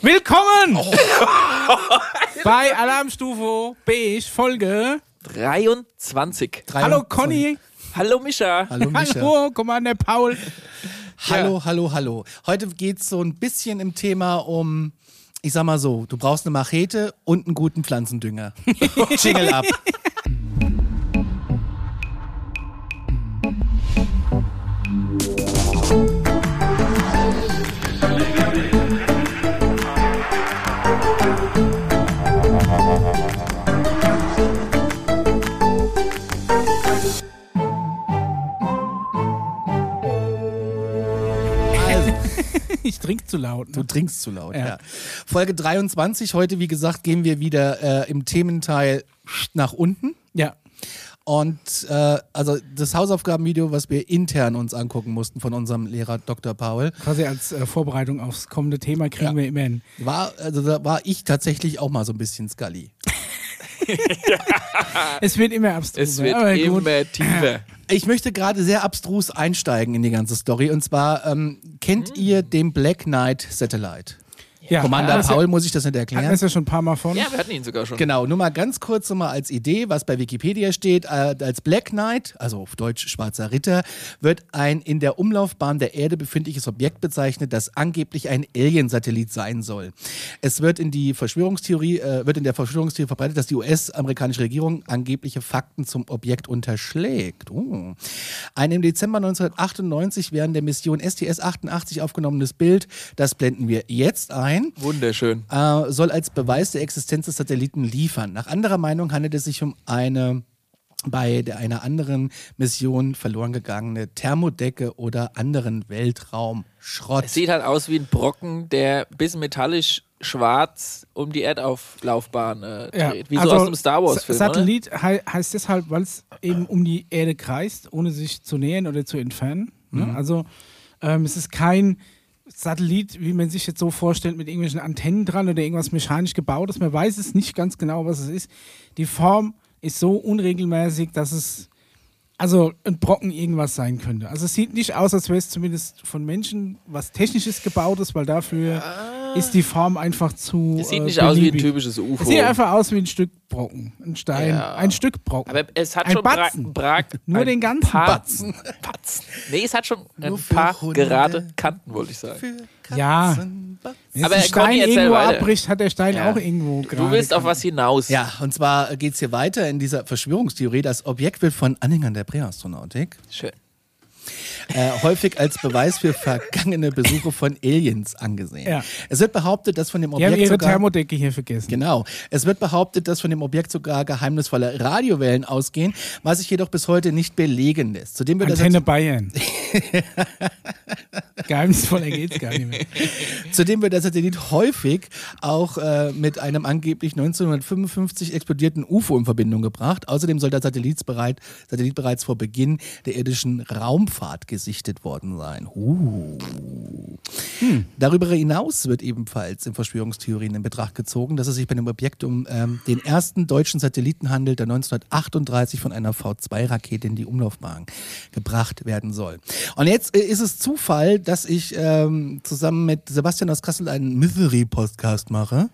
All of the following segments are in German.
Willkommen bei Alarmstufe B Folge. 23. Hallo Conny. Hallo Mischa. Hallo Micha. Hallo, Commander Paul. Hallo, hallo, hallo. Heute geht es so ein bisschen im Thema um, ich sag mal so, du brauchst eine Machete und einen guten Pflanzendünger. Jingle ab. Ich trinke zu laut. du Ne? trinkst zu laut, Ja. ja. Folge 23. Heute, wie gesagt, gehen wir wieder äh, im Thementeil nach unten. Ja. Und äh, also das Hausaufgabenvideo, was wir intern uns angucken mussten von unserem Lehrer Dr. Paul, Quasi als äh, Vorbereitung aufs kommende Thema kriegen Ja. wir immer hin. war, also da war ich tatsächlich auch mal so ein bisschen Scully. Es wird immer abstruser. Es wird aber gut. immer tiefer. Ich möchte gerade sehr abstrus einsteigen in die ganze Story. Und zwar, ähm, kennt ihr den Black Knight Satellite? Ja, Commander Paul, muss ich das nicht Hatten wir erklären? es ja schon ein paar Mal von. Ja, wir hatten ihn sogar schon. Genau, nur mal ganz kurz so mal als Idee, was bei Wikipedia steht. Äh, als Black Knight, also auf Deutsch schwarzer Ritter, wird ein in der Umlaufbahn der Erde befindliches Objekt bezeichnet, das angeblich ein Alien-Satellit sein soll. Es wird in die Verschwörungstheorie, äh, wird in der Verschwörungstheorie verbreitet, dass die US-amerikanische Regierung angebliche Fakten zum Objekt unterschlägt. Oh. Ein im Dezember 1998 während der Mission STS-88 aufgenommenes Bild, das blenden wir jetzt ein Wunderschön. äh, soll als Beweis der Existenz des Satelliten liefern. Nach anderer Meinung handelt es sich um eine bei der, einer anderen Mission verloren gegangene Thermodecke oder anderen Weltraumschrott. Es sieht halt aus wie ein Brocken, der bis metallisch schwarz um die Erdlaufbahn äh, Ja, dreht. Wie also so aus einem Star Wars-Film. Satellit hei heißt deshalb, weil es eben um die Erde kreist, ohne sich zu nähern oder zu entfernen. Ne? Mhm. Also ähm, es ist kein Satellit, wie man sich jetzt so vorstellt, mit irgendwelchen Antennen dran oder irgendwas mechanisch gebautes. Man weiß es nicht ganz genau, was es ist. Die Form ist so unregelmäßig, dass es also ein Brocken irgendwas sein könnte. Also es sieht nicht aus, als wäre es zumindest von Menschen was Technisches gebautes, weil dafür ist die Form einfach zu. Es sieht äh, nicht aus wie ein beliebig. typisches UFO. Es sieht einfach aus wie ein Stück Brocken. Ein Stein. Ja. Ein Stück Brocken. Aber es hat Ein schon bra Batzen. bra Nur ein den ganzen paar Batzen. Batzen. Nee, es hat schon ein Nur für paar Hunde. gerade Kanten, wollte ich sagen. Ja. Wenn Aber der Stein irgendwo weiter. abbricht, hat der Stein Ja. auch irgendwo gerade. Du willst auf was hinaus. Ja, und zwar geht es hier weiter in dieser Verschwörungstheorie. Das Objekt wird von Anhängern der Präastronautik Schön. Äh, häufig als Beweis für vergangene Besuche von Aliens angesehen. Ja. Es wird behauptet, dass von dem Die haben Objekt ihre sogar Thermodecke hier vergessen. Genau. Es wird behauptet, dass von dem Objekt sogar geheimnisvolle Radiowellen ausgehen, was sich jedoch bis heute nicht belegen lässt. Zudem wird, Antenne das, Bayern. Geheimnisvoller geht's gar nicht mehr. zudem wird der Satellit häufig auch äh, mit einem angeblich 1955 explodierten UFO in Verbindung gebracht. Außerdem soll der Satellit, bereit, Satellit bereits vor Beginn der irdischen Raumfahrt gesichtet worden sein. Uh. Darüber hinaus wird ebenfalls in Verschwörungstheorien in Betracht gezogen, dass es sich bei dem Objekt um ähm, den ersten deutschen Satelliten handelt, der 1938 von einer V2-Rakete in die Umlaufbahn gebracht werden soll. Und jetzt äh, ist es Zufall, dass ich ähm, zusammen mit Sebastian aus Kassel einen Misery-Podcast mache.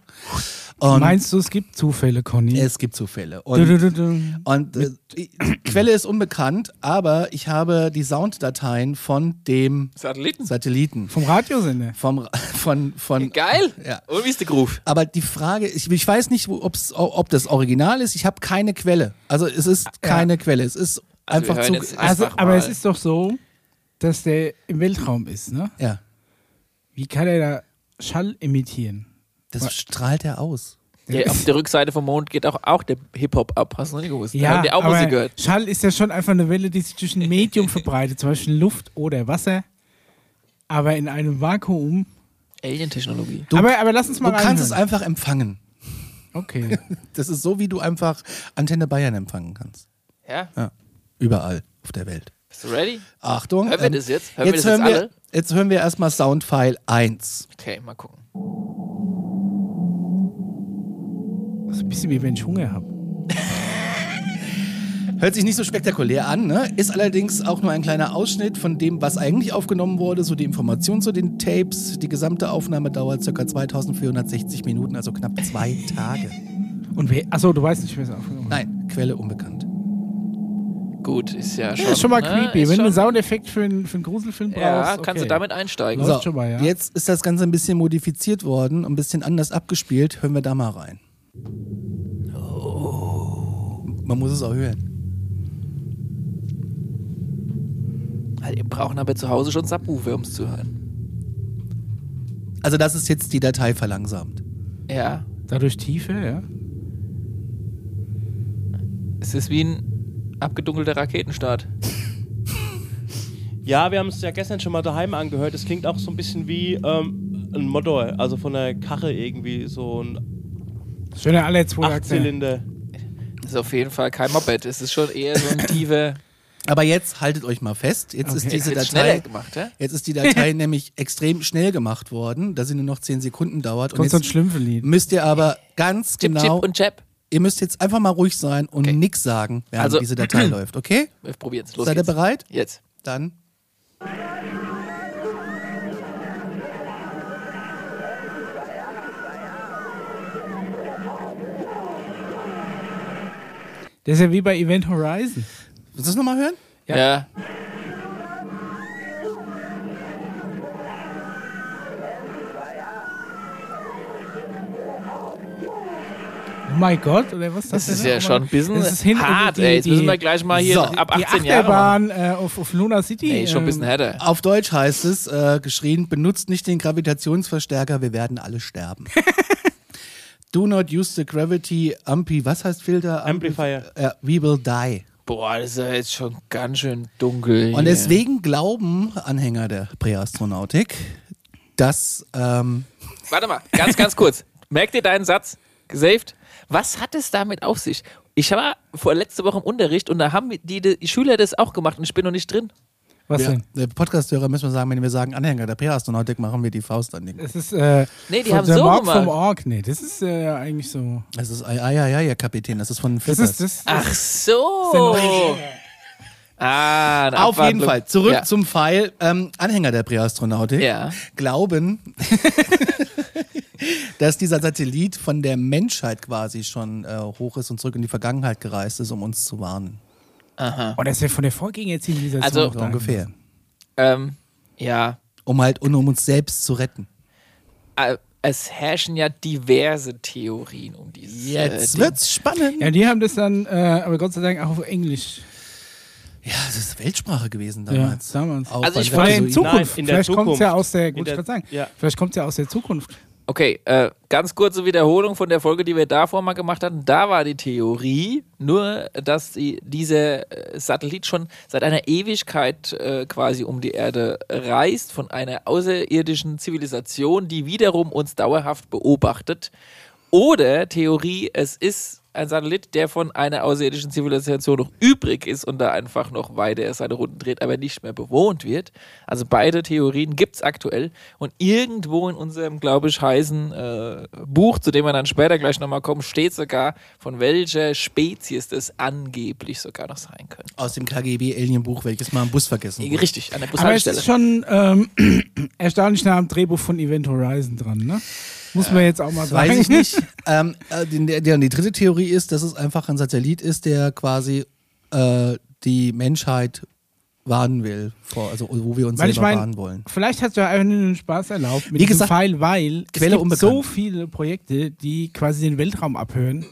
Und Meinst du, es gibt Zufälle, Conny? es gibt Zufälle. Und du, du, du. und äh, die Quelle ist unbekannt, aber ich habe die Sounddateien von dem Satelliten. Satelliten. Vom Radiosender. Vom, von, von, Geil. Ja. Und wie ist der Groove? Aber die Frage, ich, ich weiß nicht, ob's, ob das Original ist. Ich habe keine Quelle. Also es ist keine Quelle. Es ist Also einfach zu. jetzt Also, Einfach aber mal. es ist doch so, dass der im Weltraum ist, ne? ja, Wie kann er da Schall emittieren? das strahlt er aus. Ja, auf der Rückseite vom Mond geht auch, auch der Hip-Hop ab. Hast du noch nicht gewusst? Ja, Habt ihr auch aber Musik gehört? Schall ist ja schon einfach eine Welle, die sich durch ein Medium verbreitet, zum Beispiel Luft oder Wasser. Aber in einem Vakuum. Alien-Technologie. Du- aber, aber lass uns mal Du kannst es reinhören. einfach empfangen. Okay. Das ist so, wie du einfach Antenne Bayern empfangen kannst. Ja? Ja. Überall auf der Welt. Bist du ready? Achtung. Hören wir ähm, das jetzt? Hören wir jetzt, das hören jetzt wir, alle? jetzt hören wir erstmal Soundfile 1. Okay, mal gucken. Das ist ein bisschen wie wenn ich Hunger habe. Hört sich nicht so spektakulär an, ne? ist allerdings auch nur ein kleiner Ausschnitt von dem, was eigentlich aufgenommen wurde, so die Information zu den Tapes. Die gesamte Aufnahme dauert ca. 2460 Minuten, also knapp zwei Tage. Und wer, achso, du weißt nicht, wer es aufgenommen hat. Nein, Quelle unbekannt. Gut, ist ja schon. Ja, ist schon mal ne? creepy. Ist Wenn du einen Soundeffekt für einen, für einen Gruselfilm brauchst. Ja, okay. kannst du damit einsteigen. Schon mal, ja. Jetzt ist das Ganze ein bisschen modifiziert worden, ein bisschen anders abgespielt. Hören wir da mal rein. Man muss es auch hören. Also, wir brauchen aber zu Hause schon Subwoofer, um es zu hören. Also das ist jetzt die Datei verlangsamt. Ja. Dadurch Tiefe, ja. Es ist wie ein abgedunkelter Raketenstart. Ja, wir haben es ja gestern schon mal daheim angehört. Es klingt auch so ein bisschen wie ähm, ein Motor, also von der Karre irgendwie, so ein Schöne alle zwei. Achtzylinder. Das ist auf jeden Fall kein Moped. Es ist schon eher so ein tiefer. Aber jetzt haltet euch mal fest. Jetzt ist Okay. diese Jetzt Datei. gemacht, ja? Jetzt ist die Datei nämlich extrem schnell gemacht worden, dass sie nur noch 10 Sekunden dauert. Und Kommt so ein jetzt Schlümpfelied. müsst ihr aber ganz Chip, genau, Chip und Jab. ihr müsst jetzt einfach mal ruhig sein und Okay. nichts sagen, während Also- diese Datei läuft, okay? Wir probieren es. Los Seid ihr bereit? Jetzt. Dann. Das ist ja wie bei Event Horizon. Willst du das nochmal hören? Ja. Ja. Oh mein Gott, oder was Das denn ist da ja schon ein bisschen Das ist hin- hart, die- ey. Jetzt müssen wir gleich mal hier So, ab Die 18 Jahre machen. Achterbahn äh, auf, auf Luna City. Nee, schon ein bisschen ähm, härter. Auf Deutsch heißt es, äh, geschrien, benutzt nicht den Gravitationsverstärker, wir werden alle sterben. Do not use the gravity ampi, was heißt Filter? Amplifier. Äh, we will die. Boah, das ist ja jetzt schon ganz schön dunkel. Und deswegen glauben Anhänger der Präastronautik, dass ähm, Warte mal, ganz, ganz kurz. Merkt ihr deinen Satz? Gesaved? Was hat es damit auf sich? Ich war vor letzte Woche im Unterricht und da haben die, die Schüler das auch gemacht und ich bin noch nicht drin. Was ja, denn? Podcast-Hörer müssen wir sagen, wenn wir sagen Anhänger der Präastronautik, machen wir die Faust an den Das ist äh, Nee, die haben der so Morg gemacht. vom Org. Nee, das ist äh, eigentlich so. Das ist, ah, ja, ja, ja, ja, Kapitän, das ist von Das Flippers. ist das. Ach so. Ah, Auf jeden Abwandlung. Fall, zurück ja. zum Pfeil. Ähm, Anhänger der Präastronautik Ja. glauben, dass dieser Satellit von der Menschheit quasi schon äh, hoch ist und zurück in die Vergangenheit gereist ist, um uns zu warnen. Oh, das ist ja von der Vorgängerzivilisation. Also- noch So ungefähr. Ähm, ja. Um halt, und um uns selbst zu retten. Äh, Es herrschen ja diverse Theorien um dieses. Jetzt äh, wird's spannend. Ja, die haben das dann, äh, aber Gott sei Dank auch auf Englisch. Ja, das ist Weltsprache gewesen Ja, damals. damals. Auch Also ich fand- in. Zukunft. Nein, in der Vielleicht kommt es ja Zukunft. aus der, gut, der- sagen, ja. vielleicht kommt es ja aus der Zukunft. Okay, äh, ganz kurze Wiederholung von der Folge, die wir davor mal gemacht hatten. Da war die Theorie nur, dass die, dieser äh, Satellit schon seit einer Ewigkeit äh, quasi um die Erde reist, von einer außerirdischen Zivilisation, die wiederum uns dauerhaft beobachtet. Oder Theorie, es ist ein Satellit, der von einer außerirdischen Zivilisation noch übrig ist und da einfach noch weiter seine Runden dreht, aber nicht mehr bewohnt wird. Also beide Theorien gibt es aktuell. Und irgendwo in unserem, glaube ich, heißen äh, Buch, zu dem wir dann später gleich nochmal kommen, steht sogar, von welcher Spezies das angeblich sogar noch sein könnte. Aus dem KGB-Alien-Buch, welches mal im Bus vergessen wurde. Richtig, an der Aber es Bushaltestelle. ist schon ähm, erstaunlich nah am Drehbuch von Event Horizon dran, ne? Muss man jetzt auch mal sagen. Weiß ich nicht. ähm, äh, die, die, die dritte Theorie ist, dass es einfach ein Satellit ist, der quasi äh, die Menschheit warnen will, vor, also wo wir uns Weil ich selber mein, warnen wollen. Vielleicht hat ja einfach nur den Spaß erlaubt mit Wie diesem gesagt, Pfeil, weil Quelle es gibt so viele Projekte, die quasi den Weltraum abhören.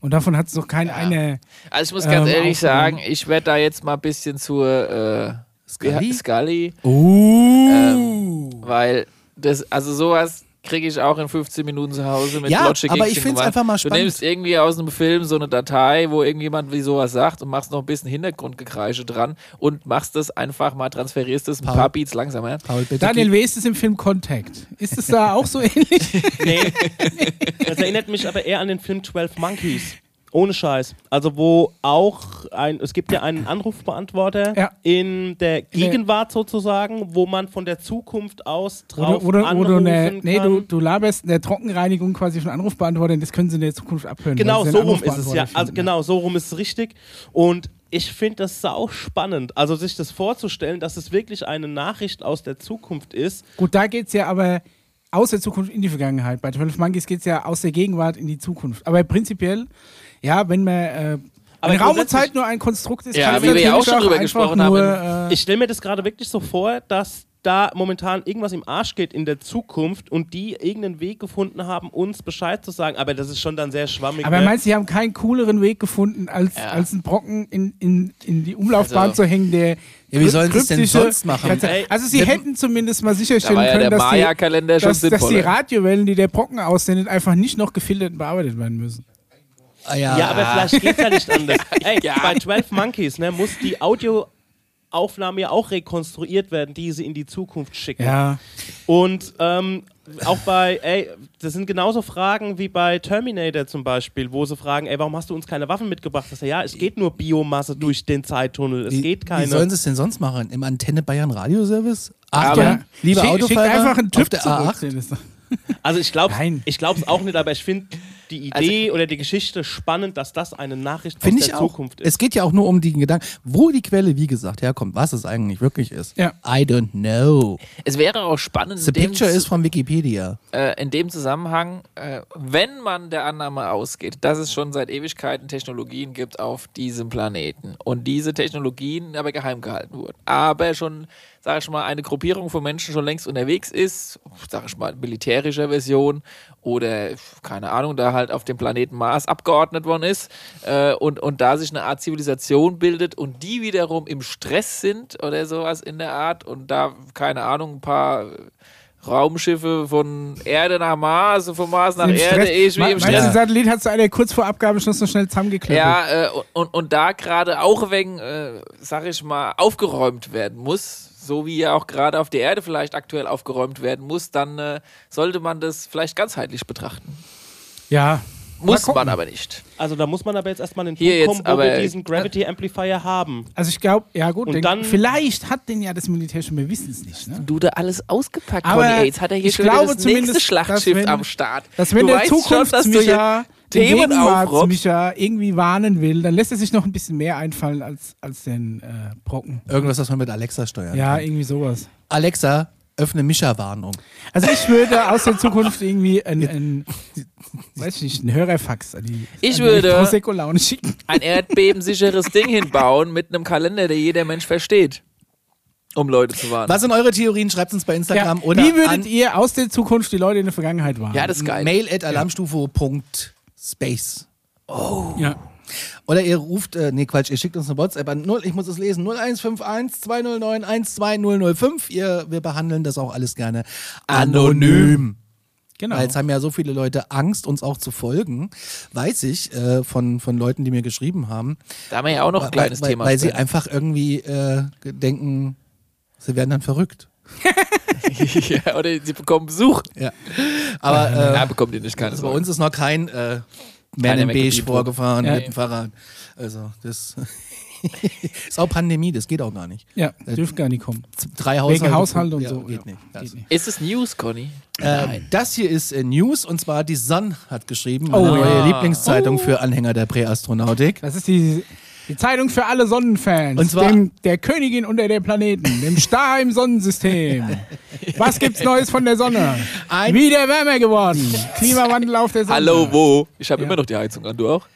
Und davon hat es noch kein eine. Also ich muss ganz ähm, ehrlich sagen, ich werde da jetzt mal ein bisschen zur äh, Scully? Scully Uh. Ähm, weil das, also sowas kriege ich auch in 15 Minuten zu Hause mit Ja, Logic aber ich find's gemacht. einfach mal Du spannend. nimmst irgendwie aus einem Film so eine Datei, wo irgendjemand wie sowas sagt und machst noch ein bisschen Hintergrundgekreische dran und machst das einfach mal, transferierst das ein Paul. paar Beats langsamer. Paul, bitte. Daniel, wie ist es im Film Contact? Ist es da auch so ähnlich? Nee. Das erinnert mich aber eher an den Film 12 Monkeys. Ohne Scheiß. Also wo auch ein, es gibt ja einen Anrufbeantworter Ja. in der Gegenwart sozusagen, wo man von der Zukunft aus drauf wo du, wo du, anrufen eine, nee, du, kann. du laberst eine Trockenreinigung quasi von Anrufbeantwortern, das können sie in der Zukunft abhören. Genau, so rum ist es ja. Anrufbeantworter Also finden. genau, so rum ist es richtig. Und ich finde das sau spannend. Also sich das vorzustellen, dass es wirklich eine Nachricht aus der Zukunft ist. Gut, da geht es ja aber aus der Zukunft in die Vergangenheit. Bei 12 Monkeys geht es ja aus der Gegenwart in die Zukunft. Aber prinzipiell, ja, wenn man. Äh, Aber wenn Raum und Zeit nur ein Konstrukt ist, Ja, kann wie wir ja auch schon drüber gesprochen nur, haben. Äh, Ich stelle mir das gerade wirklich so vor, dass da momentan irgendwas im Arsch geht in der Zukunft und die irgendeinen Weg gefunden haben, uns Bescheid zu sagen. Aber das ist schon dann sehr schwammig. aber ne? meinst du, sie haben keinen cooleren Weg gefunden, als, Ja. als einen Brocken in, in, in die Umlaufbahn Also- zu hängen, der. Ja, wie sollen sie es denn sonst machen? Ey, Also, sie hätten zumindest mal Da sicherstellen war ja können, dass, die, dass, dass die. Radiowellen, die der Brocken aussendet, einfach nicht noch gefiltert und bearbeitet werden müssen. Ah, ja. Ja, aber vielleicht geht's ja nicht anders. Ey, Ja. bei 12 Monkeys ne, muss die Audioaufnahme ja auch rekonstruiert werden, die sie in die Zukunft schicken. Ja. Und ähm, auch bei, ey, das sind genauso Fragen wie bei Terminator zum Beispiel, wo sie fragen, ey, warum hast du uns keine Waffen mitgebracht? Das ja, es geht nur Biomasse durch den Zeittunnel, es wie, geht wie keine. sollen sie es denn sonst machen? Im Antenne Bayern Radioservice? Achtung, Aber- liebe Schick- schickt Autofahrer, einfach einen auf Typ der zurück. A8. Also ich glaube es auch nicht, aber ich finde die Idee oder die Geschichte spannend, dass das eine Nachricht aus der auch. Zukunft ist. Es geht ja auch nur um die Gedanken, wo die Quelle, wie gesagt, herkommt, was es eigentlich wirklich ist. Ja. I don't know. Es wäre auch spannend, The picture is from Wikipedia. äh, in dem Zusammenhang, äh, wenn man der Annahme ausgeht, dass es schon seit Ewigkeiten Technologien gibt auf diesem Planeten und diese Technologien aber geheim gehalten wurden, aber schon, sage ich mal, eine Gruppierung von Menschen schon längst unterwegs ist, sage ich mal, militärischer Version oder, keine Ahnung, da halt auf dem Planeten Mars abgeordnet worden ist äh, und, und da sich eine Art Zivilisation bildet und die wiederum im Stress sind oder sowas in der Art und da, keine Ahnung, ein paar Raumschiffe von Erde nach Mars, von Mars nach Erde, Stress. eh, wie Me- im Meinst Stress. du, den Satellit hat zu einer kurz vor Abgabeschluss noch schnell zusammengeklebt? Ja, äh, und, und da gerade auch wegen, äh, sag ich mal, aufgeräumt werden muss, so wie ja auch gerade auf der Erde vielleicht aktuell aufgeräumt werden muss, dann äh, sollte man das vielleicht ganzheitlich betrachten. Ja. Muss man aber nicht. Also da muss man aber jetzt erstmal den Hier Punkt kommen, wo wir aber- diesen Gravity Amplifier haben. Also ich glaube, ja gut, Und dann- vielleicht hat den ja das Militär schon, wir wissen es nicht. Ne? Du da alles ausgepackt, Aber Conny. Jetzt hat er hier ich schon glaube das nächste Schlachtschiff dass wenn- am Start. Dass wenn du der weißt schon, dass du den Themen aufrobbst. Gegenwartsmicha irgendwie warnen will, dann lässt er sich noch ein bisschen mehr einfallen als, als den äh, Brocken. Irgendwas, was man mit Alexa steuern Ja, kann. irgendwie sowas. Alexa, öffne Mischa-Warnung. Also ich würde aus der Zukunft irgendwie ein, ein weiß ich nicht, ein Hörerfax an die, Ich an würde- die Prosecco-Laune schicken. ein erdbebensicheres Ding hinbauen mit einem Kalender, der jeder Mensch versteht. Um Leute zu warnen. Was sind eure Theorien? Schreibt uns bei Ja. Instagram oder Wie würdet an ihr aus der Zukunft die Leute in der Vergangenheit warnen? Ja, das ist geil. mail at alarmstufe.space. ja. Oder ihr ruft, äh, nee Quatsch, ihr schickt uns eine WhatsApp an 0, ich muss es lesen, 0151 209 12005. Ihr, wir behandeln das auch alles gerne anonym. Genau. Weil jetzt haben ja so viele Leute Angst, uns auch zu folgen, weiß ich, äh, von, von Leuten, die mir geschrieben haben. Da haben wir ja auch noch ein kleines weil, Thema. Weil sie einfach irgendwie äh, denken, sie werden dann verrückt. ja, oder sie bekommen Besuch. Ja. Aber äh, Ja, bekommt ihr nicht keine also bei uns ist noch kein äh, Man in Beige vorgefahren Ja. mit dem Fahrrad. Also das ist auch Pandemie, das geht auch gar nicht. ja, dürft gar nicht kommen. Drei Haushalte. Wegen Haushalt und so. Geht ja. nicht. Geht nicht. Ist es News, Conny? äh, das hier ist äh, News und zwar die Sun hat geschrieben, Oh, meine neue. Lieblingszeitung für Anhänger der Präastronautik. Das ist die, die Zeitung für alle Sonnenfans. Und zwar- dem, der Königin unter der Planeten, dem Star im Sonnensystem. Was gibt's Neues von der Sonne? Ein- Wieder wärmer geworden. Klimawandel auf der Sonne. Hallo, wo? Ich habe Ja. immer noch die Heizung an. Du auch?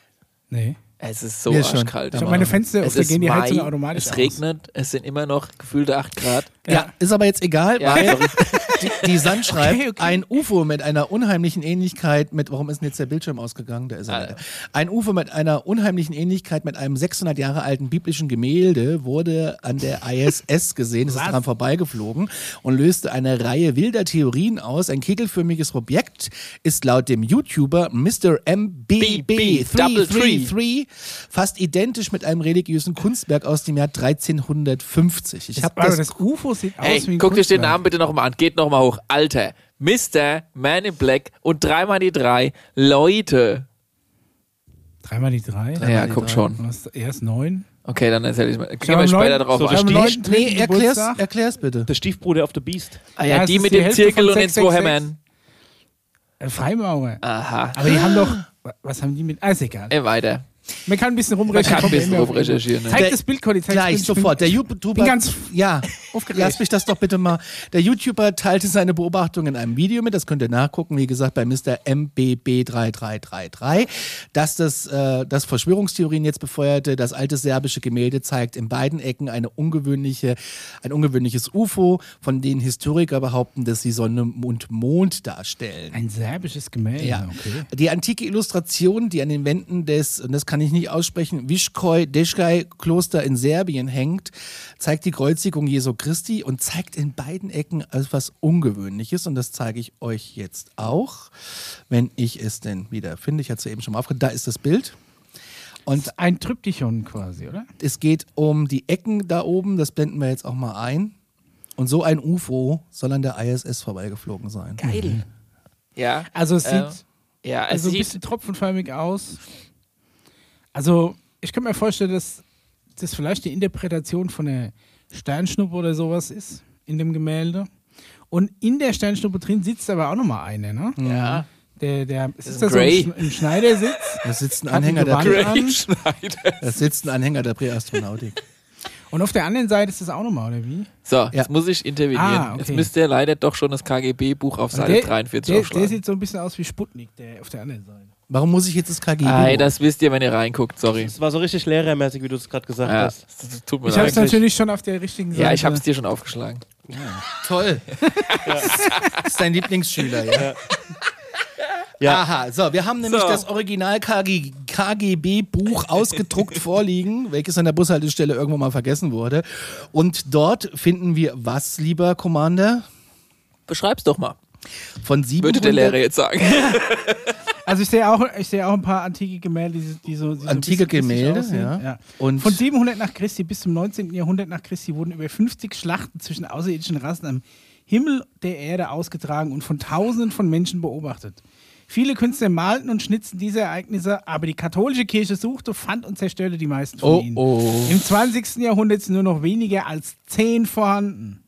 Nee. Es ist so arschkalt. Ich habe meine Fenster, Es auf ist gehen die Heizung Mai, automatisch es aus. regnet, es sind immer noch gefühlte 8 Grad. Ja. ist aber jetzt egal, Ja, weil sorry. die, die Sun schreibt, Okay, okay. ein UFO mit einer unheimlichen Ähnlichkeit mit, warum ist denn jetzt der Bildschirm ausgegangen? Da ist er Ah. Ein UFO mit einer unheimlichen Ähnlichkeit mit einem 600 Jahre alten biblischen Gemälde wurde an der ISS gesehen, es ist Was? dran vorbeigeflogen und löste eine Reihe wilder Theorien aus. Ein kegelförmiges Objekt ist laut dem YouTuber Mr. BB, Double Tree. MBB333 fast identisch mit einem religiösen Kunstwerk aus dem Jahr 1350. Ich habe das das UFO sieht aus Hey, wie ein guck dich den. Namen bitte nochmal an. Geht nochmal hoch. Alter, Mr. Man in Black und dreimal die drei Leute. Dreimal die drei? ja, die guck drei. schon. Was, erst neun? Okay, dann erzähl ich mal. Gehen wir später neunten- drauf So, ein. neunten, Nee, erklär's, erklär's bitte. Der Stiefbruder of the Beast. Ah Ja, ja, die mit die dem Hälfte Zirkel und den zwei 666. Hämmern. Äh, Freimaurer. Aha. Aber die haben doch. wa- Was haben die mit. Ah, ist egal. Ey, weiter. Man kann ein bisschen Man rumrecherchieren. kann ein bisschen rumrecherchieren. Ne? Zeig Der- das Bild, Conny. zeig das Gleich, sofort. Der YouTuber. bin ganz ja, aufgeregt. lass mich das doch bitte mal. Der YouTuber teilte seine Beobachtung in einem Video mit. Das könnt ihr nachgucken, wie gesagt, bei Mr. MBB3333. Dass das, äh, das Verschwörungstheorien jetzt befeuerte, das alte serbische Gemälde zeigt in beiden Ecken eine ungewöhnliche, ein ungewöhnliches UFO, von denen Historiker behaupten, dass sie Sonne und Mond darstellen. Ein serbisches Gemälde. Ja. Okay. Die antike Illustration, die an den Wänden des, und das kann ich nicht aussprechen, Viškoj Deškaj Kloster in Serbien hängt, zeigt die Kreuzigung Jesu Christi und zeigt in beiden Ecken etwas Ungewöhnliches. Und das zeige ich euch jetzt auch, wenn ich es denn wieder finde. Ich hatte es ja eben schon mal aufgehört. Da ist das Bild. Und Ein Tryptychon quasi, oder? es geht um die Ecken da oben, das blenden wir jetzt auch mal ein. Und so ein UFO soll an der ISS vorbeigeflogen sein. Geil. Ja. Also es äh, sieht ja, es also ein sieht, bisschen tropfenförmig aus. Also ich könnte mir vorstellen, dass das vielleicht die Interpretation von der Sternschnuppe oder sowas ist in dem Gemälde. Und in der Sternschnuppe drin sitzt aber auch nochmal eine, ne? ja. Der, der, ist ist das ein so ein, Schneidersitz? Da sitzt ein Anhänger der, Schneider. da sitzt ein Anhänger der Präastronautik. Und auf der anderen Seite ist das auch nochmal, oder wie? So, jetzt muss ich intervenieren. Ah, okay. Jetzt müsste er leider doch schon das KGB-Buch auf Seite der, 43 der, der aufschlagen. sieht so ein bisschen aus wie Sputnik, der auf der anderen Seite. Warum muss ich jetzt das KGB? Ei, das wisst ihr, wenn ihr reinguckt, sorry. Es war so richtig lehrermäßig, wie du es gerade gesagt Ja, hast. das tut mir Ich habe es natürlich schon auf der richtigen Seite. Ja, ich hab's dir schon aufgeschlagen. Toll. Das ist dein Lieblingsschüler, ja? Ja. Aha, so, wir haben nämlich So. das Original KG, KGB-Buch ausgedruckt vorliegen, welches an der Bushaltestelle irgendwann mal vergessen wurde. Und dort finden wir was, lieber Commander? Beschreib's doch mal, Von 700, würde der Lehrer jetzt sagen. Also ich sehe auch, ich sehe auch ein paar antike Gemälde, die, die so die so Antike christlich Gemälde, aussehen. ja. Und Von 700 nach Christi bis zum 19. Jahrhundert nach Christi wurden über 50 Schlachten zwischen außerirdischen Rassen am Himmel der Erde ausgetragen und von Tausenden von Menschen beobachtet. Viele Künstler malten und schnitzten diese Ereignisse, aber die katholische Kirche suchte, fand und zerstörte die meisten von Oh, ihnen. oh. Im 20. Jahrhundert sind nur noch weniger als zehn vorhanden.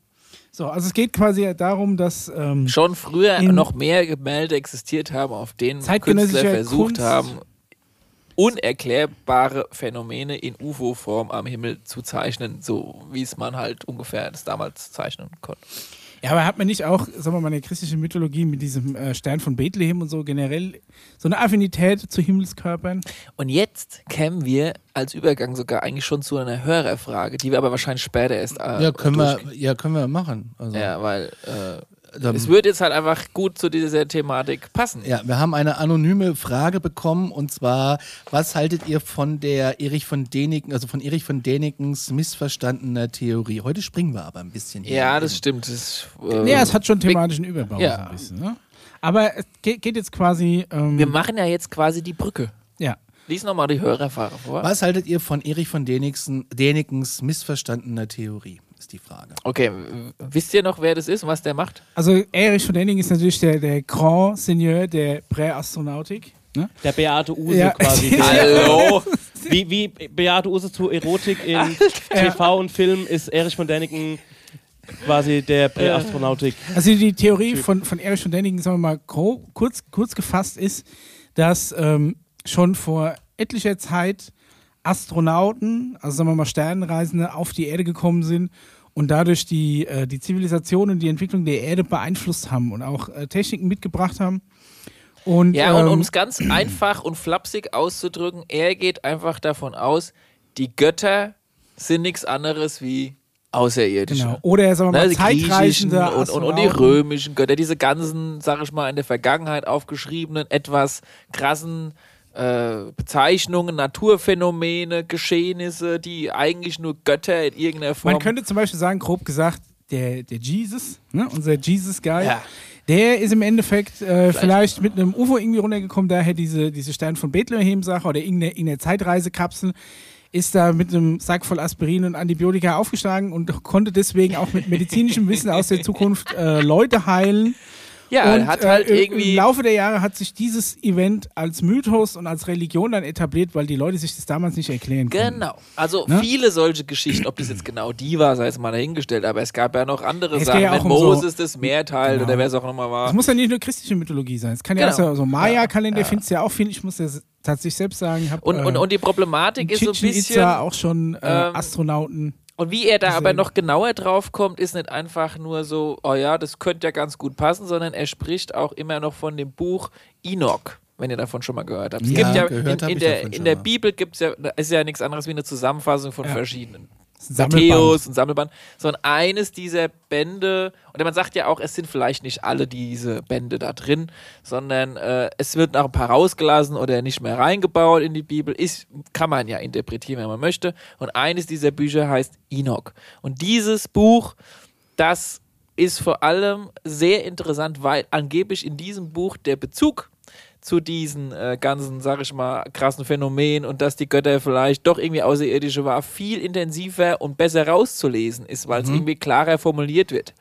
So, also es geht quasi darum, dass ähm, Schon früher noch mehr Gemälde existiert haben, auf denen Künstler versucht Kunst. haben, unerklärbare Phänomene in UFO-Form am Himmel zu zeichnen, so wie es man halt ungefähr das damals zeichnen konnte. Ja, aber hat man nicht auch, sagen wir mal, in der christlichen Mythologie mit diesem äh, Stern von Bethlehem und so generell so eine Affinität zu Himmelskörpern? Und jetzt kämen wir als Übergang sogar eigentlich schon zu einer Hörerfrage, die wir aber wahrscheinlich später erst äh, ja, können wir, ja, können wir machen. Also, Ja, weil äh, es wird jetzt halt einfach gut zu dieser Thematik passen. Ja, wir haben eine anonyme Frage bekommen und zwar, was haltet ihr von der Erich von Däniken, also von Erich von Dänikens missverstandener Theorie? Heute springen wir aber ein bisschen hier. Ja, das stimmt. Das, äh, ja, es hat schon thematischen Überbau Ja. so ein bisschen. Ne? Aber es geht, jetzt quasi. Ähm, wir machen ja jetzt quasi die Brücke. ja. Lies nochmal die Hörerfrage vor. Was haltet ihr von Erich von Dänikens missverstandener Theorie? Ist die Frage. Okay, wisst ihr noch, wer das ist und was der macht? Also Erich von Denning ist natürlich der, der Grand Seigneur der Präastronautik. Ne? Der Beate Use Ja. quasi. Hallo! wie, wie Beate Use zu Erotik in TV und Film ist Erich von Däniken quasi der Präastronautik. Also die Theorie von, von Erich von Däniken, sagen wir mal grob, kurz, kurz gefasst ist, dass ähm, schon vor etlicher Zeit Astronauten, also sagen wir mal Sternenreisende, auf die Erde gekommen sind und dadurch die, äh, die Zivilisation und die Entwicklung der Erde beeinflusst haben und auch äh, Techniken mitgebracht haben. Und, Ja, und ähm, um es ganz einfach und flapsig auszudrücken, er geht einfach davon aus, die Götter sind nichts anderes wie Außerirdische. genau. Oder sagen wir mal Ne, die griechischen zeitreichende und, und, und die römischen Götter, diese ganzen, sag ich mal, in der Vergangenheit aufgeschriebenen, etwas krassen äh, Bezeichnungen, Naturphänomene, Geschehnisse, die eigentlich nur Götter in irgendeiner Form. Man könnte zum Beispiel sagen, grob gesagt, der, der Jesus, ne, unser Jesus-Guy, Ja. der ist im Endeffekt äh, vielleicht. mit einem UFO irgendwie runtergekommen, daher diese, diese Stern von Bethlehem-Sache oder irgendeine, irgendeine Zeitreisekapsel, ist da mit einem Sack voll Aspirin und Antibiotika aufgeschlagen und konnte deswegen auch mit medizinischem Wissen aus der Zukunft äh, Leute heilen. Ja, und hat halt äh, irgendwie. im Laufe der Jahre hat sich dieses Event als Mythos und als Religion dann etabliert, weil die Leute sich das damals nicht erklären konnten. Genau. Also Ne? viele solche Geschichten, ob das jetzt genau die war, sei es mal dahingestellt, aber es gab ja noch andere Es Sachen, ja wenn auch um so- Moses das Meer teilt Genau. oder wer es auch nochmal war. Es muss ja nicht nur christliche Mythologie sein. Es kann ja Genau. auch so, so Maya-Kalender Ja. findest du ja auch viel. Ich muss ja tatsächlich selbst sagen. Hab, Und, und, äh, und die Problematik ist so ein bisschen. Itza auch schon äh, ähm, Astronauten. Und wie er da Diese- aber noch genauer drauf kommt, ist nicht einfach nur so, oh ja, das könnte ja ganz gut passen, sondern er spricht auch immer noch von dem Buch Enoch, wenn ihr davon schon mal gehört habt. Es Ja, gibt ja in, in der, in der. Bibel gibt es ja, ist ja nichts anderes wie eine Zusammenfassung von Ja. verschiedenen. Matthäus und Sammelband, sondern eines dieser Bände, und man sagt ja auch, es sind vielleicht nicht alle diese Bände da drin, sondern äh, es wird noch ein paar rausgelassen oder nicht mehr reingebaut in die Bibel. Ist, kann man ja interpretieren, wenn man möchte. Und eines dieser Bücher heißt Enoch. Und dieses Buch, das ist vor allem sehr interessant, weil angeblich in diesem Buch der Bezug zu diesen äh, ganzen, sag ich mal, krassen Phänomenen und dass die Götter vielleicht doch irgendwie Außerirdische war, viel intensiver und besser rauszulesen ist, weil es irgendwie klarer formuliert wird.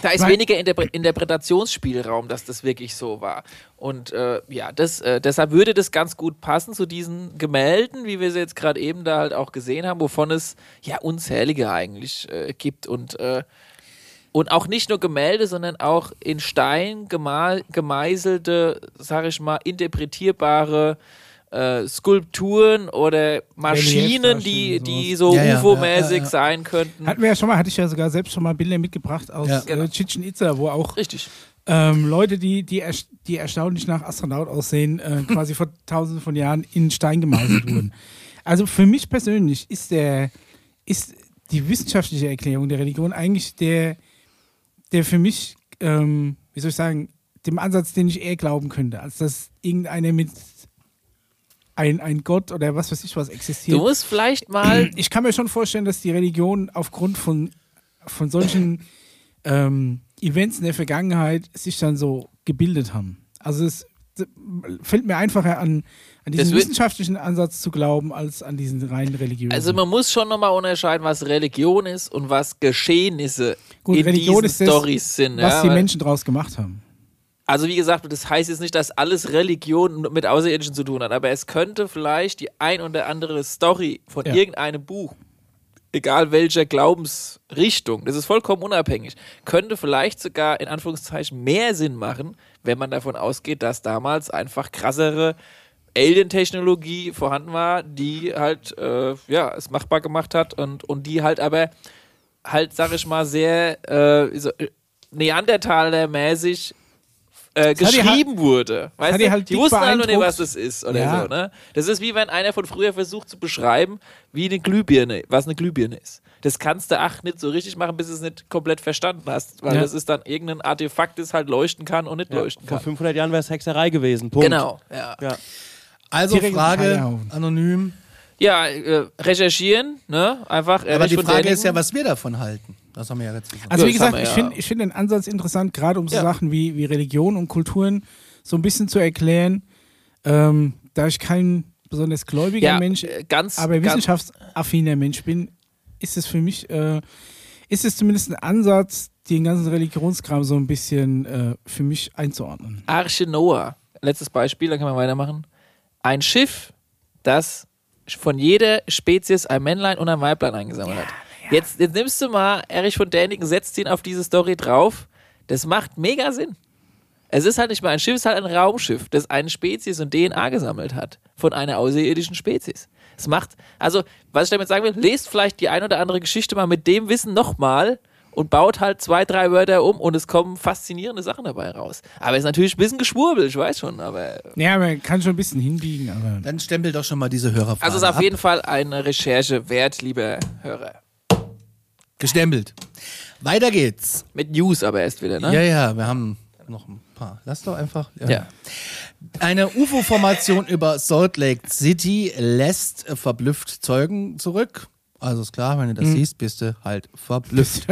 Da ist Weil- weniger Interpre Interpretationsspielraum, dass das wirklich so war. Und äh, ja, das, äh, deshalb würde das ganz gut passen zu diesen Gemälden, wie wir sie jetzt gerade eben da halt auch gesehen haben, wovon es ja unzählige eigentlich äh, gibt. Und äh, und auch nicht nur Gemälde, sondern auch in Stein gemeißelte, sag ich mal, interpretierbare äh, Skulpturen oder Maschinen, die, die so Ja, UFO-mäßig ja, ja, ja. sein könnten. Hatten wir ja schon mal, hatte ich ja sogar selbst schon mal Bilder mitgebracht aus Ja. äh, Chichen Itza, wo auch Richtig. ähm, Leute, die, die, die erstaunlich nach Astronaut aussehen, äh, quasi vor tausenden von Jahren in Stein gemeißelt wurden. Also für mich persönlich ist der, ist die wissenschaftliche Erklärung der Religion eigentlich der, der für mich, ähm, wie soll ich sagen, dem Ansatz, den ich eher glauben könnte, als dass irgendeiner mit ein, ein Gott oder was weiß ich was existiert. Du musst vielleicht mal. Ich kann mir schon vorstellen, dass die Religion aufgrund von, von solchen ähm, Events in der Vergangenheit sich dann so gebildet haben. Also es fällt mir einfacher an, an Das diesen wird- wissenschaftlichen Ansatz zu glauben, als an diesen rein religiösen. Also man muss schon nochmal unterscheiden, was Religion ist und was Geschehnisse Gut, in Religion diesen das, Stories sind. was ja, die Menschen draus gemacht haben. Also wie gesagt, das heißt jetzt nicht, dass alles Religion mit Außerirdischen zu tun hat, aber es könnte vielleicht die ein oder andere Story von Ja. irgendeinem Buch, egal welcher Glaubensrichtung, das ist vollkommen unabhängig, könnte vielleicht sogar in Anführungszeichen mehr Sinn machen, wenn man davon ausgeht, dass damals einfach krassere Alien-Technologie vorhanden war, die halt äh, ja es machbar gemacht hat und, und die halt aber halt, sag ich mal, sehr äh, so, äh, Neandertaler-mäßig äh, hat die geschrieben wurde. Weißt du? die halt die wussten halt noch nicht, was das ist oder Ja. so. Ne? Das ist wie wenn einer von früher versucht zu beschreiben, wie eine Glühbirne, was eine Glühbirne ist. Das kannst du ach nicht so richtig machen, bis du es nicht komplett verstanden hast, weil Ja. das ist dann irgendein Artefakt, das halt leuchten kann und nicht leuchten Vor kann. 500 Jahren wäre es Hexerei gewesen. Punkt. Genau, ja. Ja. Also Direkt Frage anonym. Ja, äh, recherchieren, ne? Einfach. Aber die Frage ist ja, was wir davon halten. Das haben wir ja jetzt gesagt. Also Ja, wie gesagt, wir ich ja. finde find den Ansatz interessant, gerade um so Ja. Sachen wie, wie Religion und Kulturen so ein bisschen zu erklären. Ähm, da ich kein besonders gläubiger ja, Mensch, äh, ganz, aber ganz, wissenschaftsaffiner Mensch bin, ist es für mich, äh, ist es zumindest ein Ansatz, den ganzen Religionskram so ein bisschen äh, für mich einzuordnen. Arche Noah. Letztes Beispiel, dann kann man weitermachen. Ein Schiff, das von jeder Spezies ein Männlein und ein Weiblein eingesammelt hat. Jetzt, jetzt nimmst du mal Erich von Däniken, setzt ihn auf diese Story drauf. Das macht mega Sinn. Es ist halt nicht mal ein Schiff, es ist halt ein Raumschiff, das eine Spezies und DNA gesammelt hat von einer außerirdischen Spezies. Es macht, also, was ich damit sagen will, lest vielleicht die ein oder andere Geschichte mal mit dem Wissen nochmal und baut halt zwei, drei Wörter um und es kommen faszinierende Sachen dabei raus. Aber es ist natürlich ein bisschen geschwurbelt, ich weiß schon, aber. Ja, man kann schon ein bisschen hinbiegen, aber Dann stempel doch schon mal diese Hörerfrage Also es ist auf ab. jeden Fall eine Recherche wert, liebe Hörer. Gestempelt. Weiter geht's. Mit News aber erst wieder, ne? Ja, ja, wir haben noch ein paar. Lass doch einfach. Ja. Eine UFO-Formation über Salt Lake City lässt äh, verblüfft Zeugen zurück. Also ist klar, wenn du das siehst, bist du halt verblüfft.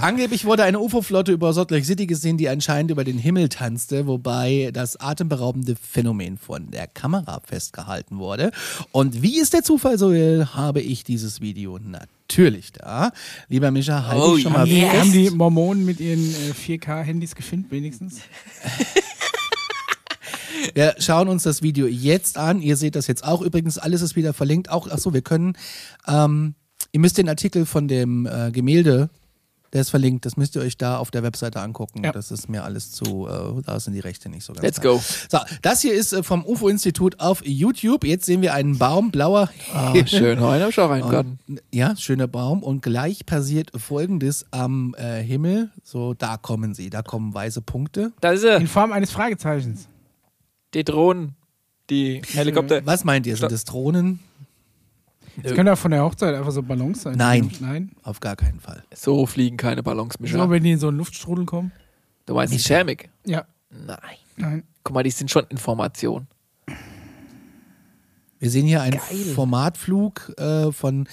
Angeblich wurde eine UFO-Flotte über Salt Lake City gesehen, die anscheinend über den Himmel tanzte, wobei das atemberaubende Phänomen von der Kamera festgehalten wurde. Und wie es der Zufall so will, habe ich dieses Video natürlich da. Lieber Micha, halte Oh, ich schon mal haben, die, fest. haben die Mormonen mit ihren äh, 4K-Handys gefilmt wenigstens? Wir schauen uns das Video jetzt an. Ihr seht das jetzt auch. Übrigens, alles ist wieder verlinkt. Auch, achso, wir können, ähm, ihr müsst den Artikel von dem äh, Gemälde Der ist verlinkt. Das müsst ihr euch da auf der Webseite angucken. Ja. Das ist mir alles zu, äh, da sind die Rechte nicht so ganz. Let's da. go. So, das hier ist äh, vom UFO-Institut auf YouTube. Jetzt sehen wir einen Baum, blauer Himmel. schön, heute hab ich auch. Und, ja, schöner Baum. Und gleich passiert folgendes am äh, Himmel. So, da kommen sie. Da kommen weiße Punkte. Da ist In er. Form eines Fragezeichens. Die Drohnen, die Helikopter. Was meint ihr? Sind das Drohnen? Das können auch von der Hochzeit einfach so Ballons sein. Nein. Nein. Auf gar keinen Fall. So fliegen keine Ballons, So, Mischa. wenn die in so einen Luftstrudel kommen? Du meinst die Thermik? Ja. Nein. Nein. Guck mal, die sind schon Information. Wir sehen hier einen Formatflug äh, von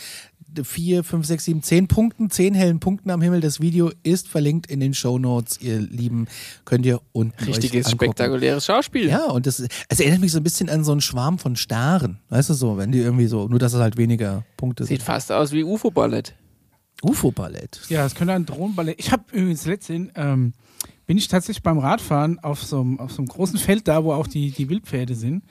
vier, fünf, sechs, sieben, zehn Punkten, zehn hellen Punkten am Himmel. Das Video ist verlinkt in den Show Notes, ihr Lieben. Könnt ihr unten Richtiges, spektakuläres Schauspiel. Ja, und das, es erinnert mich so ein bisschen an so einen Schwarm von Staren. Weißt du so, wenn die irgendwie so, nur dass es halt weniger Punkte Sieht sind. fast aus wie UFO-Ballett. UFO-Ballett. Ja, das könnte ein Drohnenballett. Ich habe übrigens letztens, ähm, bin ich tatsächlich beim Radfahren auf so einem, auf so einem großen Feld da, wo auch die, die Wildpferde sind.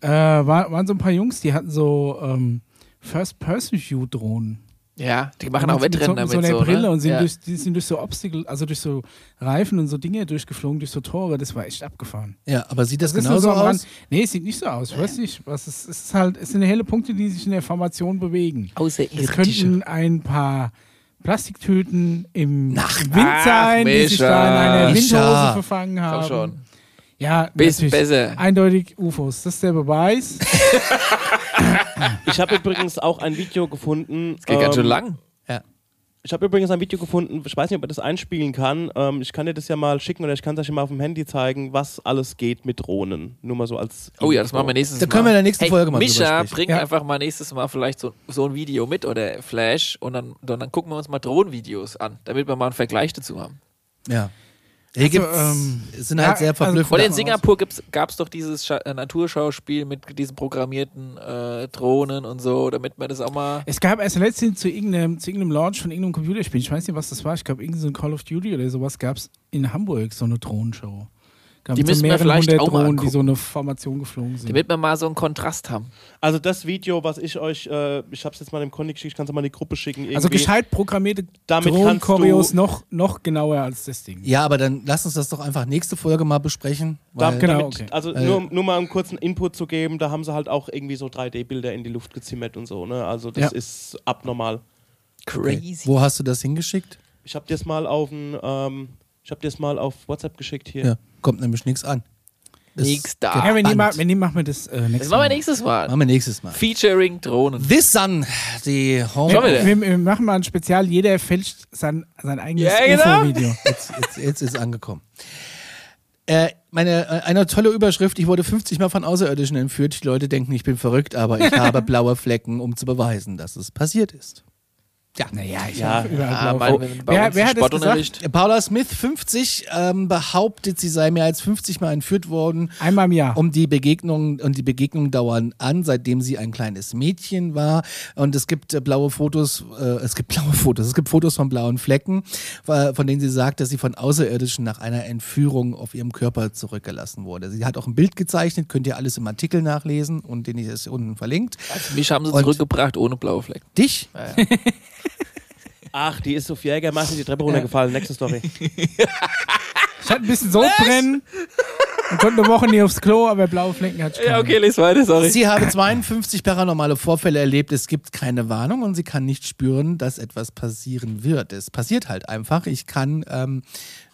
Äh, war, waren so ein paar Jungs, die hatten so ähm, First-Person-View-Drohnen. Ja, die machen auch Wettrennen damit. so einer so, Brille ne? und sind, ja. durch, die sind durch so Obstacle, also durch so Reifen und so Dinge durchgeflogen, durch so Tore. Das war echt abgefahren. Ja, aber sieht das, Das genauso so aus? Rand. Nee, es sieht nicht so aus. Ich weiß nicht, was es, es ist halt, es sind helle Punkte, die sich in der Formation bewegen. Es Außerirdische. könnten ein paar Plastiktüten im, im Wind Ach, sein, die sich da in einer. Windhose verfangen haben. Komm schon. Ja, natürlich. besser. Eindeutig UFOs. Das ist der Beweis. Ich habe übrigens auch ein Video gefunden. Das geht ganz schön ähm, lang. Ich habe übrigens ein Video gefunden, ich weiß nicht, ob man das einspielen kann. Ähm, ich kann dir das ja mal schicken oder ich kann es euch mal auf dem Handy zeigen, was alles geht mit Drohnen. Nur mal so als. Oh ja, das machen wir nächstes Da Mal. können wir in der nächsten hey, Folge mal Mischa, sprechen. bring Ja. einfach mal nächstes Mal vielleicht so, so ein Video mit oder Flash und dann, dann, dann gucken wir uns mal Drohnenvideos an, damit wir mal einen Vergleich dazu haben. Ja. Hier Also, gibt's, ähm, es sind ja, halt sehr also- verblüffend. Und in Singapur gab es doch dieses Scha äh, Naturschauspiel mit diesen programmierten äh, Drohnen und so, damit man das auch mal. Es gab erst letztens zu irgendeinem, zu irgendeinem Launch von irgendeinem Computerspiel, ich weiß nicht, was das war, ich glaube, irgendein so ein Call of Duty oder sowas gab es in Hamburg, so eine Drohnenshow. Gab Die müssen wir vielleicht auch mal Drohnen, die so eine Formation geflogen sind. Damit wir mal so einen Kontrast haben. Also das Video, was ich euch, äh, ich habe es jetzt mal dem Conny geschickt, ich kann es mal in die Gruppe schicken. Irgendwie. Also gescheit programmierte Damit kannst Drohnen-Choreos du- noch, noch genauer als das Ding. ja, aber dann lass uns das doch einfach nächste Folge mal besprechen. Da, Weil, Genau, damit, okay. Also Äh, nur, nur mal einen kurzen Input zu geben, da haben sie halt auch irgendwie so 3D-Bilder in die Luft gezimmert und so. Ne? Also das Ja. ist abnormal. okay. Wo hast du das hingeschickt? Ich habe dir das mal auf ein, ähm, ich habe dir das mal auf WhatsApp geschickt hier. Ja, kommt nämlich nichts an. Das Nix da. Ja, wenn die, ma wenn die machen wir das äh, Das nächstes machen wir Mal. nächstes Mal. Machen wir nächstes Mal. Featuring Drohnen. This Sun, die Home. Wieder. Wir, wir machen mal ein Spezial, jeder fälscht sein, sein eigenes Ja, genau. UFO-Video. Jetzt, jetzt, jetzt ist es angekommen. Äh, meine, äh, eine tolle Überschrift, ich wurde 50 Mal von Außerirdischen entführt. Die Leute denken, ich bin verrückt, aber ich habe blaue Flecken, um zu beweisen, dass es passiert ist. Ja. Naja, ich Ja, habe überall Ah, Wer- uns wer hat das Sportunterricht. Paula Smith, 50, ähm, behauptet, sie sei mehr als 50 Mal entführt worden. Einmal im Jahr. Um die Begegnungen und die Begegnungen dauern an, seitdem sie ein kleines Mädchen war. Und es gibt äh, blaue Fotos, äh, es gibt blaue Fotos, es gibt Fotos von blauen Flecken, äh, von denen sie sagt, dass sie von Außerirdischen nach einer Entführung auf ihrem Körper zurückgelassen wurde. Sie hat auch ein Bild gezeichnet, könnt ihr alles im Artikel nachlesen und den ist unten verlinkt. Also mich haben sie Und- zurückgebracht ohne blaue Flecken. Dich? Ach, die ist auf Jägermeister die Treppe runtergefallen. Nächste Story. Ich hatte ein bisschen Sodbrennen und konnte eine Woche nie aufs Klo, aber blaue Flecken hatte ich Ja, keine. okay, les weiter, sorry. Sie habe 52 paranormale Vorfälle erlebt. Es gibt keine Warnung und sie kann nicht spüren, dass etwas passieren wird. Es passiert halt einfach. Ich kann ähm,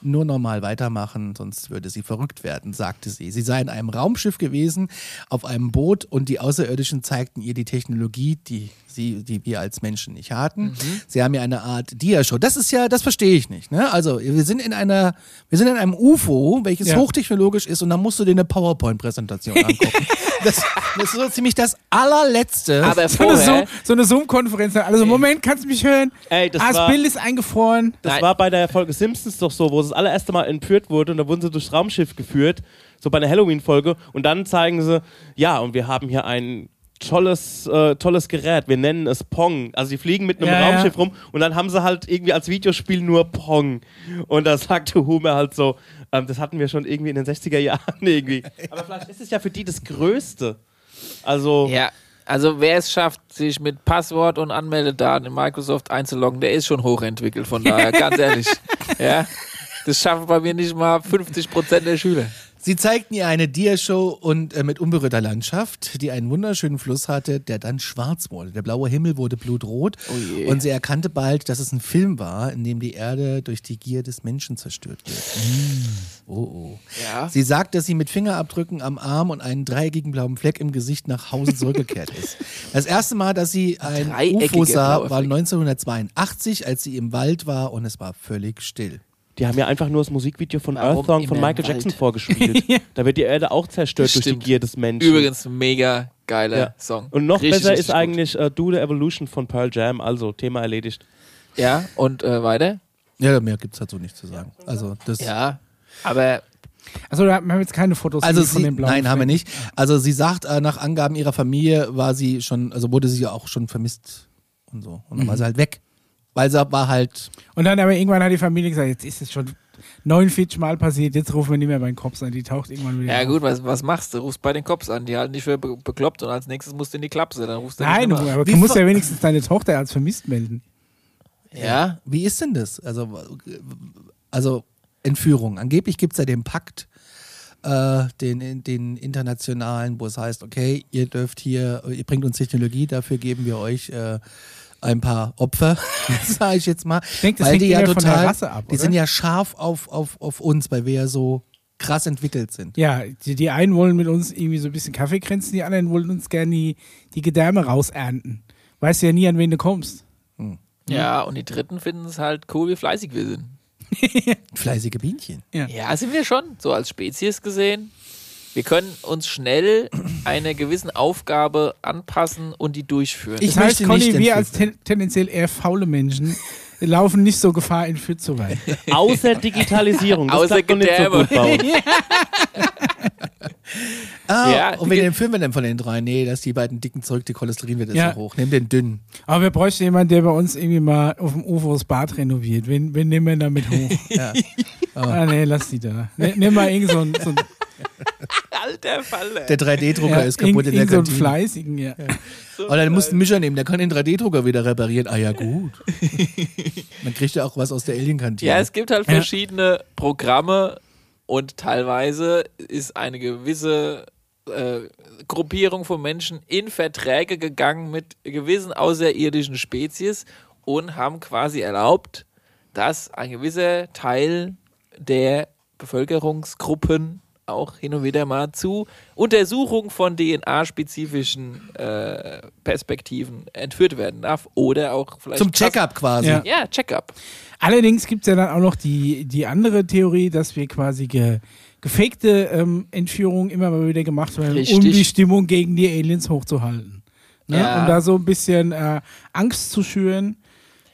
nur normal weitermachen, sonst würde sie verrückt werden, sagte sie. Sie sei in einem Raumschiff gewesen, auf einem Boot und die Außerirdischen zeigten ihr die Technologie, die sie, die wir als Menschen nicht hatten. Sie haben ja eine Art Diashow. Das ist ja, das verstehe ich nicht. Ne? Also wir sind in einer, wir sind in einem UFO, welches Ja. hochtechnologisch ist und dann musst du dir eine PowerPoint-Präsentation angucken. das, das ist so ziemlich das allerletzte. Aber So eine, vorher, so eine Zoom-Konferenz. Also, Moment, kannst du mich hören? Ey, das ah, das war- Bild ist eingefroren. Das Nein. war bei der Folge Simpsons doch so, wo sie das allererste Mal entführt wurde und da wurden sie durchs Raumschiff geführt, so bei einer Halloween-Folge und dann zeigen sie, ja, und wir haben hier ein tolles, äh, tolles Gerät, wir nennen es Pong. Also die fliegen mit einem Ja, ja. Raumschiff rum und dann haben sie halt irgendwie als Videospiel nur Pong. Und da sagte Humer halt so, ähm, das hatten wir schon irgendwie in den 60er Jahren irgendwie. Aber vielleicht ist es ja für die das Größte. Also, ja, Also wer es schafft, sich mit Passwort und Anmeldedaten in Microsoft einzuloggen, der ist schon hochentwickelt. Von daher, ganz ehrlich. Ja, das schaffen bei mir nicht mal 50 Prozent der Schüler. Sie zeigten ihr eine Diashow und äh, mit unberührter Landschaft, die einen wunderschönen Fluss hatte, der dann schwarz wurde. Der blaue Himmel wurde blutrot Oh und sie erkannte bald, dass es ein Film war, in dem die Erde durch die Gier des Menschen zerstört wird. Mm. Oh oh. Ja. Sie sagt, dass sie mit Fingerabdrücken am Arm und einem dreieckigen blauen Fleck im Gesicht nach Hause zurückgekehrt ist. Das erste Mal, dass sie ein UFO sah, war Fleck. 1982, als sie im Wald war und es war völlig still. Die haben ja einfach nur das Musikvideo von Warum Earth Song von Michael Wald? Jackson vorgespielt. Da wird die Erde auch zerstört durch die. Gier des Menschen. Übrigens, mega geiler Ja. Song. Und noch Richtig, besser richtig ist eigentlich äh, Do the Evolution von Pearl Jam. Also, Thema erledigt. Ja, und äh, weiter? Ja, mehr gibt es dazu nicht zu sagen. Also das Ja. Aber Also wir haben jetzt keine Fotos Also von sie, den blauen nein, haben wir nicht. Also sie sagt, äh, nach Angaben ihrer Familie war sie schon, also wurde sie auch schon vermisst und so. Und dann war sie halt weg. Weil sie war halt, Und dann aber irgendwann hat die Familie gesagt, jetzt ist es schon 49 Mal passiert, jetzt rufen wir nicht mehr bei den Cops an, die taucht irgendwann wieder ja auf. gut, was, was machst du? Rufst bei den Cops an, die halten dich für be bekloppt und als nächstes musst du in die Klapse. Dann rufst du Nein, nicht du, mehr aber Wie du musst ja wenigstens deine Tochter als vermisst melden. an. Ja, wie ist denn das? Also, also Entführung. Angeblich gibt es ja den Pakt, äh, den, den internationalen, wo es heißt, okay, ihr dürft hier, ihr bringt uns Technologie, dafür geben wir euch äh, ein paar Opfer, sage ich jetzt mal. Ich denke, das Weil hängt die ja immer von der total, Rasse ab, die oder? sind ja scharf auf, auf, auf uns, weil wir ja so krass entwickelt sind. Ja, die, die einen wollen mit uns irgendwie so ein bisschen Kaffee kränzen, die anderen wollen uns gerne die, die Gedärme rausernten. Weißt ja nie, an wen du kommst. ja, und die Dritten finden es halt cool, wie fleißig wir sind. Fleißige Bienchen. Ja, sind wir schon, so als Spezies gesehen. Wir können uns schnell einer gewissen Aufgabe anpassen und die durchführen. Ich Das heißt, Conny, nicht wir als ten, tendenziell eher faule Menschen laufen nicht so Gefahr, entführt zu werden. Außer Digitalisierung. Das Außer so Gedärme. gut bei uns. Ah, Ja, und wen empfehlen wir denn von den drei? Nee, dass die beiden dicken zurück, die Cholesterinwerte ist Ja. so hoch. Nimm den dünnen. Aber wir bräuchten jemanden, der bei uns irgendwie mal auf dem UFO das Bad renoviert. Wen, wen nehmen wir damit hoch? Ja. Ah, nee, lass die da. Ne, nimm mal irgend so ein, so ein, Alter Falle. Der 3D-Drucker ja, ist kaputt in der irgend so einen Kantine. fleißigen, ja. Oder du musst einen Mischer nehmen, der kann den 3D-Drucker wieder reparieren. Ah ja, gut. Dann kriegt er auch was aus der Alien-Kantine. Ja, es gibt halt Ja. verschiedene Programme und teilweise ist eine gewisse äh, Gruppierung von Menschen in Verträge gegangen mit gewissen außerirdischen Spezies und haben quasi erlaubt, dass ein gewisser Teil der Bevölkerungsgruppen auch hin und wieder mal zu Untersuchung von DNA-spezifischen äh, Perspektiven entführt werden darf oder auch vielleicht Zum Check-up quasi. Ja. Ja, Check-up. Allerdings gibt es ja dann auch noch die, die andere Theorie, dass wir quasi ge, gefakte ähm, Entführungen immer mal wieder gemacht werden, um Richtig. die Stimmung gegen die Aliens hochzuhalten. Ne? Ja. Um da so ein bisschen äh, Angst zu schüren.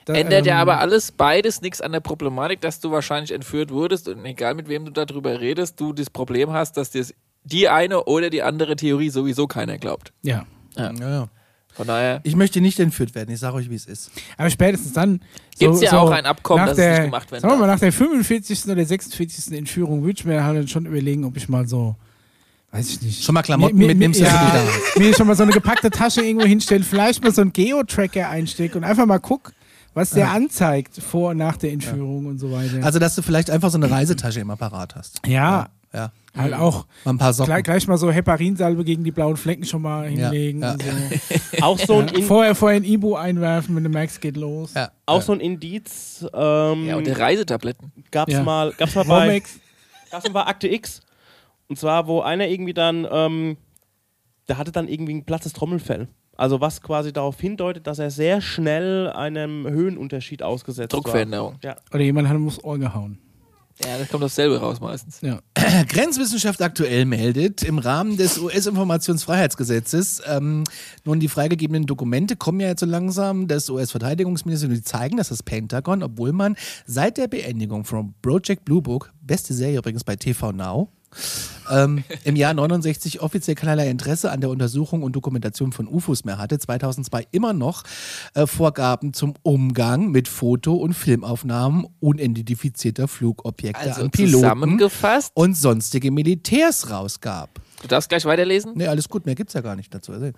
Da, Ändert ja ähm, aber alles beides nichts an der Problematik, dass du wahrscheinlich entführt wurdest und egal mit wem du darüber redest, du das Problem hast, dass dir die eine oder die andere Theorie sowieso keiner glaubt. Ja. Ja, ja. Von daher Ich möchte nicht entführt werden. Ich sage euch, wie es ist. Aber spätestens dann. Gibt's ja auch ein Abkommen, dass es der, nicht gemacht werden Sagen wir mal, nach der 45. oder 46. Entführung würde ich mir halt dann schon überlegen, ob ich mal so. Weiß ich nicht. Schon mal Klamotten mir, mitnimmst, mir, ja, mir schon mal so eine gepackte Tasche irgendwo hinstellen, vielleicht mal so einen Geo-Tracker einstecke und einfach mal guck, was der anzeigt vor und nach der Entführung und so weiter. Also, dass du vielleicht einfach so eine Reisetasche im Apparat hast. ja, Ja. halt auch Mal ein paar Socken. gleich, gleich mal so Heparinsalbe gegen die blauen Flecken schon mal Ja, hinlegen. ja. Und so. Auch so ein, Ja, In vorher, vorher ein Ibu einwerfen, wenn du merkst, geht los. Ja. auch so ein Indiz ähm, ja, und die Reisetabletten. gab's Ja. mal, gab's mal bei, Romex. gab's mal bei Akte X. Und zwar, wo einer irgendwie dann, ähm, der hatte dann irgendwie ein plattes Trommelfell. Also was quasi darauf hindeutet, dass er sehr schnell einem Höhenunterschied ausgesetzt Druckveränderung. war. Ja. Oder jemand hat ihm aufs Ohr gehauen. Ja, das kommt dasselbe raus meistens. Ja. Grenzwissenschaft aktuell meldet, im Rahmen des US-Informationsfreiheitsgesetzes, ähm, nun die freigegebenen Dokumente kommen ja jetzt so langsam des US-Verteidigungsministeriums, die zeigen, dass das Pentagon, obwohl man seit der Beendigung von Project Blue Book, beste Serie übrigens bei TV Now, ähm, im Jahr 69 offiziell keinerlei Interesse an der Untersuchung und Dokumentation von UFOs mehr hatte, 2002 immer noch äh, Vorgaben zum Umgang mit Foto- und Filmaufnahmen unidentifizierter Flugobjekte Also an Piloten und sonstige Militärs rausgab. du darfst gleich weiterlesen. Nee, alles gut, mehr gibt's ja gar nicht dazu. Also,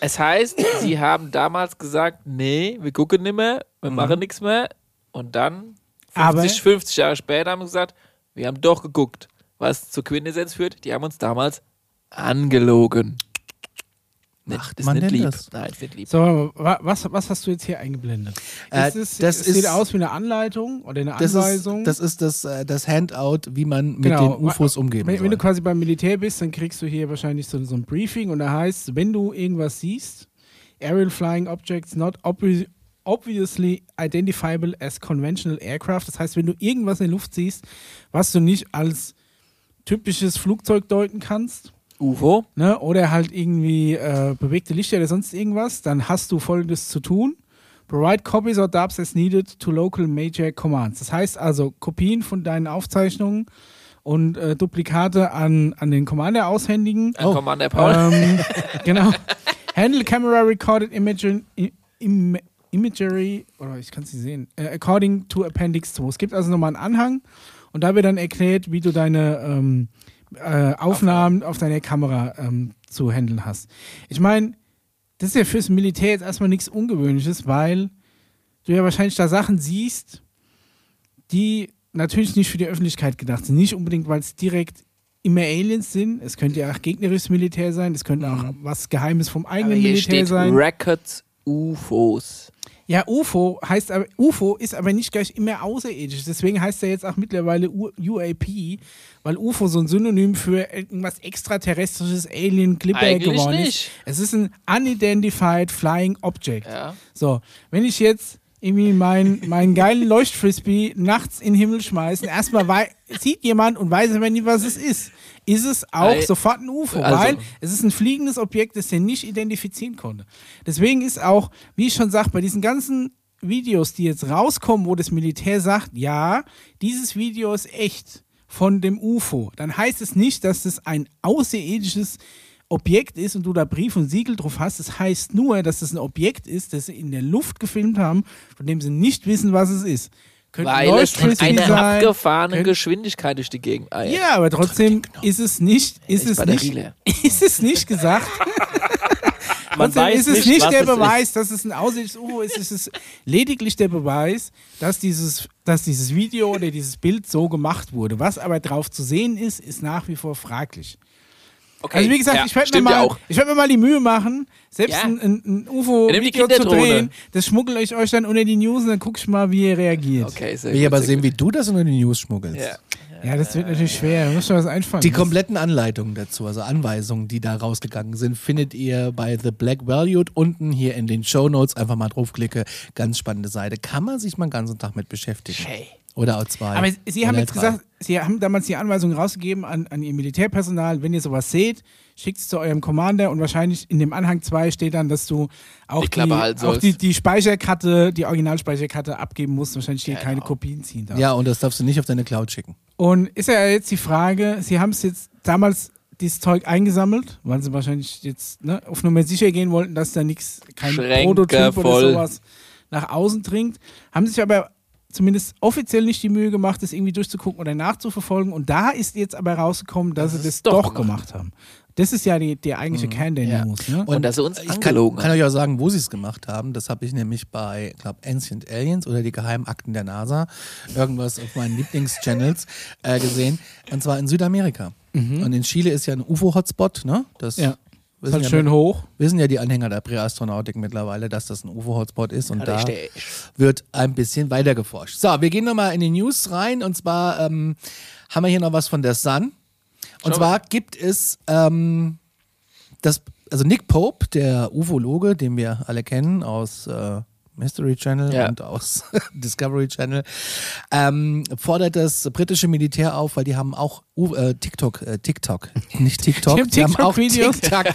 Es heißt, sie haben damals gesagt, nee, wir gucken nicht mehr, wir machen nichts mehr. Und dann, 50, Aber- 50 Jahre später, haben wir gesagt, wir haben doch geguckt. Was zur Quintessenz führt, die haben uns damals angelogen. Macht ist man nicht denn lieb. das? Nein, ist nicht lieb. So, wa- was, was hast du jetzt hier eingeblendet? Äh, Ist es, das sieht ist- aus wie eine Anleitung oder eine Das Anweisung. ist, das ist das, äh, das Handout, wie man mit Genau. den UFOs umgehen wenn, wenn du quasi beim Militär bist, dann kriegst du hier wahrscheinlich so, so ein Briefing und da heißt, wenn du irgendwas siehst, Aerial Flying Objects not obvi obviously identifiable as conventional aircraft. Das heißt, wenn du irgendwas in der Luft siehst, was du nicht als typisches Flugzeug deuten kannst, UFO? ne, oder halt irgendwie äh, bewegte Lichter oder sonst irgendwas, dann hast du folgendes zu tun. Provide copies or dubs as needed to local major commands. Das heißt also Kopien von deinen Aufzeichnungen und äh, Duplikate an, an den Commander aushändigen. An Commander Paul. Ähm, genau. Handle camera recorded imagery, im, imagery oder ich kann es nicht sehen, äh, according to Appendix 2. Es gibt also nochmal einen Anhang und da wird dann erklärt, wie du deine ähm, äh, Aufnahmen auf deiner Kamera ähm, zu handeln hast. Ich meine, das ist ja fürs Militär jetzt erstmal nichts Ungewöhnliches, weil du ja wahrscheinlich da Sachen siehst, die natürlich nicht für die Öffentlichkeit gedacht sind. Nicht unbedingt, weil es direkt immer Aliens sind. Es könnte ja auch gegnerisches Militär sein. Es könnte auch was Geheimes vom eigenen Militär sein. Records UFOs. Ja, UFO heißt aber, UFO ist aber nicht gleich immer außerirdisch. Deswegen heißt er jetzt auch mittlerweile UAP, weil UFO so ein Synonym für irgendwas extraterrestrisches Alien Clipper Eigentlich geworden nicht. ist. Es ist ein Unidentified Flying Object. Ja. So, wenn ich jetzt irgendwie meinen meinen geilen Leuchtfrisbee nachts in den Himmel schmeiße, erstmal wei- sieht jemand und weiß aber nicht, was es ist. Ist es auch Weil- sofort ein UFO, also- weil es ist ein fliegendes Objekt, das er nicht identifizieren konnte. Deswegen ist auch, wie ich schon sagte, bei diesen ganzen Videos, die jetzt rauskommen, wo das Militär sagt, ja, dieses Video ist echt von dem UFO, dann heißt es nicht, dass es ein außerirdisches Objekt ist und du da Brief und Siegel drauf hast. Das heißt nur, dass es ein Objekt ist, das sie in der Luft gefilmt haben, von dem sie nicht wissen, was es ist. Könnte Weil es Leuchtfrisbee einer sein. abgefahrenen könnte- Geschwindigkeit durch die Gegend eiert. Ja, aber trotzdem ist es nicht, ist Ist es nicht, ist es nicht gesagt. Man Trotzdem weiß ist es nicht, nicht der es ist. Beweis, dass es ein außerirdisches UFO ist. Es ist lediglich der Beweis, dass dieses, dass dieses Video oder dieses Bild so gemacht wurde. Was aber drauf zu sehen ist, ist nach wie vor fraglich. Okay. Also wie gesagt, ja, ich werde mir, ja mal- ich werd mir mal die Mühe machen, selbst Ja. ein, ein, UFO-Video zu drehen. Das schmuggel ich euch dann unter die News und dann guck ich mal, wie ihr reagiert. Okay, sehr Will ich gut, aber sehen, gut. wie du das unter die News schmuggelst. Ja. Ja, das wird natürlich schwer. Da muss schon was einfallen. Die kompletten Anleitungen dazu, also Anweisungen, die da rausgegangen sind, findet ihr bei The Black Valued unten hier in den Show Notes. Einfach mal draufklicke. Ganz spannende Seite. Kann man sich mal den ganzen Tag mit beschäftigen. Hey. Oder auch zwei. Aber Sie haben oder jetzt drei. gesagt, Sie haben damals die Anweisung rausgegeben an, an Ihr Militärpersonal, wenn ihr sowas seht, schickt es zu eurem Commander und wahrscheinlich in dem Anhang 2 steht dann, dass du auch, Die die, halten auch die, die Speicherkarte, die Originalspeicherkarte abgeben musst. Wahrscheinlich hier Genau. keine Kopien ziehen darf. Ja, und das darfst du nicht auf deine Cloud schicken. Und ist ja jetzt die Frage, Sie haben es jetzt damals dieses Zeug eingesammelt, weil Sie wahrscheinlich jetzt ne, auf Nummer sicher gehen wollten, dass da nichts, kein Schränke Prototyp oder voll. sowas nach außen dringt. Haben sich aber zumindest offiziell nicht die Mühe gemacht, das irgendwie durchzugucken oder nachzuverfolgen. Und da ist jetzt aber rausgekommen, dass Dass sie es das doch doch gemacht haben. Das ist ja die, der eigentliche Kern der Ja. News. Ne? Und dass sie uns ich kann, kann euch auch sagen, wo sie es gemacht haben. Das habe ich nämlich bei, ich glaube, Ancient Aliens oder die Geheimakten der NASA, irgendwas auf meinen Lieblingschannels äh, gesehen. Und zwar in Südamerika. Und in Chile ist ja ein UFO-Hotspot, ne? Das Mhm. Ja. Ist wissen halt ja, schön hoch. wissen ja die Anhänger der Präastronautik mittlerweile, dass das ein UFO-Hotspot ist. Und da Richtig. wird ein bisschen weiter geforscht. So, wir gehen nochmal in die News rein. Und zwar ähm, haben wir hier noch was von der Sun. Und Schau zwar gibt es ähm, das, also Nick Pope, der Ufologe, den wir alle kennen aus äh, Mystery Channel Ja. und aus Discovery Channel, ähm, fordert das britische Militär auf, weil die haben auch U äh, TikTok, äh, TikTok, nicht TikTok, Die haben die haben auch TikTok-Videos. TikTok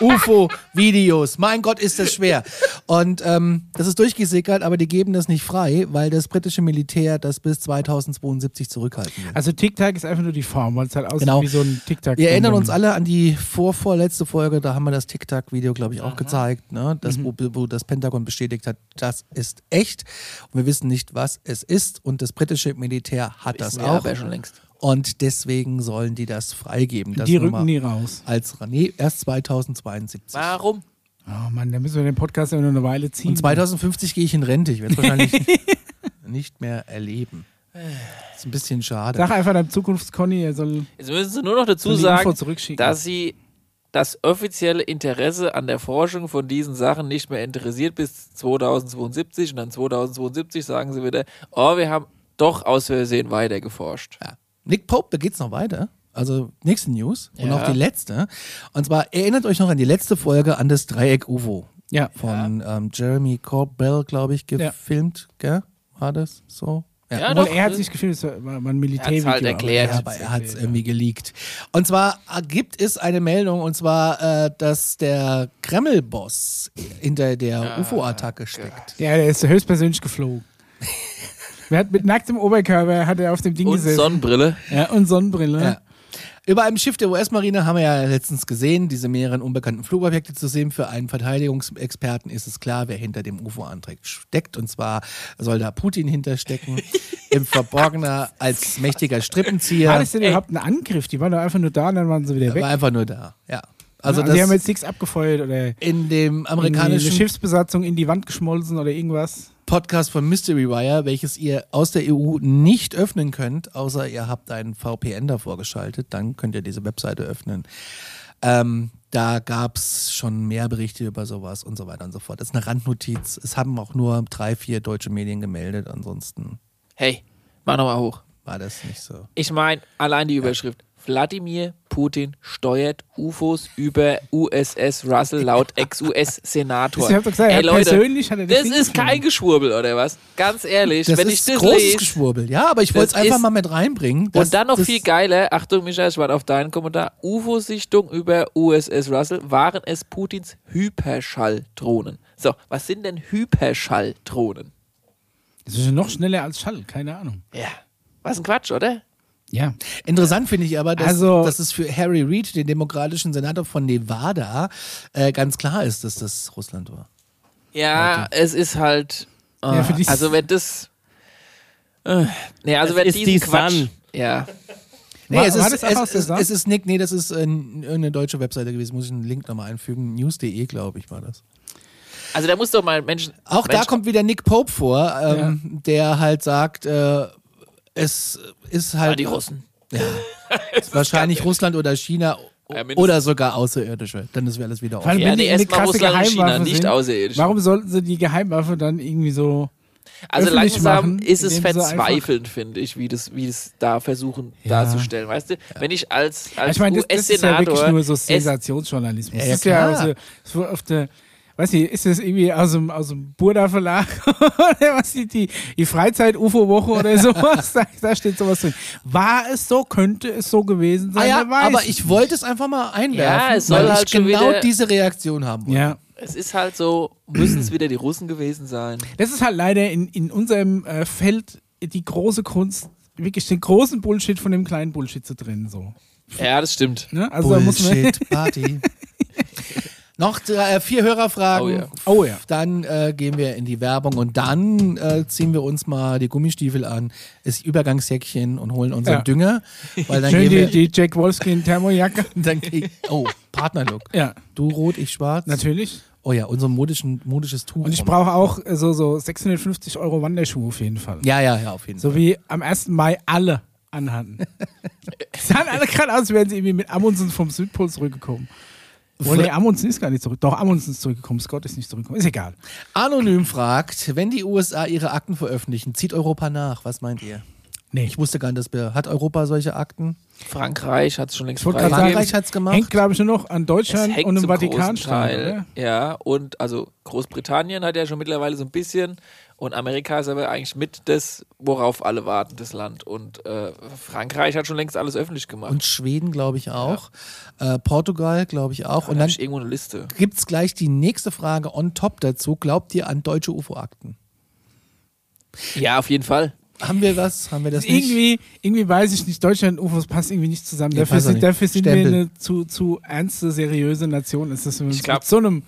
UFO-Videos. Mein Gott, ist das schwer. Und ähm, das ist durchgesickert, aber die geben das nicht frei, weil das britische Militär das bis 2072 zurückhalten will. Also TikTok ist einfach nur die Form, weil es halt aussieht Genau. wie so ein TikTok. Wir erinnern uns alle an die vorvorletzte Folge, da haben wir das TikTok-Video, glaube ich, auch gezeigt, ne? das, Mhm. wo, wo das Pentagon bestätigt hat, das ist echt. Und wir wissen nicht, was es ist. Und das britische Militär hat das Wissen wir auch. aber schon längst. Und deswegen sollen die das freigeben. Das Die rücken nie raus. Als nee, erst 2072. Warum? Oh Mann, da müssen wir den Podcast ja nur eine Weile ziehen. Und 2050 gehe ich in Rente. Ich werde es wahrscheinlich nicht mehr erleben. ist ein bisschen schade. Sag einfach deinem Zukunftsconny, er soll, Jetzt müssen Sie nur noch dazu sagen, dass Sie das offizielle Interesse an der Forschung von diesen Sachen nicht mehr interessiert bis 2072 und dann 2072 sagen Sie wieder, oh, wir haben doch aus Versehen weiter geforscht. Ja. Nick Pope, da geht's noch weiter. Also nächste News und Ja. auch die letzte. Und zwar erinnert euch noch an die letzte Folge an das Dreieck UFO ja. von ähm, Jeremy Corbell, glaube ich, gefilmt. Gell? War das so? Ja, Obwohl, doch. er hat sich gefilmt, es war war ein Militärvideo. Er hat's halt erklärt. er Ja, aber er hat es irgendwie geleakt. Und zwar gibt es eine Meldung, und zwar, äh, dass der Kreml-Boss hinter der UFO-Attacke steckt. Ja, der ist höchstpersönlich geflogen. Wer hat mit nacktem Oberkörper hat er auf dem Ding Und gesessen. Sonnenbrille. ja, und Sonnenbrille. Ja. Über einem Schiff der US-Marine haben wir ja letztens gesehen, diese mehreren unbekannten Flugobjekte zu sehen. Für einen Verteidigungsexperten ist es klar, wer hinter dem UFO-Antrag steckt. Und zwar soll da Putin hinterstecken, im Verborgener als mächtiger Strippenzieher. War das denn überhaupt ein Angriff? Die waren doch einfach nur da und dann waren sie wieder weg. war einfach nur da. Ja. Also Also die haben jetzt nichts abgefeuert oder in dem amerikanischen Schiffsbesatzung in die Wand geschmolzen oder irgendwas. Podcast von Mystery Wire, welches ihr aus der EU nicht öffnen könnt, außer ihr habt einen VPN davor geschaltet, dann könnt ihr diese Webseite öffnen. Ähm, da gab es schon mehr Berichte über sowas und so weiter und so fort. Das ist eine Randnotiz. Es haben auch nur drei, vier deutsche Medien gemeldet. Ansonsten Hey, mach nochmal hoch. war das nicht so. Ich meine, allein die Überschrift. Wladimir Putin steuert UFOs über USS Russell laut Ex-US-Senator. Ich hab doch gesagt, Ey Leute, persönlich hat er das ist kein. Geschwurbel, oder was? Ganz ehrlich, Das wenn ist ich das großes lese. Geschwurbel. Ja, aber ich wollte es einfach mal mit reinbringen. Und dann noch viel geiler, Achtung Micha, ich warte auf deinen Kommentar, UFO-Sichtung über USS Russell, waren es Putins Hyperschalldrohnen. So, was sind denn Hyperschalldrohnen? Das ist ja noch schneller als Schall, keine Ahnung. Ja, was ein Quatsch, oder? Ja. Interessant finde ich aber, dass, Also- dass es für Harry Reid, den demokratischen Senator von Nevada, äh, ganz klar ist, dass das Russland war. Ja, es ist halt. äh, Ja, die- also wenn das. Äh, nee, also Es wenn ist diesen die Quatsch. Sun. Ja. Nee, War- es, war ist, es, es, es ist Nick, nee, das ist äh, irgendeine deutsche Webseite gewesen. Muss ich einen Link nochmal einfügen. News.de, glaube ich, war das. Also da muss doch mal Menschen. Auch da Mensch, kommt wieder Nick Pope vor, ähm, der halt sagt, äh, es ist halt die Russen. wahrscheinlich Russland oder China Ja, oder sogar Außerirdische. Dann ist alles wieder offen. Ja, wenn die eine krasse Russland und China, Geheimwaffe nicht sind, außerirdisch. warum sollten sie die Geheimwaffe dann irgendwie so Also langsam machen, ist es verzweifelnd, finde ich, wie das, wie das da versuchen Ja. darzustellen. Weißt du, wenn ich als, als ich meine, das, das ist ja wirklich nur so Sensationsjournalismus. Ja, das ja, ist ja klar. also, so auf der, weiß nicht, ist das irgendwie aus dem, aus dem Burda Verlag oder was die, die, die Freizeit-UFO-Woche oder sowas? da, da steht sowas drin. War es so, könnte es so gewesen sein? Ah ja, aber ich wollte es einfach mal einwerfen, Ja, es soll weil ich halt schon genau wieder- diese Reaktion haben wollte. Ja. es ist halt so, müssen es wieder die Russen gewesen sein. Das ist halt leider in, in unserem äh, Feld die große Kunst, wirklich den großen Bullshit von dem kleinen Bullshit zu trennen. So. Ja, das stimmt. Ne? Also da muss man. Bullshit Party. Noch drei, äh, vier Hörerfragen. Oh ja. Oh ja. Dann äh, gehen wir in die Werbung und dann äh, ziehen wir uns mal die Gummistiefel an, das Übergangsjäckchen und holen unseren Ja. Dünger. Weil dann Schön die, die Jack Wolfskin Thermojacke. dann, oh, Partnerlook. Ja, Du rot, ich schwarz. natürlich. Oh ja, unser modischen, modisches Tuch. Und ich brauche auch äh, so, so 650 Euro Wanderschuhe auf jeden Fall. Ja, ja, ja, auf jeden So Fall. wie am 1. Mai alle anhatten. Es sahen alle gerade aus, als wären sie irgendwie mit Amundsen vom Südpol zurückgekommen. Oh, nee, Amundsen ist gar nicht zurück. Doch, Amundsen ist zurückgekommen. Scott ist nicht zurückgekommen. Ist egal. Anonym fragt, wenn die USA ihre Akten veröffentlichen, zieht Europa nach. Was meint ihr? Nee. Ich wusste gar nicht, dass wir, hat Europa solche Akten? Frankreich hat es schon längst Ich wollte gerade freigegeben. Frankreich hat's gemacht. Hängt, glaube ich, nur noch an Es Deutschland und dem Vatikanstaat. Ja, und also Großbritannien hat ja schon mittlerweile so ein bisschen und Amerika ist aber eigentlich mit das, worauf alle warten, das Land. Und äh, Frankreich hat schon längst alles öffentlich gemacht. Und Schweden, glaube ich, auch. Äh, Portugal, glaube ich auch. und Und dann irgendwo eine Liste. gibt es gleich die nächste Frage on top dazu. Glaubt ihr an deutsche UFO-Akten? Ja, auf jeden Fall. Haben wir was? Haben wir das nicht? Irgendwie, irgendwie weiß ich nicht, Deutschland und UFOs passt irgendwie nicht zusammen. Ja, dafür sind, nicht. dafür sind wir eine zu, zu ernste, seriöse Nation. Ist, uns Ich glaub- mit so einem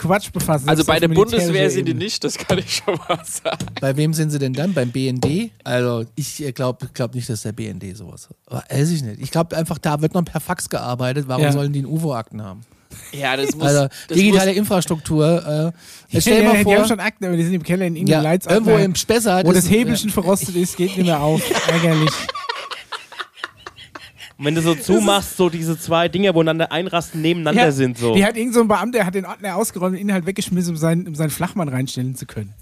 Quatsch befassen. Also bei der Bundeswehr sind die nicht, das kann ich schon mal sagen. Bei wem sind sie denn dann? Beim BND? Also ich glaube glaub nicht, dass der BND sowas hat. Aber weiß ich nicht. Ich glaube einfach, da wird noch per Fax gearbeitet. Warum Ja. sollen die einen UFO-Akten haben? Ja, das muss. Also das digitale muss, Infrastruktur. Äh, stell dir ja, mal Die vor, haben schon Akten, aber die sind im Keller in ja, irgendeinem Leitz. irgendwo im Spessart. Wo das Hebelchen verrostet ist, geht nicht mehr auf. Ärgerlich. Und wenn du so zumachst, so diese zwei Dinge, wo einander einrasten, nebeneinander Ja, sind so. Die hat irgend so ein Beamter, der hat den Ordner ausgeräumt und ihn halt weggeschmissen, um seinen, um seinen Flachmann reinstellen zu können.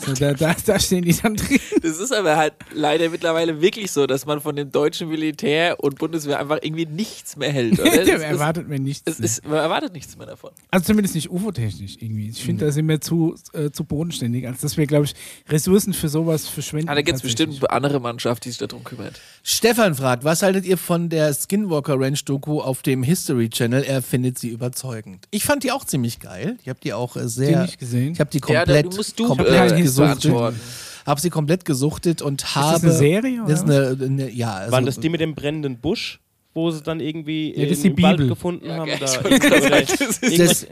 So, da, da, da stehen die dann drin. das ist aber halt leider mittlerweile wirklich so, dass man von dem deutschen Militär und Bundeswehr einfach irgendwie nichts mehr hält. Oder? Ist- erwartet mir nichts. Es ist, man erwartet nichts mehr davon. Also zumindest nicht UFO-technisch irgendwie. Ich finde, da sind wir zu, äh, zu bodenständig, als dass wir, glaube ich, Ressourcen für sowas verschwenden. Ah, da gibt es bestimmt eine andere Mannschaft, die sich darum kümmert. Stefan fragt, was haltet ihr von der Skinwalker Ranch Doku auf dem History Channel? Er findet sie überzeugend. Ich fand die auch ziemlich geil. Ich habe die auch äh, sehr. Die nicht gesehen? Ich habe die Ja, komplett, da, du musst du komplett äh, gesuchtet. beantworten. Habe sie komplett gesuchtet und das habe. eine Serie, Das ist oder eine, eine ja. Also, Waren das die mit dem brennenden Busch, wo sie dann irgendwie Ja, das ist im die Wald Bibel. gefunden haben? okay, Da, oder das ist-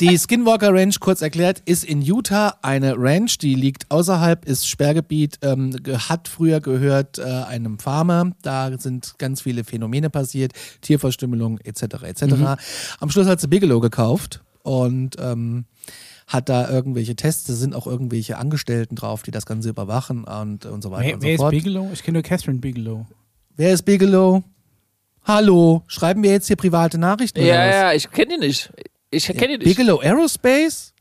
Die Skinwalker Ranch, kurz erklärt, ist in Utah eine Ranch, die liegt außerhalb, ist Sperrgebiet, ähm, hat früher gehört äh, einem Farmer. Da sind ganz viele Phänomene passiert, Tierverstümmelung etc. etc. Am Schluss hat sie Bigelow gekauft und ähm, hat da irgendwelche Tests, da sind auch irgendwelche Angestellten drauf, die das Ganze überwachen und, und so weiter Wer, und so wer ist fort. Bigelow? Ich kenne nur Catherine Bigelow. Wer ist Bigelow? Hallo, schreiben wir jetzt hier private Nachrichten? oder Ja, was? ja, ich kenne die nicht. Ich kenne die nicht. Bigelow Aerospace?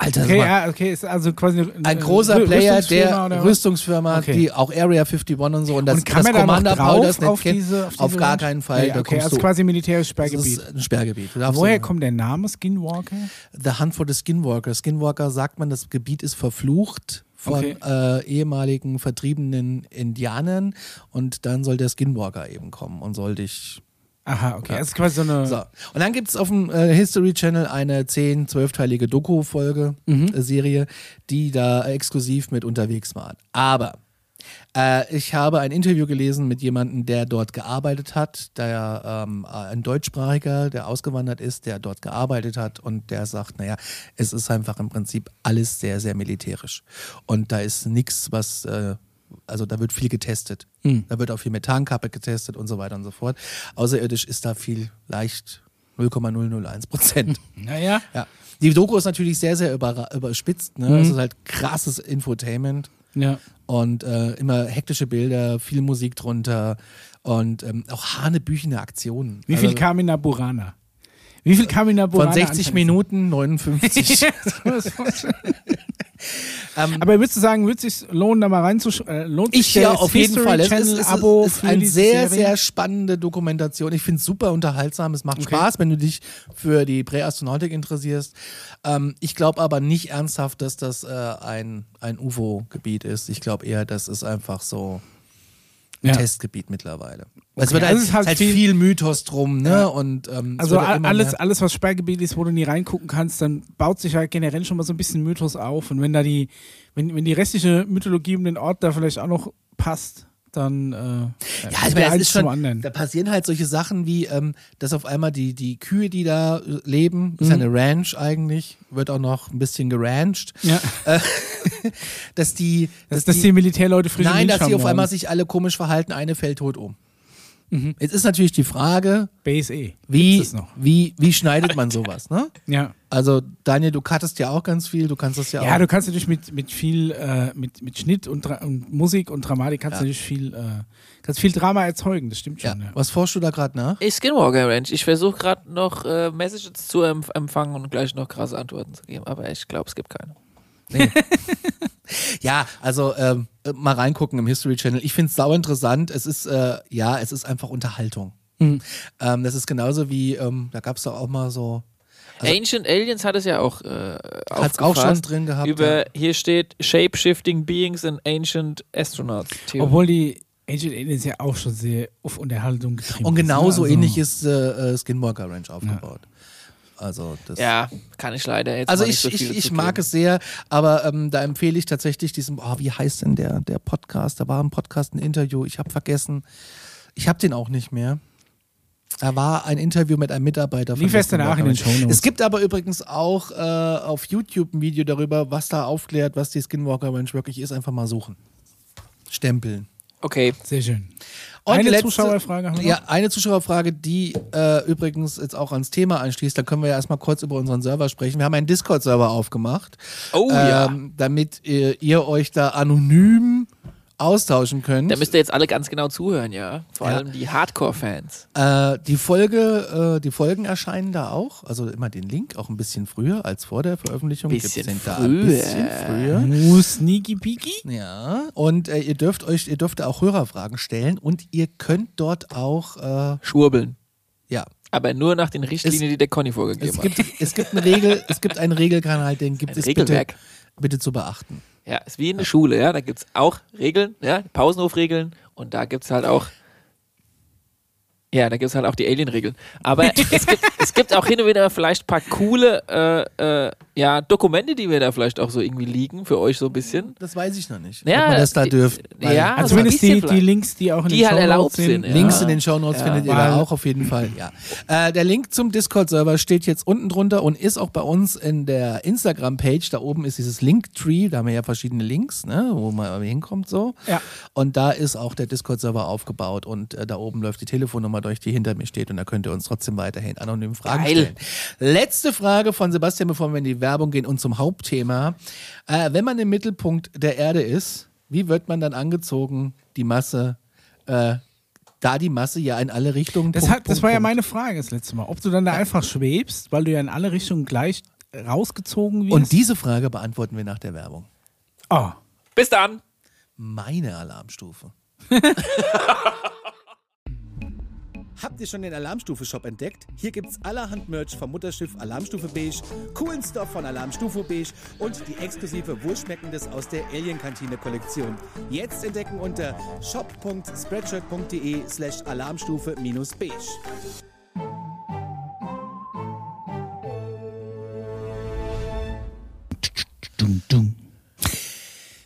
Alter, Okay, ja, okay, ist also quasi eine, ein großer Rü- Player der? Rüstungsfirma, Okay. die auch Area 51 und so und das, Und kann das man da Commander Paul das nicht auf kennt, diese, auf, auf diese gar Ranch? keinen Fall. Nee, okay, kommst also du, quasi militärisches das Sperrgebiet. ist ein Sperrgebiet. Woher kommt der Name Skinwalker? The Hunt for the Skinwalker. Skinwalker sagt man, das Gebiet ist verflucht von Okay. äh, ehemaligen vertriebenen Indianern und dann soll der Skinwalker eben kommen und soll dich Aha, okay. Das ist quasi so eine. So. Und dann gibt es auf dem äh, History Channel eine 10-, 12-teilige Doku-Folge, äh, Serie, die da exklusiv mit unterwegs waren. Aber äh, ich habe ein Interview gelesen mit jemandem, der dort gearbeitet hat, der ähm, äh, ein Deutschsprachiger, der ausgewandert ist, der dort gearbeitet hat und der sagt, naja, es ist einfach im Prinzip alles sehr, sehr militärisch. Und da ist nichts, was, äh, also da wird viel getestet. Da wird auch viel Methankappe getestet und so weiter und so fort. Außerirdisch ist da viel leicht 0,001 Prozent. Naja. ja. Die Doku ist natürlich sehr, sehr über, überspitzt. Ne? Mhm. Es ist halt krasses Infotainment Ja. und äh, immer hektische Bilder, viel Musik drunter und ähm, auch hanebüchene Aktionen. Wie viel Also Kamina Burana? Wie viel Kamina Burana? Von 60 Minuten 59. Ähm, Aber würdest du sagen, würde es sich lohnen, da mal reinzuschauen? Äh, lohnt sich Ich ja, auf jeden History Fall. Es ist, Channel es ist, Abo es ist für eine sehr, Serie? sehr spannende Dokumentation. Ich finde es super unterhaltsam. Es macht Okay. Spaß, wenn du dich für die Präastronautik interessierst. Ähm, ich glaube aber nicht ernsthaft, dass das äh, ein, ein UFO-Gebiet ist. Ich glaube eher, das ist einfach so ein Ja. Testgebiet mittlerweile. Es Okay, wird halt, also halt halt viel- viel, Mythos drum, ne? Ja. Und, ähm, Also immer alles, mehr- alles, was Sperrgebiet ist, wo du nie reingucken kannst, dann baut sich halt generell schon mal so ein bisschen Mythos auf. Und wenn da die, wenn, wenn die restliche Mythologie um den Ort da vielleicht auch noch passt, dann äh, Ja, es eins ist schon, anderen. da passieren halt solche Sachen wie, ähm, dass auf einmal die, die Kühe, die da äh, leben, ist ja Mhm. eine Ranch eigentlich, wird auch noch ein bisschen gerancht, Ja, dass die, dass, dass die Militärleute frische nein, dass die auf einmal sich alle komisch verhalten, eine fällt tot um. Mhm. Jetzt ist natürlich die Frage, BSE. wie, das noch? wie, wie schneidet man sowas, ne? Ja. Also, Daniel, du cuttest ja auch ganz viel, du kannst das ja, Ja, auch. du kannst natürlich mit, mit viel, äh, mit, mit Schnitt und, und Musik und Dramatik kannst Ja. du natürlich viel, äh, kannst viel Drama erzeugen, das stimmt ja. schon. Ja. Was forschst du da gerade nach? Ich Skinwalker Ranch. Ich versuche gerade noch äh, Messages zu empf empfangen und gleich noch krasse Antworten zu geben, aber ich glaube, es gibt keine. Ja, also ähm, äh, mal reingucken im History Channel. Ich finde es sau interessant. Es ist, äh, ja, es ist einfach Unterhaltung. Mhm. Ähm, das ist genauso wie, ähm, da gab es doch auch mal so, Also- Ancient Aliens hat es ja auch äh, hat es auch schon drin gehabt. Über, ja. hier steht Shape-Shifting Beings and Ancient Astronauts. Theory. Obwohl die Agent Aliens ja auch schon sehr auf Unterhaltung getrieben Und ist, genauso ne? Also- ähnlich ist äh, äh, Skinwalker Ranch aufgebaut. Also das. ja, kann ich leider jetzt Also ich, nicht so viel ich, ich mag es sehr, aber ähm, da empfehle ich tatsächlich diesen, oh, wie heißt denn der, der Podcast? Da war im Podcast ein Interview, ich habe vergessen. Ich habe den auch nicht mehr. Da war ein Interview mit einem Mitarbeiter von Lieferst der danach in den. Shownotes. Es gibt aber übrigens auch äh, auf YouTube ein Video darüber, was da aufklärt, was die Skinwalker Ranch wirklich ist. Einfach mal suchen. Stempeln. Okay, Sehr schön. Und Eine letzte- Zuschauerfrage haben wir noch. Ja, eine Zuschauerfrage, die äh, übrigens jetzt auch ans Thema anschließt. Da können wir ja erstmal kurz über unseren Server sprechen. Wir haben einen Discord-Server aufgemacht, Oh ja. ähm, damit ihr, ihr euch da anonym austauschen könnt. Da müsst ihr jetzt alle ganz genau zuhören, ja. Vor Ja. allem die Hardcore-Fans. Äh, die Folge, äh, die Folgen erscheinen da auch. Also immer den Link, auch ein bisschen früher als vor der Veröffentlichung. Bisschen Gibt's den da früher. ein bisschen früher. Uh, sneaky peaky. Ja, und äh, ihr dürft euch, ihr dürft auch Hörerfragen stellen und ihr könnt dort auch, äh, Schwurbeln. ja, Aber nur nach den Richtlinien, die der Conny vorgegeben es hat. gibt, es gibt eine Regel, es gibt einen Regelkanal, den gibt Ein es bitte, Regelwerk. bitte zu beachten. Ja, ist wie in der Schule, ja. Da gibt es auch Regeln, ja, Pausenhofregeln und da gibt es halt auch. Ja, da gibt es halt auch die Alien-Regeln. Aber es, gibt, es gibt auch hin und wieder vielleicht ein paar coole äh, äh, ja, Dokumente, die wir da vielleicht auch so irgendwie liegen für euch so ein bisschen. Das weiß ich noch nicht, Ja, ob man das da dürft. ja, Also zumindest die, die. Links, die auch in Die den halt Shownotes sind. sind, ja. Links in den Shownotes Ja. findet ihr da auch auf jeden Fall, ja. Äh, der Link zum Discord-Server steht jetzt unten drunter und ist auch bei uns in der Instagram-Page. Da oben ist dieses Linktree, da haben wir ja verschiedene Links, ne, wo man hinkommt so. Ja. Und da ist auch der Discord-Server aufgebaut und äh, da oben läuft die Telefonnummer durch, die hinter mir steht und da könnt ihr uns trotzdem weiterhin anonym Fragen Geil. stellen. Letzte Frage von Sebastian, bevor wir in die Werbung gehen und zum Hauptthema. Äh, wenn man im Mittelpunkt der Erde ist, wie wird man dann angezogen, die Masse, äh, da die Masse ja in alle Richtungen. Das, Punkt, hat, das Punkt, war ja Punkt. meine Frage das letzte Mal. Ob du dann da einfach schwebst, weil du ja in alle Richtungen gleich rausgezogen wirst. Und diese Frage beantworten wir nach der Werbung. Oh. Bis dann! Meine Alarmstufe. Habt ihr schon den Alarmstufe-Shop entdeckt? Hier gibt's allerhand Merch vom Mutterschiff Alarmstufe Beige, coolen Stuff von Alarmstufe Beige und die exklusive Wohlschmeckendes aus der Alien-Kantine-Kollektion. Jetzt entdecken unter shop.spreadshirt.de slash alarmstufe-beige. Dum, dum.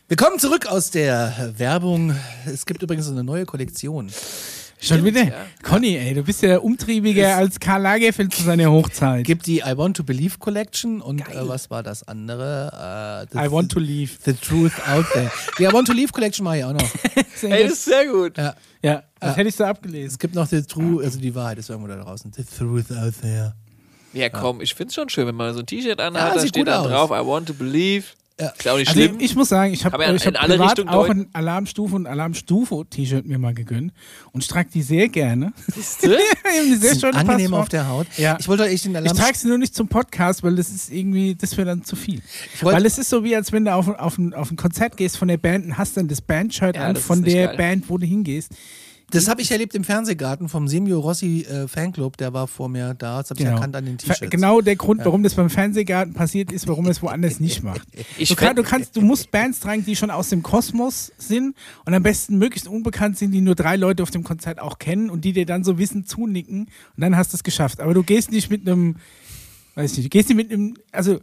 Wir kommen zurück aus der Werbung. Es gibt übrigens eine neue Kollektion. Schon wieder? Conny, ey, du bist ja umtriebiger als Karl Lagerfeld zu seiner Hochzeit. Es gibt die I Want to Believe Collection und äh, was war das andere? Äh, the, I want to leave. The Truth Out There. Die I Want to Leave Collection mache ich auch noch. Ey, das ist sehr gut. Ja. ja, das hätte ich so abgelesen. Es gibt noch The True, also die Wahrheit ist irgendwo da draußen. The Truth Out There. Ja, komm, ich find's schon schön, wenn man so ein T-Shirt Ja, anhat, da sieht steht dann aus. drauf, I want to believe. Ja. Ist auch nicht Also schlimm. ich, ich muss sagen, ich habe ja ich hab privat auch deuten. ein Alarmstufe und Alarmstufe-T-Shirt mir mal gegönnt und ich trage die sehr gerne. Haben eine sehr Sind schöne angenehm Passform. auf der Haut. Ja. Ich wollte euch den Ich Alarm. trage sie nur nicht zum Podcast, weil das ist irgendwie, das wäre dann zu viel. Weil es ist so wie, als wenn du auf, auf, ein, auf ein Konzert gehst von der Band und hast dann das Bandshirt Ja, an von der geil. Band, wo du hingehst. Das habe ich erlebt im Fernsehgarten vom Semio Rossi äh, Fanclub. Der war vor mir da. Das habe ich erkannt an den T-Shirts. Genau der Grund, warum das beim Fernsehgarten passiert ist, warum er es woanders nicht macht. Ich du, kann, du kannst, du musst Bands tragen, die schon aus dem Kosmos sind und am besten möglichst unbekannt sind, die nur drei Leute auf dem Konzert auch kennen und die dir dann so wissen zunicken und dann hast du es geschafft. Aber du gehst nicht mit einem, weiß ich nicht, du gehst nicht mit einem, also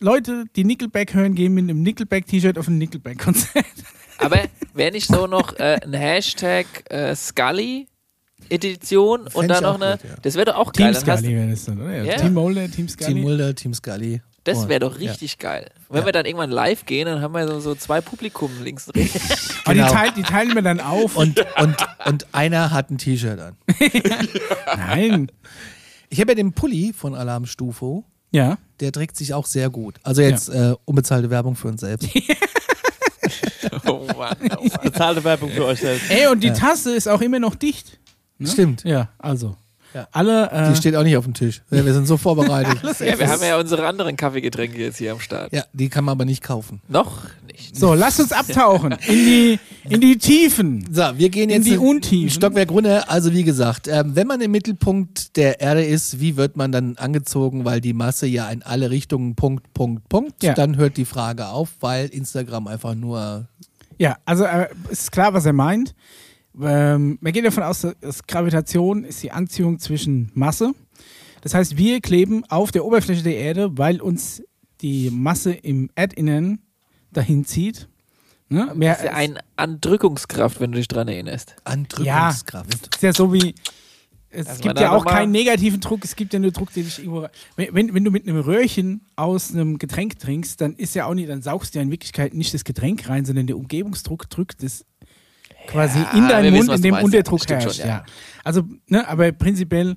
Leute, die Nickelback hören, gehen mit einem Nickelback-T-Shirt auf ein Nickelback-Konzert. Aber wäre nicht so noch äh, ein Hashtag äh, Scully Edition und Fänd dann ich noch eine. gut, ja. Das wäre doch auch geil. Team Dann hast, Scully wäre das dann, oder? Ja. Ja. Team Mulder, Team Scully. Team Mulder, Team Scully. das wäre doch Ja. richtig geil. Wenn Ja. wir dann irgendwann live gehen, dann haben wir so, so zwei Publikum links und rechts. Aber Genau. die, teil, die teilen wir dann auf. Und, und, und einer hat ein T-Shirt an. Nein. Ich habe ja den Pulli von Alarmstufo. Ja. Der trägt sich auch sehr gut. Also jetzt äh, unbezahlte Werbung für uns selbst. oh Mann, oh Mann. Bezahlte Werbung für euch selbst. Ey, und die Tasse ist auch immer noch dicht. Ne? Stimmt. Ja, also. Ja. Alle. Äh, Die steht auch nicht auf dem Tisch. Ja, wir sind so vorbereitet. Ja, wir haben ja unsere anderen Kaffeegetränke jetzt hier am Start. Ja, die kann man aber nicht kaufen. Noch nicht. so, lasst uns abtauchen in die, in die Tiefen. So, wir gehen In jetzt die Untiefen. Stockwerk runter. Also wie gesagt, ähm, wenn man im Mittelpunkt der Erde ist, wie wird man dann angezogen, weil die Masse ja in alle Richtungen Punkt, Punkt, Punkt. Ja. Dann hört die Frage auf, weil Instagram einfach nur Ja, also äh, ist klar, was er meint. Ähm, wir gehen davon aus, dass Gravitation ist die Anziehung zwischen Masse. Das heißt, wir kleben auf der Oberfläche der Erde, weil uns die Masse im Erdinnern dahin zieht. Ne? Mehr, Das ist ja eine Andrückungskraft, wenn du dich dran erinnerst. Andrückungskraft. ist ja so wie. Es man gibt ja auch keinen negativen Druck, es gibt ja nur Druck, den dich irgendwo. Wenn, wenn, du mit einem Röhrchen aus einem Getränk trinkst, dann ist ja auch nicht, dann saugst du ja in Wirklichkeit nicht das Getränk rein, sondern der Umgebungsdruck drückt das quasi Ja, in deinen wissen, Mund, was in dem meinst, Unterdruck ja. Herrscht. schon, ja. Also, ne, aber prinzipiell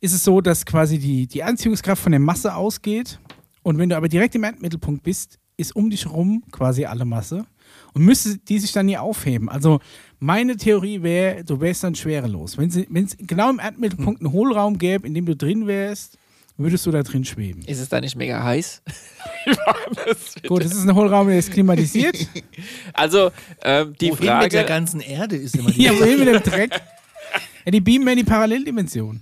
ist es so, dass quasi die, die Anziehungskraft von der Masse ausgeht. Und wenn du aber direkt im Erdmittelpunkt bist, ist um dich rum quasi alle Masse. Und müsste die sich dann nie aufheben. Also meine Theorie wäre, du wärst dann schwerelos. Wenn es genau im Erdmittelpunkt einen Hohlraum gäbe, in dem du drin wärst, würdest du da drin schweben. Ist es da nicht mega heiß? Gut, das ist ein Hohlraum, der ist klimatisiert. Also, ähm, die Wohin mit der Frage. ganzen Erde ist immer die Ja, wohin mit dem Dreck? Ja, die beamen in die Paralleldimension.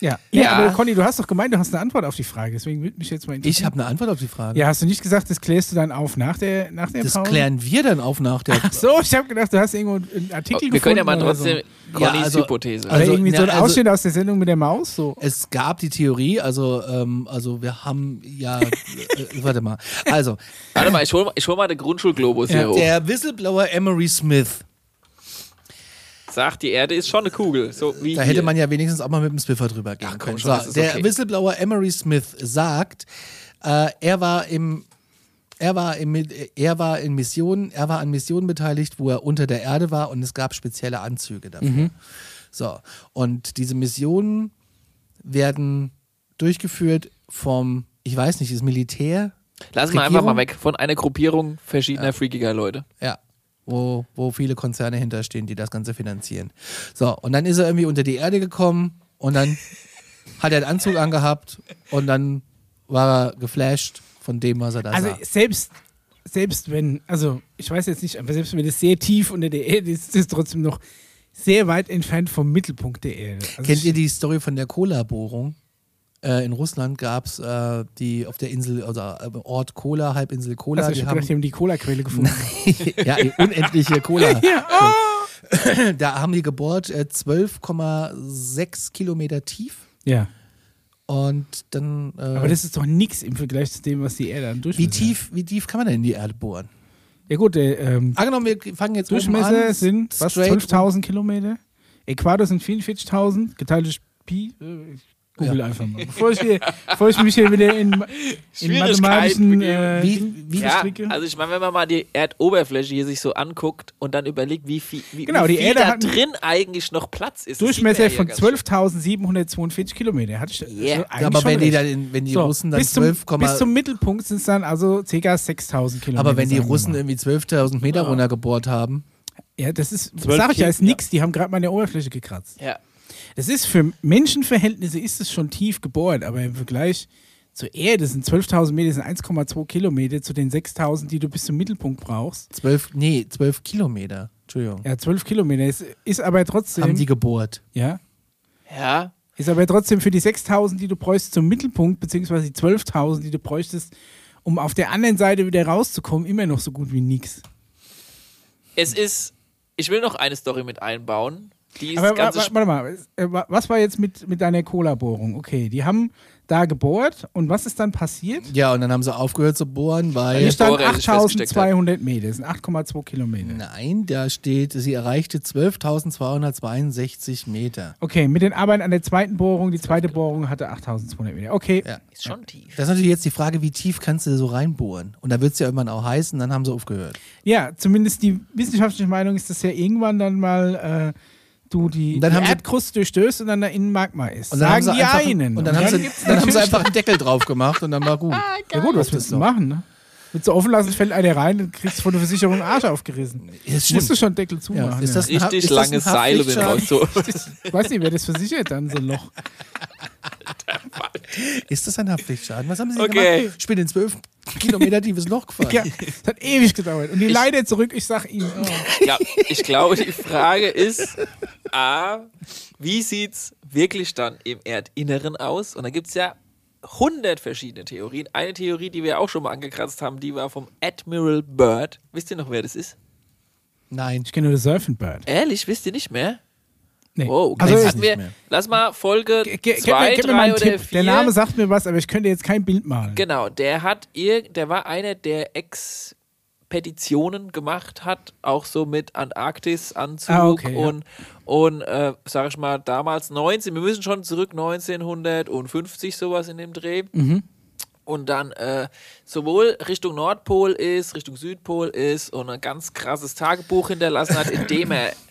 Ja. ja. Ja. aber Conny, du hast doch gemeint, du hast eine Antwort auf die Frage. Deswegen würde mich jetzt mal interessieren. Ich habe eine Antwort auf die Frage. Ja, hast du nicht gesagt, das klärst du dann auf nach der, nach der Das Pause? klären wir dann auf nach der. Ach so, ich habe gedacht, du hast irgendwo einen Artikel Wir können ja gefunden mal oder trotzdem So. Connys Ja, also- Hypothese. Oder Also, irgendwie so na, ein also- Ausschnitt aus der Sendung mit der Maus. So. Es gab die Theorie, also, ähm, also wir haben ja, äh, warte mal, also Warte mal, ich hol, ich hol mal den Grundschulglobus Ja, hier hoch. der Whistleblower Emery Smith, Sagt, die Erde ist schon eine Kugel. So wie da hier. hätte man ja wenigstens auch mal mit dem Swiffer drüber gehen Ach, komm können. schon, So, der okay. Whistleblower Emery Smith sagt, äh, er war im er war, im, er war in Missionen, er war an Missionen beteiligt, wo er unter der Erde war und es gab spezielle Anzüge dafür. Mhm. So, und diese Missionen werden durchgeführt vom, ich weiß nicht, das Militär, Lass mal einfach mal weg von einer Gruppierung verschiedener freakiger Leute. Ja. Wo, wo viele Konzerne hinterstehen, die das Ganze finanzieren. So, und dann ist er irgendwie unter die Erde gekommen und dann hat er einen Anzug angehabt und dann war er geflasht von dem, was er da Also sah. selbst, selbst wenn, also ich weiß jetzt nicht, aber selbst wenn es sehr tief unter der Erde ist, ist es trotzdem noch sehr weit entfernt vom Mittelpunkt der Erde. Also Kennt ihr die Story von der Cola-Bohrung? Äh, in Russland gab es äh, die auf der Insel, also äh, Ort Kola, Halbinsel Kola, also ich die hab haben gedacht, die haben die Cola-Quelle gefunden. ja, unendliche Cola. ja, oh! Da haben die gebohrt äh, 12,6 Kilometer tief ja, und dann äh, aber das ist doch nichts im Vergleich zu dem, was die Erde an Durchmesser wie tief, wie tief kann man denn in die Erde bohren? Ja gut, der ähm, Angenommen, wir fangen jetzt Durchmesser an, sind was, straight 12.000 Kilometer. Äquator sind 44.000, geteilt durch Pi. Google einfach mal. Bevor ich, hier, bevor ich mich hier wieder in, in mathematischen äh, Wie- wie- Ja, also ich meine, wenn man mal die Erdoberfläche hier sich so anguckt und dann überlegt, wie viel, wie, Genau, wie die viel Erde da drin eigentlich noch Platz ist. Durchmesser von man ja ganz schön. 12.742 Kilometer. Hatte ich Yeah. also aber schon wenn die, recht. dann in, wenn die So, Russen dann bis, zum, 12, bis zum Mittelpunkt sind es dann also ca. 6.000 Kilometer. aber wenn die Russen irgendwie 12.000 Meter runtergebohrt haben, Ja, das ist, sag ich ja, ist nix. Die haben gerade mal an der Oberfläche gekratzt. Ja. Das ist für Menschenverhältnisse ist es schon tief gebohrt, aber im Vergleich zur Erde sind 12.000 Meter sind 1,2 Kilometer zu den 6.000, die du bis zum Mittelpunkt brauchst. 12, nee, 12 Kilometer, Entschuldigung, Ja, 12 Kilometer ist, ist aber trotzdem, haben die gebohrt. ja, Ja. ist aber trotzdem für die 6.000, die du bräuchst zum Mittelpunkt, beziehungsweise die 12.000, die du bräuchtest, um auf der anderen Seite wieder rauszukommen, immer noch so gut wie nix. Es ist, ich will noch eine Story mit einbauen. Die ist Aber warte mal, äh, wa- was war jetzt mit, mit deiner Cola-Bohrung? Okay, die haben da gebohrt und was ist dann passiert? Ja, und dann haben sie aufgehört zu bohren, weil. Hier stand Bohrer sich festgesteckt 8200 Meter, das sind 8,2 Kilometer. Nein, da steht, sie erreichte 12.262 Meter. Okay, mit den Arbeiten an der zweiten Bohrung, die zweite Bohrung hatte 8200 Meter. Okay, Ja. ist schon tief. Das ist natürlich jetzt die Frage, wie tief kannst du so reinbohren? Und da wird es ja irgendwann auch heißen, dann haben sie aufgehört. ja, zumindest die wissenschaftliche Meinung ist, dass ja irgendwann dann mal äh, du die, Und dann die haben sie- Erdkruste durchstößt und dann da innen Magma ist. Und dann Sagen haben sie die einfach, einen. Und dann, haben, sie, dann haben sie einfach einen Deckel drauf gemacht und dann war gut. Ja gut, was Das willst du machen, ne? Willst du offen lassen, fällt einer rein und kriegst von der Versicherung den Arsch aufgerissen. Das Musst du schon Deckel zumachen. Ja, ist ja. das ein Richtig ist das langes Seil um den raus. Haftpflichtschaden? So. Ich weiß nicht, wer das versichert dann, so ein Loch. Ist das ein Haftpflichtschaden? Was haben sie Okay. gemacht? Ich bin in zwölf Kilometer tiefes Loch gefallen. Ja, es hat ewig gedauert. Und die Leiter zurück, ich sag ihnen, oh. Ja, ich glaube, die Frage ist, A, wie sieht es wirklich dann im Erdinneren aus? Und da gibt es ja 100 verschiedene Theorien. Eine Theorie, die wir auch schon mal angekratzt haben, die war vom Admiral Byrd. Wisst ihr noch, wer das ist? Nein. ich kenne nur das Surfing Bird. Ehrlich, wisst ihr nicht mehr? Nee. Oh, okay. Also, ich, mehr. lass mal Folge ge- ge- gib 2, mir, gib mir mal 3 einen oder Tipp. 4. Der Name sagt mir was, aber ich könnte jetzt kein Bild malen. Genau, der hat ir der war einer, der Expeditionen gemacht hat, auch so mit Antarktis-Anzug Ah, okay, ja. und, und äh, sag ich mal, damals 19, wir müssen schon zurück 1950 sowas in dem Dreh. Mhm. und dann äh, sowohl Richtung Nordpol ist, Richtung Südpol ist und ein ganz krasses Tagebuch hinterlassen hat, in dem er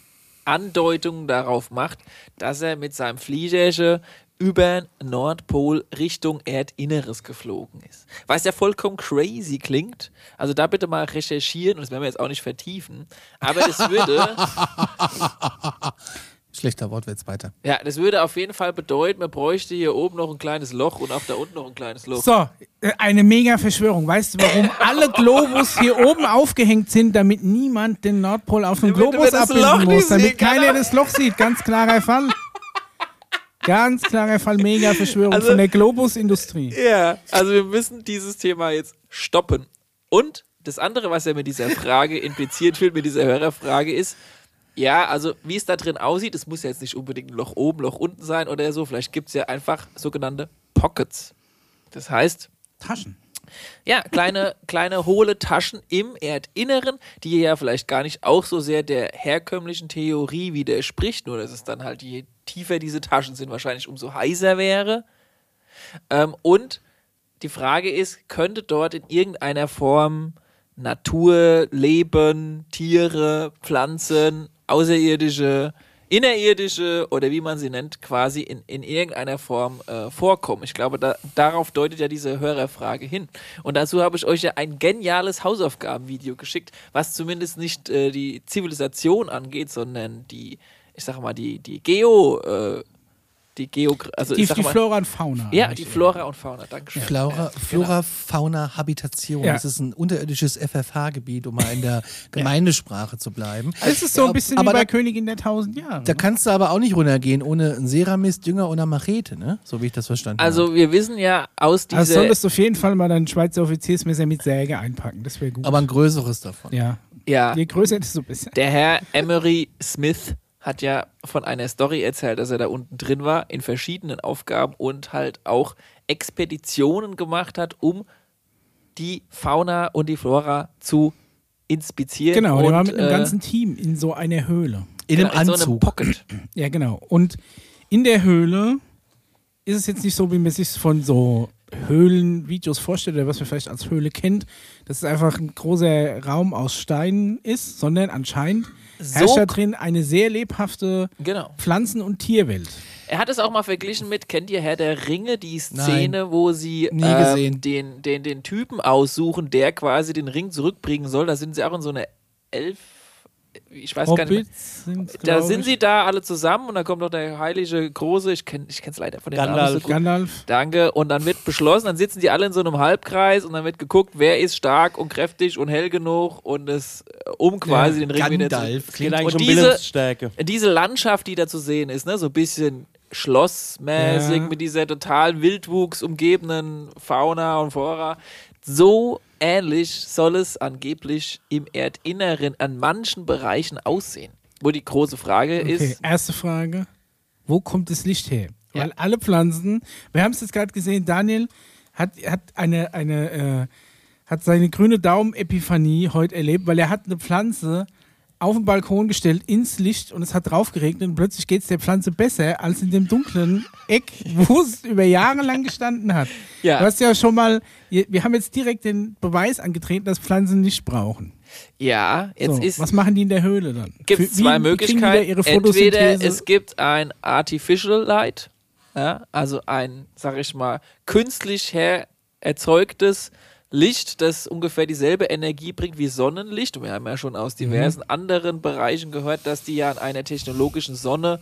Andeutungen darauf macht, dass er mit seinem Fliegerche über Nordpol Richtung Erdinneres geflogen ist. Was ja vollkommen crazy klingt. Also da bitte mal recherchieren und das werden wir jetzt auch nicht vertiefen. Aber das würde, Schlechter Wortwitz weiter. ja, das würde auf jeden Fall bedeuten, man bräuchte hier oben noch ein kleines Loch und auch da unten noch ein kleines Loch. So, äh, eine mega Verschwörung. Weißt du, warum alle Globus hier oben aufgehängt sind, damit niemand den Nordpol auf dem Globus abbilden muss, damit keiner das Loch sieht. Ganz klarer Fall. Ganz klarer Fall, mega Verschwörung Also- von der Globusindustrie. Ja, also wir müssen dieses Thema jetzt stoppen. Und das andere, was ja mit dieser Frage impliziert wird, mit dieser Hörerfrage ist, ja, also wie es da drin aussieht, es muss ja jetzt nicht unbedingt ein Loch oben, Loch unten sein oder so, vielleicht gibt es ja einfach sogenannte Pockets. Das heißt, Taschen. ja, kleine, kleine hohle Taschen im Erdinneren, die ja vielleicht gar nicht auch so sehr der herkömmlichen Theorie widerspricht, nur dass es dann halt, je tiefer diese Taschen sind, wahrscheinlich umso heißer wäre. Ähm, und die Frage ist, könnte dort in irgendeiner Form Natur, Leben, Tiere, Pflanzen, außerirdische, innerirdische oder wie man sie nennt, quasi in, in irgendeiner Form äh, vorkommen. Ich glaube, da, darauf deutet ja diese Hörerfrage hin. Und dazu habe ich euch ja ein geniales Hausaufgabenvideo geschickt, was zumindest nicht äh, die Zivilisation angeht, sondern die, ich sage mal, die, die Geo, äh, die Geo, also Die, ich sag die mal, Flora und Fauna. ja, die Flora und Fauna, Dankeschön. Flora, Flora Fauna, Habitation. Ja. Das ist ein unterirdisches FFH-Gebiet, um mal in der Gemeindesprache zu bleiben. Es ist so Ja, ein bisschen aber wie bei da, Königin der Tausend Jahre. da kannst du aber auch nicht runtergehen ohne einen Ceramist, Dünger und eine Machete, ne? So wie ich das verstanden habe. Also wir wissen ja aus also dieser solltest du auf jeden Fall mal dein Schweizer Offiziersmesser mit Säge einpacken. Das wäre gut. Aber ein größeres davon. ja. ja, Je größer, desto besser. der Herr Emery Smith hat ja von einer Story erzählt, dass er da unten drin war in verschiedenen Aufgaben und halt auch Expeditionen gemacht hat, um die Fauna und die Flora zu inspizieren. Genau, und, der war mit einem äh, ganzen Team in so einer Höhle. In genau, einem in so einem Anzug. Pocket. Ja, genau. Und in der Höhle ist es jetzt nicht so, wie man sich von so Höhlenvideos vorstellt oder was man vielleicht als Höhle kennt, dass es einfach ein großer Raum aus Steinen ist, sondern anscheinend So- herrscht da drin eine sehr lebhafte Genau. Pflanzen- und Tierwelt. Er hat es auch mal verglichen mit, kennt ihr Herr der Ringe, die Szene, wo sie Nie ähm, gesehen. den, den, den Typen aussuchen, der quasi den Ring zurückbringen soll. Da sind sie auch in so einer Elf. Ich weiß gar nicht. Mehr. Hobbits Da sind ich. sie da alle zusammen und dann kommt noch der heilige große, ich kenne ich es leider von den Namen Gandalf. nicht so gut. Gandalf. Danke. Und dann wird beschlossen, dann sitzen die alle in so einem Halbkreis und dann wird geguckt, wer ist stark und kräftig und hell genug und es, äh, um quasi den Ring wieder zu. Gandalf. Klingt eigentlich Und um diese-. Diese Landschaft, die da zu sehen ist, ne, so ein bisschen schlossmäßig Ja. mit dieser total Wildwuchs umgebenen Fauna und Flora. So ähnlich soll es angeblich im Erdinneren an manchen Bereichen aussehen. Wo die große Frage Okay, ist, erste Frage. Wo kommt das Licht her? Weil alle Pflanzen, wir haben es jetzt gerade gesehen, Daniel hat, hat eine, eine äh, hat seine grüne Daumen-Epiphanie heute erlebt, weil er hat eine Pflanze auf den Balkon gestellt, ins Licht und es hat drauf geregnet und plötzlich geht es der Pflanze besser als in dem dunklen Eck, wo es über Jahre lang gestanden hat. Ja. Du hast ja schon mal, wir haben jetzt direkt den Beweis angetreten, dass Pflanzen nicht brauchen. ja, jetzt So, ist was machen die in der Höhle dann? gibt es zwei Möglichkeiten. ihre Entweder es gibt ein Artificial Light, ja, also ein, sag ich mal, künstlich her erzeugtes Licht, das ungefähr dieselbe Energie bringt wie Sonnenlicht. Und wir haben ja schon aus diversen anderen Bereichen gehört, dass die ja an einer technologischen Sonne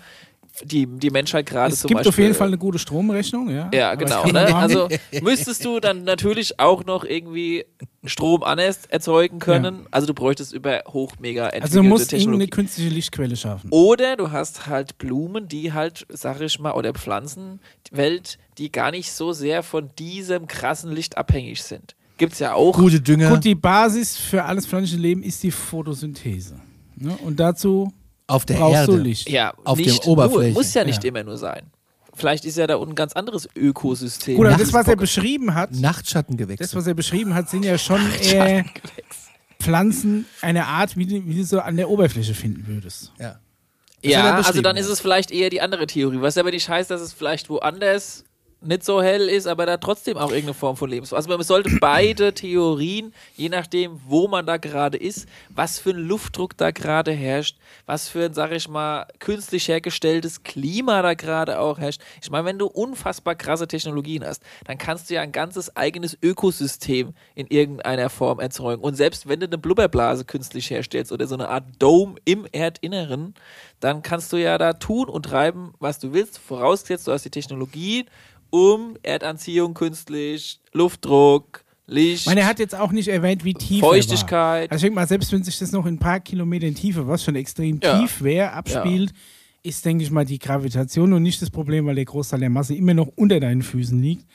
die, die Menschheit gerade Es zum gibt Beispiel auf jeden Fall eine gute Stromrechnung, ja. ja, Aber genau. Ne? Also müsstest du dann natürlich auch noch irgendwie Strom anders erzeugen können. Also du bräuchtest über hoch mega also du musst irgendeine künstliche Lichtquelle schaffen. Oder du hast halt Blumen, die halt, sag ich mal, oder Pflanzenwelt, die gar nicht so sehr von diesem krassen Licht abhängig sind. Gibt's ja auch. Gute Dünger. Gut, die Basis für alles pflanzliche Leben ist die Photosynthese. Ne? Und dazu auf der brauchst Erde. du Licht. Ja, Auf der Oberfläche. Nur, muss ja nicht Ja. immer nur sein. Vielleicht ist ja da unten ein ganz anderes Ökosystem. Nachts- das, was er beschrieben hat, Nachtschattengewächse. das, was er beschrieben hat, sind ja schon eher Pflanzen, eine Art, wie du, wie du so an der Oberfläche finden würdest. ja. hat Ja, also dann ist es vielleicht eher die andere Theorie, was aber nicht heißt, dass es vielleicht woanders nicht so hell ist, aber da trotzdem auch irgendeine Form von Leben ist. Also man sollte beide Theorien, je nachdem, wo man da gerade ist, was für ein Luftdruck da gerade herrscht, was für ein, sag ich mal, künstlich hergestelltes Klima da gerade auch herrscht. Ich meine, wenn du unfassbar krasse Technologien hast, dann kannst du ja ein ganzes eigenes Ökosystem in irgendeiner Form erzeugen. Und selbst wenn du eine Blubberblase künstlich herstellst oder so eine Art Dome im Erdinneren, dann kannst du ja da tun und treiben, was du willst, vorausgesetzt, du hast die Technologie, um Erdanziehung künstlich, Luftdruck, Licht. Ich meine, er hat jetzt auch nicht erwähnt, wie tief Feuchtigkeit. er war. Also ich denke mal, selbst wenn sich das noch in ein paar Kilometern Tiefe, was schon extrem Ja. tief wäre, abspielt, ist, denke ich mal, die Gravitation und nicht das Problem, weil der Großteil der Masse immer noch unter deinen Füßen liegt.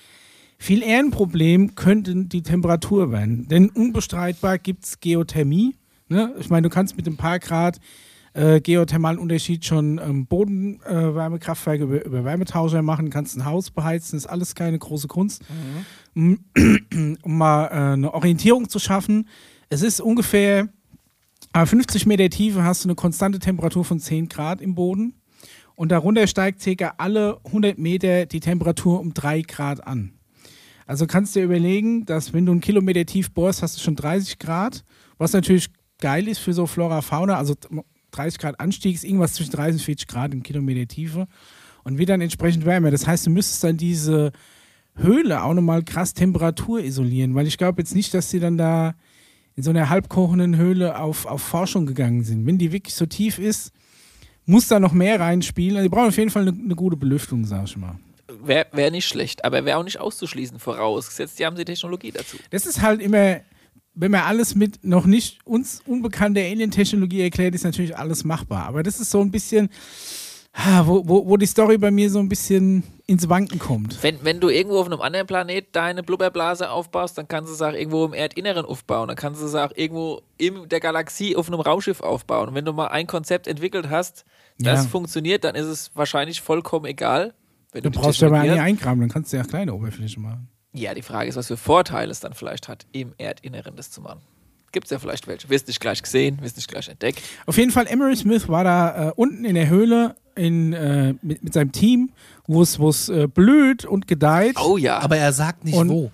Viel eher ein Problem könnte die Temperatur werden. Denn unbestreitbar gibt es Geothermie. Ne? Ich meine, du kannst mit ein paar Grad äh, geothermalen Unterschied schon ähm, Bodenwärmekraftwerke über, über Wärmetauscher machen, kannst ein Haus beheizen, ist alles keine große Kunst. Um, um mal äh, eine Orientierung zu schaffen, es ist ungefähr äh, 50 Meter Tiefe hast du eine konstante Temperatur von 10 Grad im Boden und darunter steigt ca. alle 100 Meter die Temperatur um 3 Grad an. Also kannst du dir überlegen, dass wenn du einen Kilometer tief bohrst, hast du schon 30 Grad, was natürlich geil ist für so Flora, Fauna, also 30 Grad Anstieg ist irgendwas zwischen 30 und 40 Grad im Kilometer Tiefe und wird dann entsprechend wärmer. Das heißt, du müsstest dann diese Höhle auch nochmal krass Temperatur isolieren, weil ich glaube jetzt nicht, dass sie dann da in so einer halbkochenden Höhle auf, auf Forschung gegangen sind. Wenn die wirklich so tief ist, muss da noch mehr reinspielen. Also die brauchen auf jeden Fall eine, eine gute Belüftung, sag ich mal. Wäre wär nicht schlecht, aber wäre auch nicht auszuschließen, vorausgesetzt, die haben die Technologie dazu. Das ist halt immer, wenn man alles mit noch nicht uns unbekannter Alien-Technologie erklärt, ist natürlich alles machbar. Aber das ist so ein bisschen, ah, wo, wo, wo die Story bei mir so ein bisschen ins Wanken kommt. Wenn, wenn du irgendwo auf einem anderen Planet deine Blubberblase aufbaust, dann kannst du es auch irgendwo im Erdinneren aufbauen. Dann kannst du es auch irgendwo in der Galaxie auf einem Raumschiff aufbauen. Und wenn du mal ein Konzept entwickelt hast, das Ja. funktioniert, dann ist es wahrscheinlich vollkommen egal. Wenn Du die brauchst ja aber hast. eingraben, dann kannst du ja kleine Oberfläche machen. Ja, die Frage ist, was für Vorteile es dann vielleicht hat, im Erdinneren das zu machen. Gibt es ja vielleicht welche. Wirst nicht gleich gesehen, wirst nicht gleich entdeckt. Auf jeden Fall, Emery Smith war da äh, unten in der Höhle in, äh, mit, mit seinem Team, wo es wo es, äh, blüht und gedeiht. Oh ja. Aber er sagt nicht Und- wo.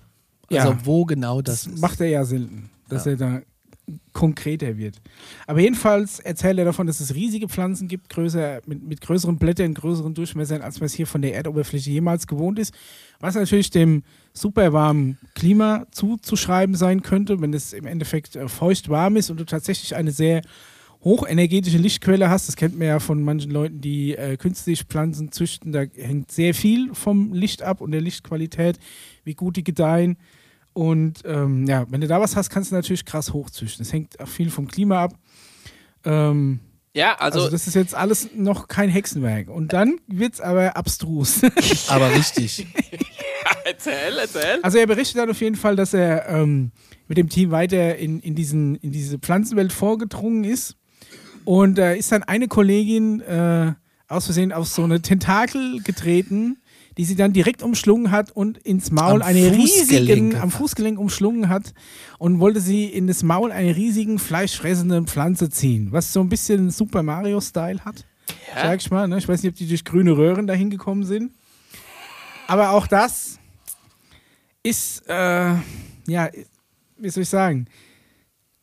Also Ja. wo genau das, Das ist. macht er ja selten, dass er da konkreter wird. Aber jedenfalls erzählt er davon, dass es riesige Pflanzen gibt, größer, mit, mit größeren Blättern, größeren Durchmessern, als man es hier von der Erdoberfläche jemals gewohnt ist. Was natürlich dem super warmen Klima zuzuschreiben sein könnte, wenn es im Endeffekt äh, feucht warm ist und du tatsächlich eine sehr hochenergetische Lichtquelle hast. Das kennt man ja von manchen Leuten, die äh, künstlich Pflanzen züchten. Da hängt sehr viel vom Licht ab und der Lichtqualität, wie gut die gedeihen. Und ähm, ja, wenn du da was hast, kannst du natürlich krass hochzüchten. Das hängt auch viel vom Klima ab. Ähm, ja, also, also, das ist jetzt alles noch kein Hexenwerk. Und dann wird es aber abstrus. Aber richtig. erzähl, erzähl. Also er berichtet dann auf jeden Fall, dass er ähm, mit dem Team weiter in, in, diesen, in diese Pflanzenwelt vorgedrungen ist. Und da ist dann eine Kollegin äh, aus Versehen auf so eine Tentakel getreten, die sie dann direkt umschlungen hat und ins Maul Am eine Fußgelenk riesigen, am. Fußgelenk umschlungen hat und wollte sie in das Maul einer riesigen, fleischfressenden Pflanze ziehen, was so ein bisschen Super Mario-Style hat, Ja. sag ich mal. Ne? Ich weiß nicht, ob die durch grüne Röhren dahin gekommen sind. Aber auch das ist, äh, ja, wie soll ich sagen?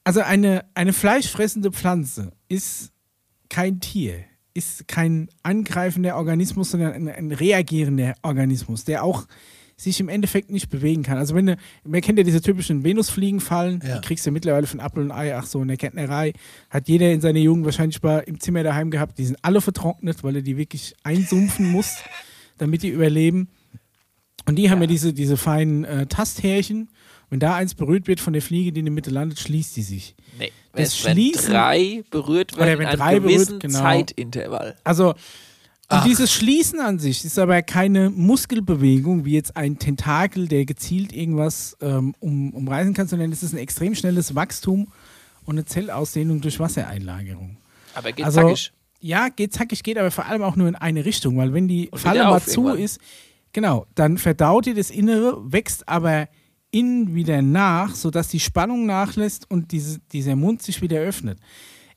Also eine, eine fleischfressende Pflanze ist kein Tier, ist kein angreifender Organismus, sondern ein, ein reagierender Organismus, der auch sich im Endeffekt nicht bewegen kann. Also wenn du, man kennt ja diese typischen Venusfliegenfallen, Ja. die kriegst du mittlerweile von Apfel und Ei, ach so, in der Gärtnerei, hat jeder in seiner Jugend wahrscheinlich mal im Zimmer daheim gehabt, die sind alle vertrocknet, weil er die wirklich einsumpfen muss, damit die überleben. Und die haben ja diese, diese feinen äh, Tasthärchen. Wenn da eins berührt wird von der Fliege, die in der Mitte landet, schließt die sich. Nee, wenn, Das wenn Schließen- drei berührt Oder werden wenn in drei berührt, genau. Zeitintervall. Also, und dieses Schließen an sich ist aber keine Muskelbewegung, wie jetzt ein Tentakel, der gezielt irgendwas ähm, um, umreißen kann, sondern es ist ein extrem schnelles Wachstum und eine Zellausdehnung durch Wassereinlagerung. Aber geht Also, zackig. ja, geht zackig, geht aber vor allem auch nur in eine Richtung, weil wenn die Falle mal zu ist, genau, dann verdaut ihr das Innere, wächst aber innen wieder nach, sodass die Spannung nachlässt und diese, dieser Mund sich wieder öffnet.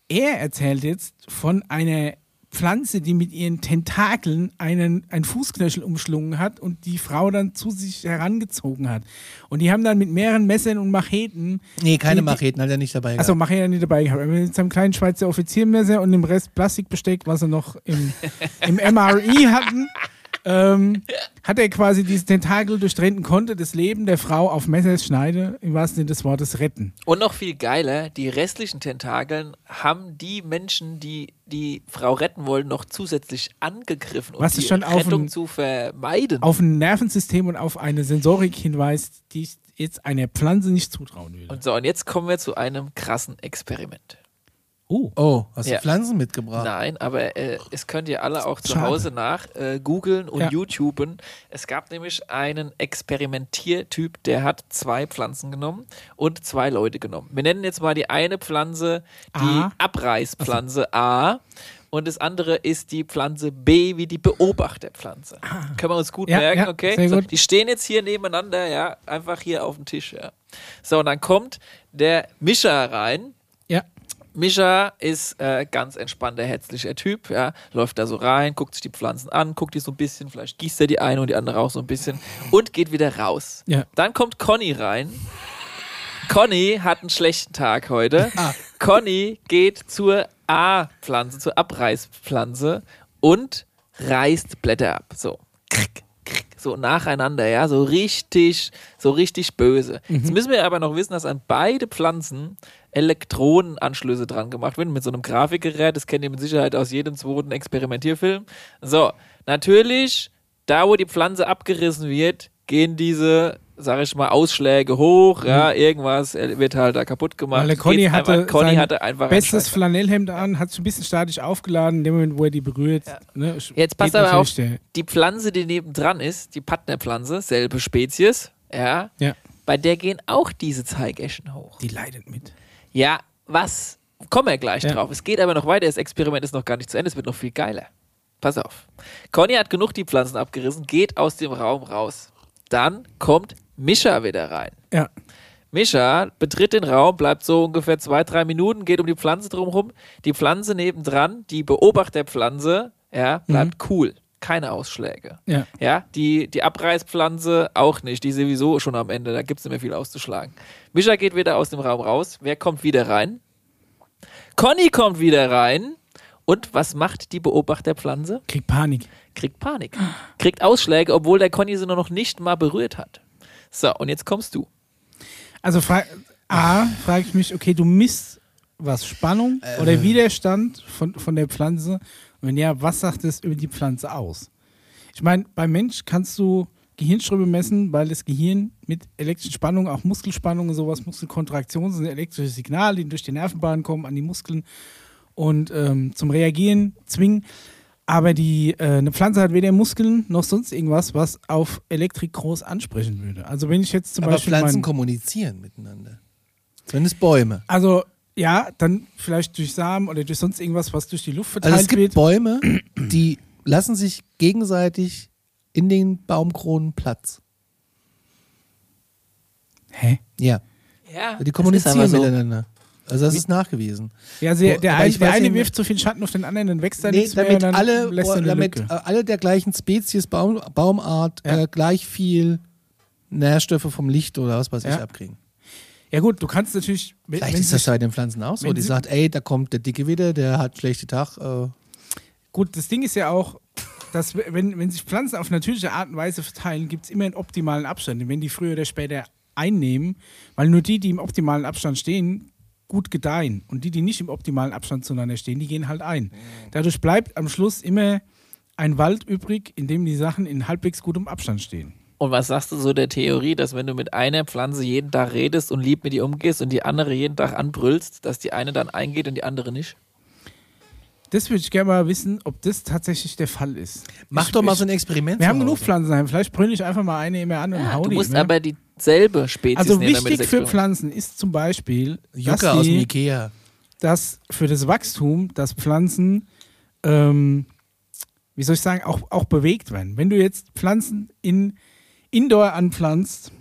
Er erzählt jetzt von einer Pflanze, die mit ihren Tentakeln einen, ein Fußknöchel umschlungen hat und die Frau dann zu sich herangezogen hat. Und die haben dann mit mehreren Messern und Macheten. Nee, keine die- Macheten hat er nicht dabei Achso, gehabt. Macheten hat er nicht dabei gehabt. Mit seinem kleinen Schweizer Offiziermesser und dem Rest Plastikbesteck, was sie noch im, im MRI hatten, ähm, hat er quasi diese Tentakel durchtrennen und konnte das Leben der Frau auf Messerschneide im wahrsten Sinne des Wortes retten. Und noch viel geiler, die restlichen Tentakeln haben die Menschen, die die Frau retten wollen, noch zusätzlich angegriffen, um Was die schon auf Rettung ein- zu vermeiden. Auf ein Nervensystem und auf eine Sensorik hinweist, die ich jetzt einer Pflanze nicht zutrauen würde. Und so, und jetzt kommen wir zu einem krassen Experiment. Oh. Oh, hast du Ja. Pflanzen mitgebracht? Nein, aber äh, es könnt ihr alle auch zu. Hause nach äh, googeln und Ja. YouTuben. Es gab nämlich einen Experimentiertyp, der hat zwei Pflanzen genommen und zwei Leute genommen. Wir nennen jetzt mal die eine Pflanze die A. Abreißpflanze A. Und das andere ist die Pflanze B wie die Beobachterpflanze. Können wir uns gut Ja, merken, ja, okay? sehr So, die stehen jetzt hier nebeneinander, ja, einfach hier auf dem Tisch, ja. So, und dann kommt der Mischer rein. Mischa ist äh, ganz entspannter, herzlicher Typ, ja, läuft da so rein, guckt sich die Pflanzen an, guckt die so ein bisschen, vielleicht gießt er die eine und die andere auch so ein bisschen und geht wieder raus. Ja. Dann kommt Conny rein. Conny hat einen schlechten Tag heute. Ah. Conny geht zur A-Pflanze, zur Abreißpflanze und reißt Blätter ab. So. Krick, so nacheinander, ja, so richtig, so richtig böse. Mhm. Jetzt müssen wir aber noch wissen, dass an beide Pflanzen Elektronenanschlüsse dran gemacht werden mit so einem Grafikgerät. Das kennt ihr mit Sicherheit aus jedem zweiten Experimentierfilm. So, natürlich, da wo die Pflanze abgerissen wird, gehen diese, sag ich mal, Ausschläge hoch, ja, irgendwas wird halt da kaputt gemacht. Mhm. Weil der Conny Geht's hatte, einfach, Conny sein hatte einfach bestes. Flanellhemd an, hat sich ein bisschen statisch aufgeladen, in dem Moment, wo er die berührt. Ne, Jetzt passt aber auf, der- die Pflanze, die nebendran ist, die Partnerpflanze, selbe Spezies, ja, Ja, bei der gehen auch diese Zeigeschen hoch. die leidet mit. Ja, was? Kommen wir gleich Ja. drauf. Es geht aber noch weiter. Das Experiment ist noch gar nicht zu Ende. Es wird noch viel geiler. Pass auf. Conny hat genug die Pflanzen abgerissen, geht aus dem Raum raus. Dann kommt Mischa wieder rein. Ja. Mischa betritt den Raum, bleibt so ungefähr zwei, drei Minuten, geht um die Pflanze drumherum. Die Pflanze nebendran, die Beobachterpflanze, ja, bleibt cool. Keine Ausschläge. Ja. Ja, die, die Abreißpflanze auch nicht. Die ist sowieso schon am Ende. Da gibt es nicht mehr viel auszuschlagen. Mischa geht wieder aus dem Raum raus. Wer kommt wieder rein? Conny kommt wieder rein. Und was macht die Beobachterpflanze? Krieg Panik. Kriegt Panik. Kriegt Ausschläge, obwohl der Conny sie noch nicht mal berührt hat. So, und jetzt kommst du. Also fra A, frage ich mich, okay, du misst was, Spannung Äh. oder Widerstand von, von der Pflanze? Und wenn ja, was sagt es über die Pflanze aus? Ich meine, beim Mensch kannst du Gehirnströme messen, weil das Gehirn mit elektrischen Spannungen, auch Muskelspannungen und sowas, Muskelkontraktionen sind elektrische Signale, die durch die Nervenbahnen kommen an die Muskeln und ähm, zum Reagieren zwingen. Aber die, äh, eine Pflanze hat weder Muskeln noch sonst irgendwas, was auf Elektrik groß ansprechen würde. Also wenn ich jetzt zum Aber Beispiel Pflanzen mein, kommunizieren miteinander. Zumindest Bäume. Also, ja, dann vielleicht durch Samen oder durch sonst irgendwas, was durch die Luft verteilt Also es gibt wird. Bäume, die lassen sich gegenseitig in den Baumkronen Platz. Hä? Ja, Ja, die kommunizieren aber so. Also das ist nachgewiesen. Ja, also der, der, ein, ich der eine wirft so viel Schatten auf den anderen, dann wächst da Nee, nichts mehr, damit dann alle, er damit Lücke. äh, alle der gleichen Spezies, Baum, Baumart, Ja. äh, gleich viel Nährstoffe vom Licht oder was weiß ich Ja. abkriegen. Ja gut, du kannst natürlich, Vielleicht ist das bei den Pflanzen auch so. Die sagt, ey, da kommt der Dicke wieder, der hat schlechte Tag. Äh, gut, das Ding ist ja auch, dass wenn, wenn sich Pflanzen auf natürliche Art und Weise verteilen, gibt es immer einen optimalen Abstand. Und wenn die früher oder später einnehmen, weil nur die, die im optimalen Abstand stehen, gut gedeihen. Und die, die nicht im optimalen Abstand zueinander stehen, die gehen halt ein. Dadurch bleibt am Schluss immer ein Wald übrig, in dem die Sachen in halbwegs gutem Abstand stehen. Und was sagst du so der Theorie, dass wenn du mit einer Pflanze jeden Tag redest und lieb mit ihr umgehst und die andere jeden Tag anbrüllst, dass die eine dann eingeht und die andere nicht? Das würde ich gerne mal wissen, ob das tatsächlich der Fall ist. mach ich, doch mal ich, so ein Experiment. Wir haben genug Hause. Pflanzen daheim. Vielleicht brülle ich einfach mal eine immer an und hau Du die musst immer. aber dieselbe Spezies Also nehmen, wichtig für Pflanzen ist zum Beispiel, dass, aus dem die, Ikea. dass für das Wachstum, dass Pflanzen, ähm, wie soll ich sagen, auch, auch bewegt werden. Wenn du jetzt Pflanzen in Indoor anpflanzt,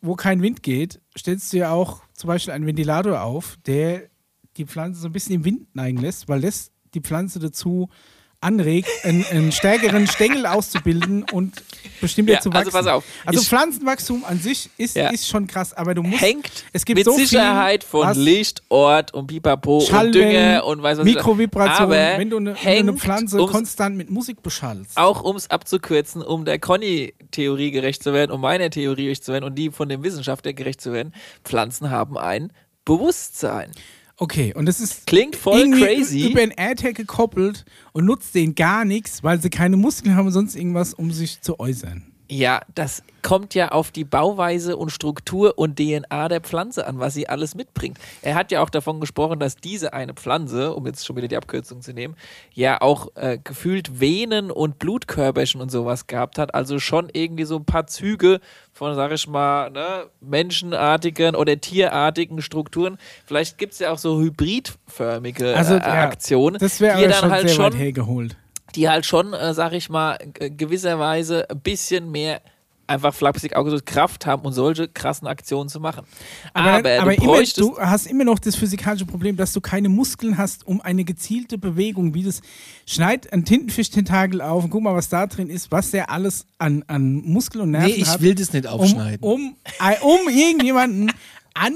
wo kein Wind geht, stellst du ja auch zum Beispiel einen Ventilator auf, der die Pflanze so ein bisschen im Wind neigen lässt, weil das die Pflanze dazu anregt, einen, einen stärkeren Stängel auszubilden und bestimmter Ja, zu also wachsen. pass auf. Also Pflanzenwachstum an sich ist, Ja. ist schon krass, aber du musst. Hängt es gibt mit so viel, Sicherheit von was- Licht, Ort und Pipapo und Schallwellen, Dünger und weiß was Mikrovibrationen, Aber wenn du eine, hängt, eine Pflanze konstant mit Musik beschallst. auch um es abzukürzen, um der Conny-Theorie gerecht zu werden, um meiner Theorie gerecht zu werden und die von dem Wissenschaftler gerecht zu werden, Pflanzen haben ein Bewusstsein. Okay, und das ist Klingt voll crazy. über einen AirTag gekoppelt und nutzt den gar nichts, weil sie keine Muskeln haben und sonst irgendwas, um sich zu äußern. Ja, das kommt ja auf die Bauweise und Struktur und DNA der Pflanze an, was sie alles mitbringt. Er hat ja auch davon gesprochen, dass diese eine Pflanze, um jetzt schon wieder die Abkürzung zu nehmen, ja auch äh, gefühlt Venen und Blutkörperchen und sowas gehabt hat. Also schon irgendwie so ein paar Züge von, sag ich mal, ne, menschenartigen oder tierartigen Strukturen. Vielleicht gibt es ja auch so hybridförmige Also, äh, ja, Aktionen, Das wäre die dann schon halt sehr schon weit hergeholt. Die halt schon, äh, sag ich mal, gewisserweise ein bisschen mehr einfach flapsig ausgedrückt Kraft haben, um solche krassen Aktionen zu machen. Aber, Aber, du immer, du hast immer noch das physikalische Problem, dass du keine Muskeln hast, um eine gezielte Bewegung, wie das schneid ein Tintenfisch-Tentakel auf und guck mal, was da drin ist, was der alles an, an Muskeln und Nerven Nee, ich hat. will das nicht um, aufschneiden. um, äh, um irgendjemanden an,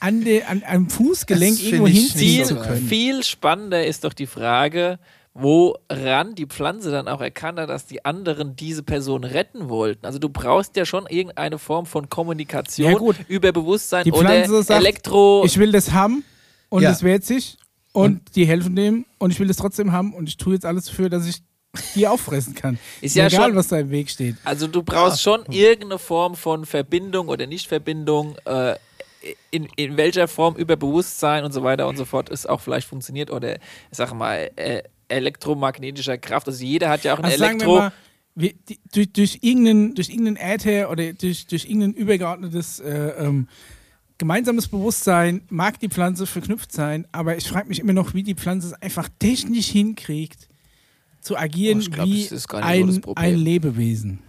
an, de, an einem Fußgelenk Das irgendwo hinziehen zu können. viel spannender ist doch die Frage, woran die Pflanze dann auch erkannt hat, dass die anderen diese Person retten wollten. Also du brauchst ja schon irgendeine Form von Kommunikation Ja, gut. über Bewusstsein Die oder Pflanze sagt, Elektro. Ich will das haben und Ja. das wehrt sich und, die helfen dem und ich will das trotzdem haben und ich tue jetzt alles dafür, dass ich die auffressen kann. Ist ja egal, schon- was da im Weg steht. Also du brauchst schon irgendeine Form von Verbindung oder Nichtverbindung, äh, in, in welcher Form über Bewusstsein und so weiter und so fort es auch vielleicht funktioniert oder ich sag mal äh, elektromagnetischer Kraft. Also jeder hat ja auch ein Also Elektro. mal, wir, die, durch, durch irgendeinen, durch irgendeinen Äther oder durch, durch irgendein übergeordnetes äh, ähm, gemeinsames Bewusstsein mag die Pflanze verknüpft sein, aber ich frage mich immer noch, wie die Pflanze es einfach technisch hinkriegt, zu agieren Oh, glaub, wie nicht so ein, ein Lebewesen.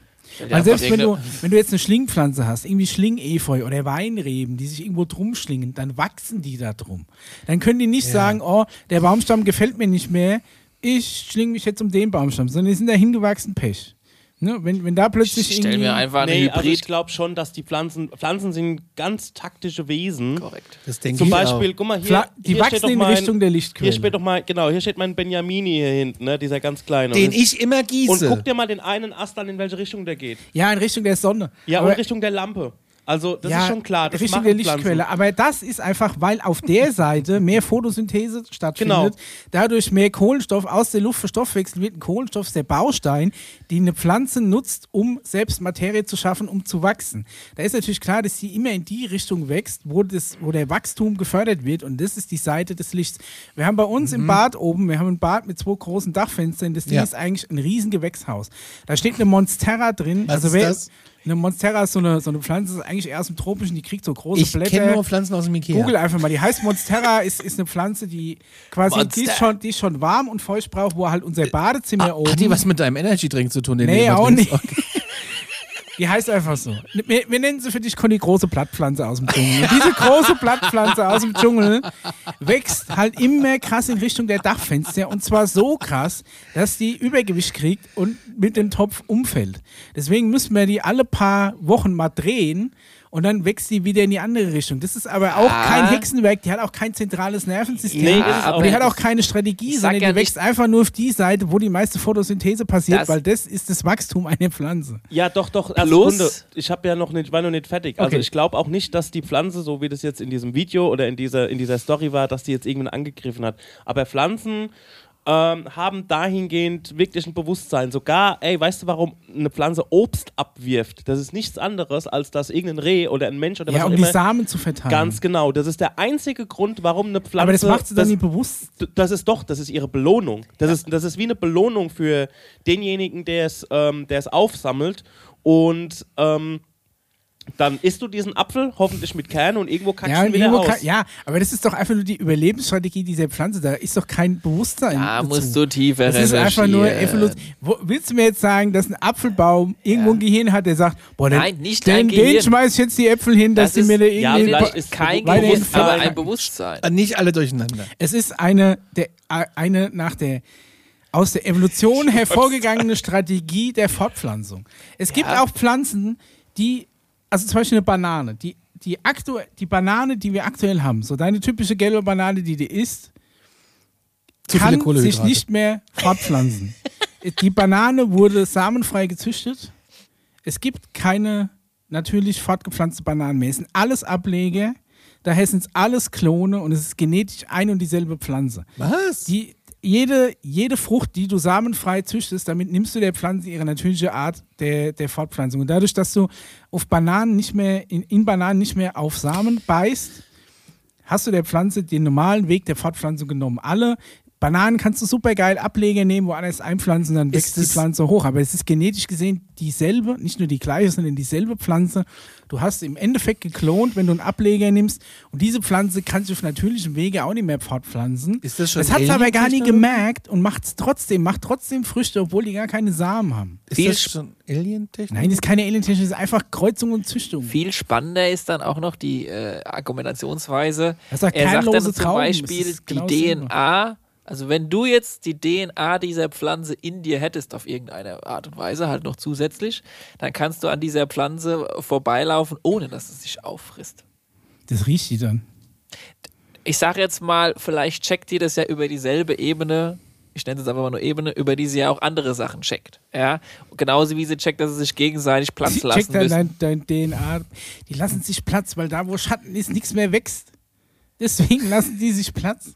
Weil selbst wenn du, wenn du jetzt eine Schlingpflanze hast, irgendwie Schlingefeu oder Weinreben, die sich irgendwo drum schlingen, dann wachsen die da drum. Dann können die nicht sagen, oh, der Baumstamm gefällt mir nicht mehr, ich schlinge mich jetzt um den Baumstamm, sondern die sind da hingewachsen, Pech. Ne? Wenn, wenn da plötzlich ich stell irgendwie... mir einfach eine Nee, also ich Hybrid. glaube schon, dass die Pflanzen, Pflanzen sind ganz taktische Wesen. Korrekt. Das denke Zum ich Beispiel, auch. guck mal hier. Fla die hier steht wachsen doch in mein, Richtung der Hier Lichtquelle. steht doch mal, genau, hier steht mein Benjamini hier hinten, ne, dieser ganz kleine. Den Und- ich immer Und gieße. guck dir mal den einen Ast an, in welche Richtung der geht. ja, in Richtung der Sonne. Ja, Aber- und Richtung der Lampe. Also, das ist schon klar. Das Pflanzen. Lichtquelle. Aber das ist einfach, weil auf der Seite mehr Photosynthese stattfindet, Genau. dadurch mehr Kohlenstoff aus der Luft verstoffwechselt wird. Ein Kohlenstoff ist der Baustein, den eine Pflanze nutzt, um selbst Materie zu schaffen, um zu wachsen. Da ist natürlich klar, dass sie immer in die Richtung wächst, wo, das, wo der Wachstum gefördert wird. Und das ist die Seite des Lichts. Wir haben bei uns im Bad oben, wir haben ein Bad mit zwei großen Dachfenstern. Das Ding Ja. ist eigentlich ein riesen Gewächshaus. Da steht eine Monstera drin. Was also ist wer, das? Eine Monstera ist so eine, so eine Pflanze, ist eigentlich erst im Tropischen, die kriegt so große Ich Blätter. kenne nur Pflanzen aus dem Ikea. Google einfach mal. Die heißt Monstera, ist, ist eine Pflanze, die quasi, die ist, schon, die ist schon warm und feucht braucht, wo halt unser Badezimmer Ah, oben. hat die was mit deinem Energy Drink zu tun? Den Nee, auch nicht. Okay. Die heißt einfach so. Wir, wir nennen sie für dich Conny große Blattpflanze aus dem Dschungel. Und diese große Blattpflanze aus dem Dschungel wächst halt immer krass in Richtung der Dachfenster. Und zwar so krass, dass die Übergewicht kriegt und mit dem Topf umfällt. Deswegen müssen wir die alle paar Wochen mal drehen. Und dann wächst die wieder in die andere Richtung. Das ist aber auch Ah. kein Hexenwerk. Die hat auch kein zentrales Nervensystem. Nee, aber auch die hat auch keine Strategie, sondern die ja wächst nicht- einfach nur auf die Seite, wo die meiste Photosynthese passiert, Das- weil das ist das Wachstum einer Pflanze. Ja, doch, doch. Also Plus-. Ich habe ja noch nicht, war noch nicht fertig. Also Okay. ich glaube auch nicht, dass die Pflanze, so wie das jetzt in diesem Video oder in dieser, in dieser Story war, dass die jetzt irgendwann angegriffen hat. Aber Pflanzen ähm, haben dahingehend wirklich ein Bewusstsein. Sogar, ey, weißt du, warum eine Pflanze Obst abwirft? Das ist nichts anderes, als dass irgendein Reh oder ein Mensch oder Ja, was um auch die immer. Samen zu verteilen. Ganz genau. Das ist der einzige Grund, warum eine Pflanze. Aber das macht sie dann das, nicht bewusst. Das ist doch, das ist ihre Belohnung. Das, ist, das ist wie eine Belohnung für denjenigen, der es, ähm, aufsammelt. Und ähm, Dann isst du diesen Apfel, hoffentlich mit Kern und irgendwo kackst Ja, du wieder aus. kann, ja, aber das ist doch einfach nur die Überlebensstrategie dieser Pflanze. Da ist doch kein Bewusstsein. Da dazu. musst du tiefer Das ist einfach nur. Evolution. Wo, willst du mir jetzt sagen, dass ein Apfelbaum irgendwo ein Gehirn hat, der sagt, boah, den, Nein, nicht den, den Gehirn. schmeiß ich jetzt die Äpfel hin, dass Das ist- mir da ja, irgendwie. vielleicht ist kein Bewusstsein, aber ein Bewusstsein. Äh, Nicht alle durcheinander. Es ist eine, der, eine nach der aus der Evolution hervorgegangene Strategie der Fortpflanzung. Es gibt Ja. auch Pflanzen, die, also zum Beispiel eine Banane, die, die, aktu die Banane, die wir aktuell haben, so deine typische gelbe Banane, die du isst, Zu kann sich nicht mehr fortpflanzen. die Banane wurde samenfrei gezüchtet. Es gibt keine natürlich fortgepflanzte Bananen mehr. Es sind alles Ableger, daher sind es alles Klone und es ist genetisch ein und dieselbe Pflanze. Was? Die, jede, jede Frucht, die du samenfrei züchtest, damit nimmst du der Pflanze ihre natürliche Art der, der Fortpflanzung. Und dadurch, dass du auf Bananen nicht mehr, in, in Bananen nicht mehr auf Samen beißt, hast du der Pflanze den normalen Weg der Fortpflanzung genommen. Alle Bananen kannst du super geil Ableger nehmen, woanders einpflanzen, dann wächst die es- Pflanze hoch. Aber es ist genetisch gesehen dieselbe, nicht nur die gleiche, sondern dieselbe Pflanze. Du hast im Endeffekt geklont, wenn du einen Ableger nimmst. Und diese Pflanze kann sich auf natürlichem Wege auch nicht mehr fortpflanzen. Ist das schon Das hat es aber gar nie gemerkt und macht es trotzdem, macht trotzdem Früchte, obwohl die gar keine Samen haben. Ist Viel das schon Alien-Technik? Nein, das ist keine Alien-Technik, das ist einfach Kreuzung und Züchtung. Viel spannender ist dann auch noch die äh, Argumentationsweise. Das ist doch er sagt dann zum Trauben. Beispiel, die genau. DNA, also wenn du jetzt die DNA dieser Pflanze in dir hättest, auf irgendeine Art und Weise, halt noch zusätzlich, dann kannst du an dieser Pflanze vorbeilaufen, ohne dass es sich auffrisst. Das riecht die dann. Ich sage jetzt mal, vielleicht checkt ihr das ja über dieselbe Ebene. Ich nenne es einfach mal nur Ebene, über die sie ja auch andere Sachen checkt. Ja? Genauso wie sie checkt, dass sie sich gegenseitig Platz Die lassen checkt dann müssen. dein, dein DNA. Die lassen sich Platz, weil da, wo Schatten ist, nichts mehr wächst. Deswegen lassen die sich Platz.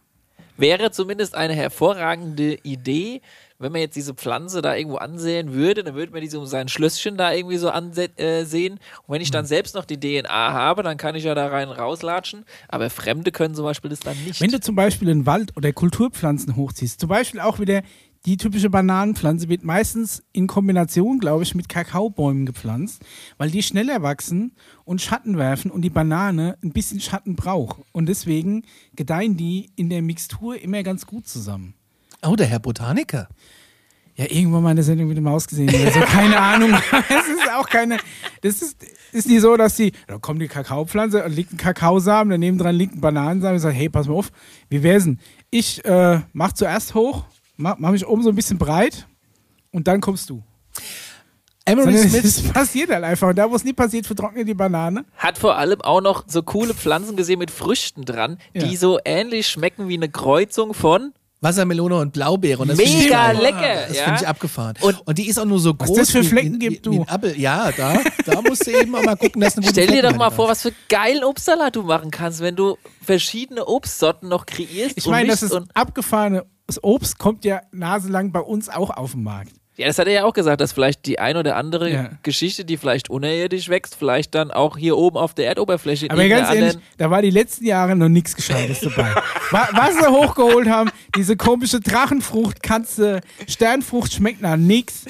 Wäre zumindest eine hervorragende Idee, wenn man jetzt diese Pflanze da irgendwo ansehen würde, dann würde man die so um sein Schlösschen da irgendwie so ansehen. Äh, und wenn ich dann selbst noch die DNA habe, dann kann ich ja da rein rauslatschen. Aber Fremde können zum Beispiel das dann nicht. Wenn du zum Beispiel einen Wald oder Kulturpflanzen hochziehst, zum Beispiel auch wieder die typische Bananenpflanze wird meistens in Kombination, glaube ich, mit Kakaobäumen gepflanzt, weil die schneller wachsen und Schatten werfen und die Banane ein bisschen Schatten braucht. Und deswegen gedeihen die in der Mixtur immer ganz gut zusammen. Oh, der Herr Botaniker. Ja, irgendwann mal eine Sendung mit dem Maus gesehen. Also keine Ahnung. Es ist auch keine. Das ist, ist nicht so, dass die. Da kommt die Kakaopflanze und liegt ein Kakaosamen, daneben dran liegt ein Bananensamen und sagt, hey, pass mal auf, wie wär's denn? Ich äh, mach zuerst hoch, mach, mach mich oben so ein bisschen breit und dann kommst du. Emery Smith. es passiert halt einfach. Und da, wo es nie passiert, vertrocknet die Banane. Hat vor allem auch noch so coole Pflanzen gesehen mit Früchten dran, die Ja. so ähnlich schmecken wie eine Kreuzung von Wassermelone und Blaubeere. Und das ich mega geil. lecker. Das ja? finde ich abgefahren. Und- Und, die ist auch nur so Was groß. das für wie- Flecken wie, gibt, wie, wie du. ein Apfel. Ja, da, da musst du eben auch mal gucken, dass eine Stell dir doch mal vor, was für geilen Obstsalat du machen kannst, wenn du verschiedene Obstsorten noch kreierst. Ich und meine, das ist abgefahrene. Das Obst kommt ja naselang bei uns auch auf den Markt. Ja, das hat er ja auch gesagt, dass vielleicht die ein oder andere Ja. Geschichte, die vielleicht unerirdisch wächst, vielleicht dann auch hier oben auf der Erdoberfläche in Aber ganz ehrlich, da war die letzten Jahre noch nichts Gescheites dabei. Wa- Was sie hochgeholt haben, diese komische Drachenfrucht, Katze, Sternfrucht schmeckt nach nix.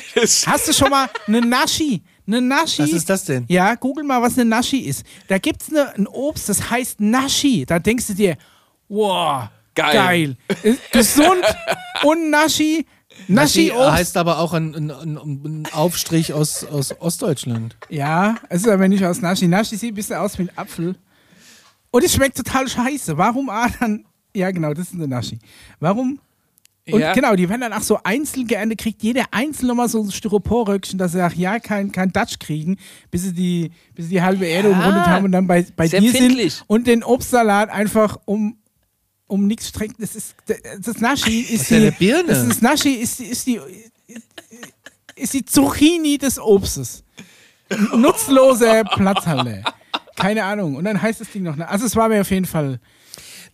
Hast du schon mal eine Naschi? Eine Naschi? Was ist das denn? Ja, google mal, was eine Naschi ist. Da gibt's ne, ein Obst, das heißt Naschi. Da denkst du dir, wow, Geil. geil. Gesund und Naschi. Naschi Naschi heißt aber auch ein, ein, ein, Aufstrich aus, aus Ostdeutschland. Ja, es ist aber nicht aus Naschi. Naschi sieht ein bisschen aus wie ein Apfel. Und es schmeckt total scheiße. Warum ah, dann? Ja, genau, das ist eine Naschi. Warum? Und Ja. genau, die werden dann auch so einzeln geerntet, kriegt jeder einzeln nochmal so ein Styroporröckchen, dass sie auch ja kein, kein Dutch kriegen, bis sie die, bis sie die halbe Erde umrundet haben und dann bei, bei Sehr dir sind und den Obstsalat einfach um, um nichts strecken. Das ist das Naschi ist die Birne? Das ist Naschi ist, die- ist die ist die Zucchini des Obstes. Nutzloser Platzhalter. Keine Ahnung. Und dann heißt das Ding noch. Also es war mir auf jeden Fall.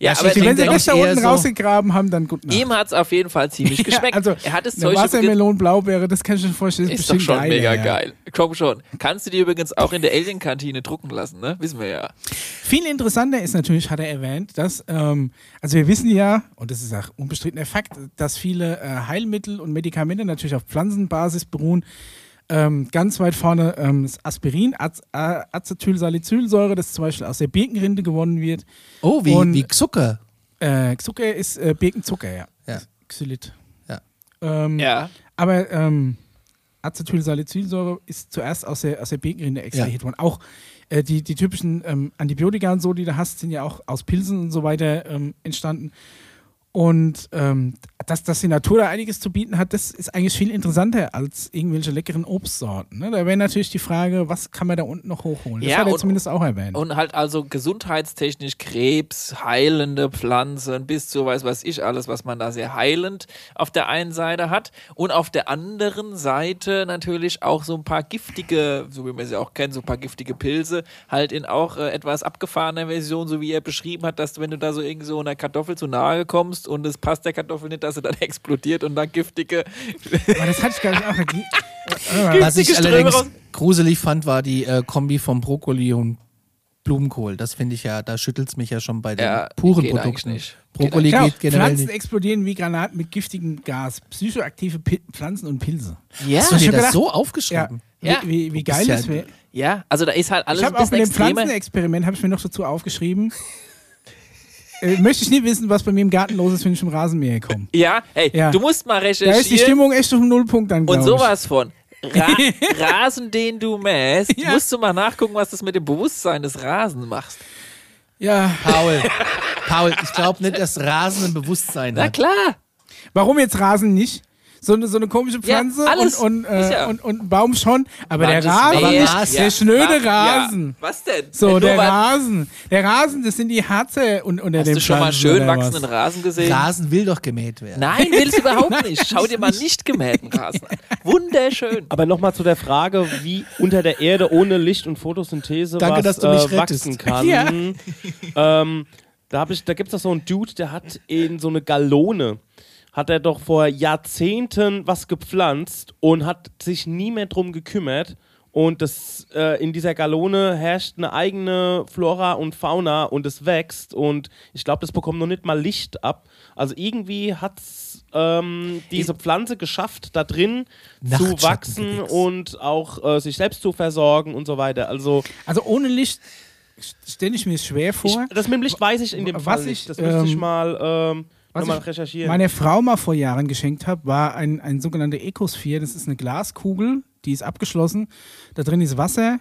Ja, Ja, aber Wenn sie das da unten so- rausgegraben haben, dann gut. Nacht. ihm hat es auf jeden Fall ziemlich geschmeckt. Also er hat eine Zeug Wassermelone, Blaubeere, das kann ich mir vorstellen. ist doch bestimmt schon geil, mega ja. geil. Komm schon. Kannst du dir übrigens auch in der Alien-Kantine drucken lassen, ne? Wissen wir ja. Viel interessanter ist natürlich, hat er erwähnt, dass, ähm, also wir wissen ja, und das ist auch unbestrittener Fakt, dass viele äh, Heilmittel und Medikamente natürlich auf Pflanzenbasis beruhen. Ähm, ganz weit vorne ähm, das Aspirin, Az äh, Acetylsalicylsäure, das zum Beispiel aus der Birkenrinde gewonnen wird. Oh, wie, Und- wie Zucker. Äh, Zucker ist äh, Birkenzucker, ja. Ja. Xylit. Ja. Ähm, Ja. Aber ähm, Acetylsalicylsäure ist zuerst aus der, aus der Birkenrinde extrahiert worden. Auch äh, die, die typischen ähm, Antibiotika und so, die du hast, sind ja auch aus Pilzen und so weiter ähm, entstanden. Und ähm, dass, dass die Natur da einiges zu bieten hat, das ist eigentlich viel interessanter als irgendwelche leckeren Obstsorten. Ne? Da wäre natürlich die Frage, was kann man da unten noch hochholen? Das Ja, hat er und- zumindest auch erwähnt. Und halt also gesundheitstechnisch Krebs, heilende Pflanzen, bis zu weiß was ich alles, was man da sehr heilend auf der einen Seite hat. Und auf der anderen Seite natürlich auch so ein paar giftige, so wie man sie auch kennt, so ein paar giftige Pilze, halt in auch äh, etwas abgefahrener Version, so wie er beschrieben hat, dass wenn du da so irgendwie so einer Kartoffel zu nahe kommst und es passt der Kartoffel nicht, dass sie dann explodiert und dann giftige. Aber das hatte ich gar nicht auch. Was ich Giftige Ströme allerdings raus- gruselig fand, war die äh, Kombi vom Brokkoli und Blumenkohl. Das finde ich ja, da schüttelt es mich ja schon bei den Ja, puren geht Produkten. nicht. Brokkoli Genau, geht generell Pflanzen nicht. explodieren wie Granaten mit giftigem Gas. Psychoaktive Pi Pflanzen und Pilze. Ja, Hast du dir das gedacht- so aufgeschrieben? Ja. Wie, wie, wie geil das wäre. ja, also da ist halt alles Ich ein habe auch mit dem. Pflanzenexperiment habe ich mir noch dazu aufgeschrieben. Äh, möchte ich nie wissen, was bei mir im Garten los ist, wenn ich zum Rasenmäher komme. Ja, hey, Ja. du musst mal Da ist die recherchieren. Stimmung echt auf dem Nullpunkt dann, und sowas von. Ra Rasen, den du mähst, Ja. musst du mal nachgucken, was das mit dem Bewusstsein des Rasen macht. Ich. Ja, Paul, Paul, ich glaube nicht, dass Rasen ein Bewusstsein Na hat. klar. warum jetzt Rasen nicht? So eine, so eine komische Ja, Pflanze alles. und, und, äh, ja- und, und ein Baum schon, aber der Manches Rasen mehr. nicht. Der schnöde Ja. Rasen. Was denn? So, Wenn der Rasen. Der Rasen, das sind die Harze und unter Hast den du schon mal schön wachsenden was? Rasen gesehen? Rasen will doch gemäht werden. Nein, willst du überhaupt nicht. Schau dir mal nicht gemähten Rasen an. Wunderschön. Aber nochmal zu der Frage, wie unter der Erde ohne Licht und Photosynthese Danke, was dass du mich äh, wachsen kann. Ja. Ähm, da ich, da gibt es doch so einen Dude, der hat in so eine Gallone, hat er doch vor Jahrzehnten was gepflanzt und hat sich nie mehr drum gekümmert. Und das, äh, in dieser Gallone herrscht eine eigene Flora und Fauna und es wächst. Und ich glaube, das bekommt noch nicht mal Licht ab. Also irgendwie hat ähm, diese Pflanze geschafft, da drin zu wachsen und auch äh, sich selbst zu versorgen und so weiter. Also Also ohne Licht stelle ich mir es schwer ich, vor. das mit dem Licht weiß ich in dem Was Fall ich, nicht. Das müsste ich ähm, mal ähm, was nochmal recherchieren. meiner Frau mal vor Jahren geschenkt habe, war ein, ein sogenannter Ecosphere. Das ist eine Glaskugel, die ist abgeschlossen. Da drin ist Wasser.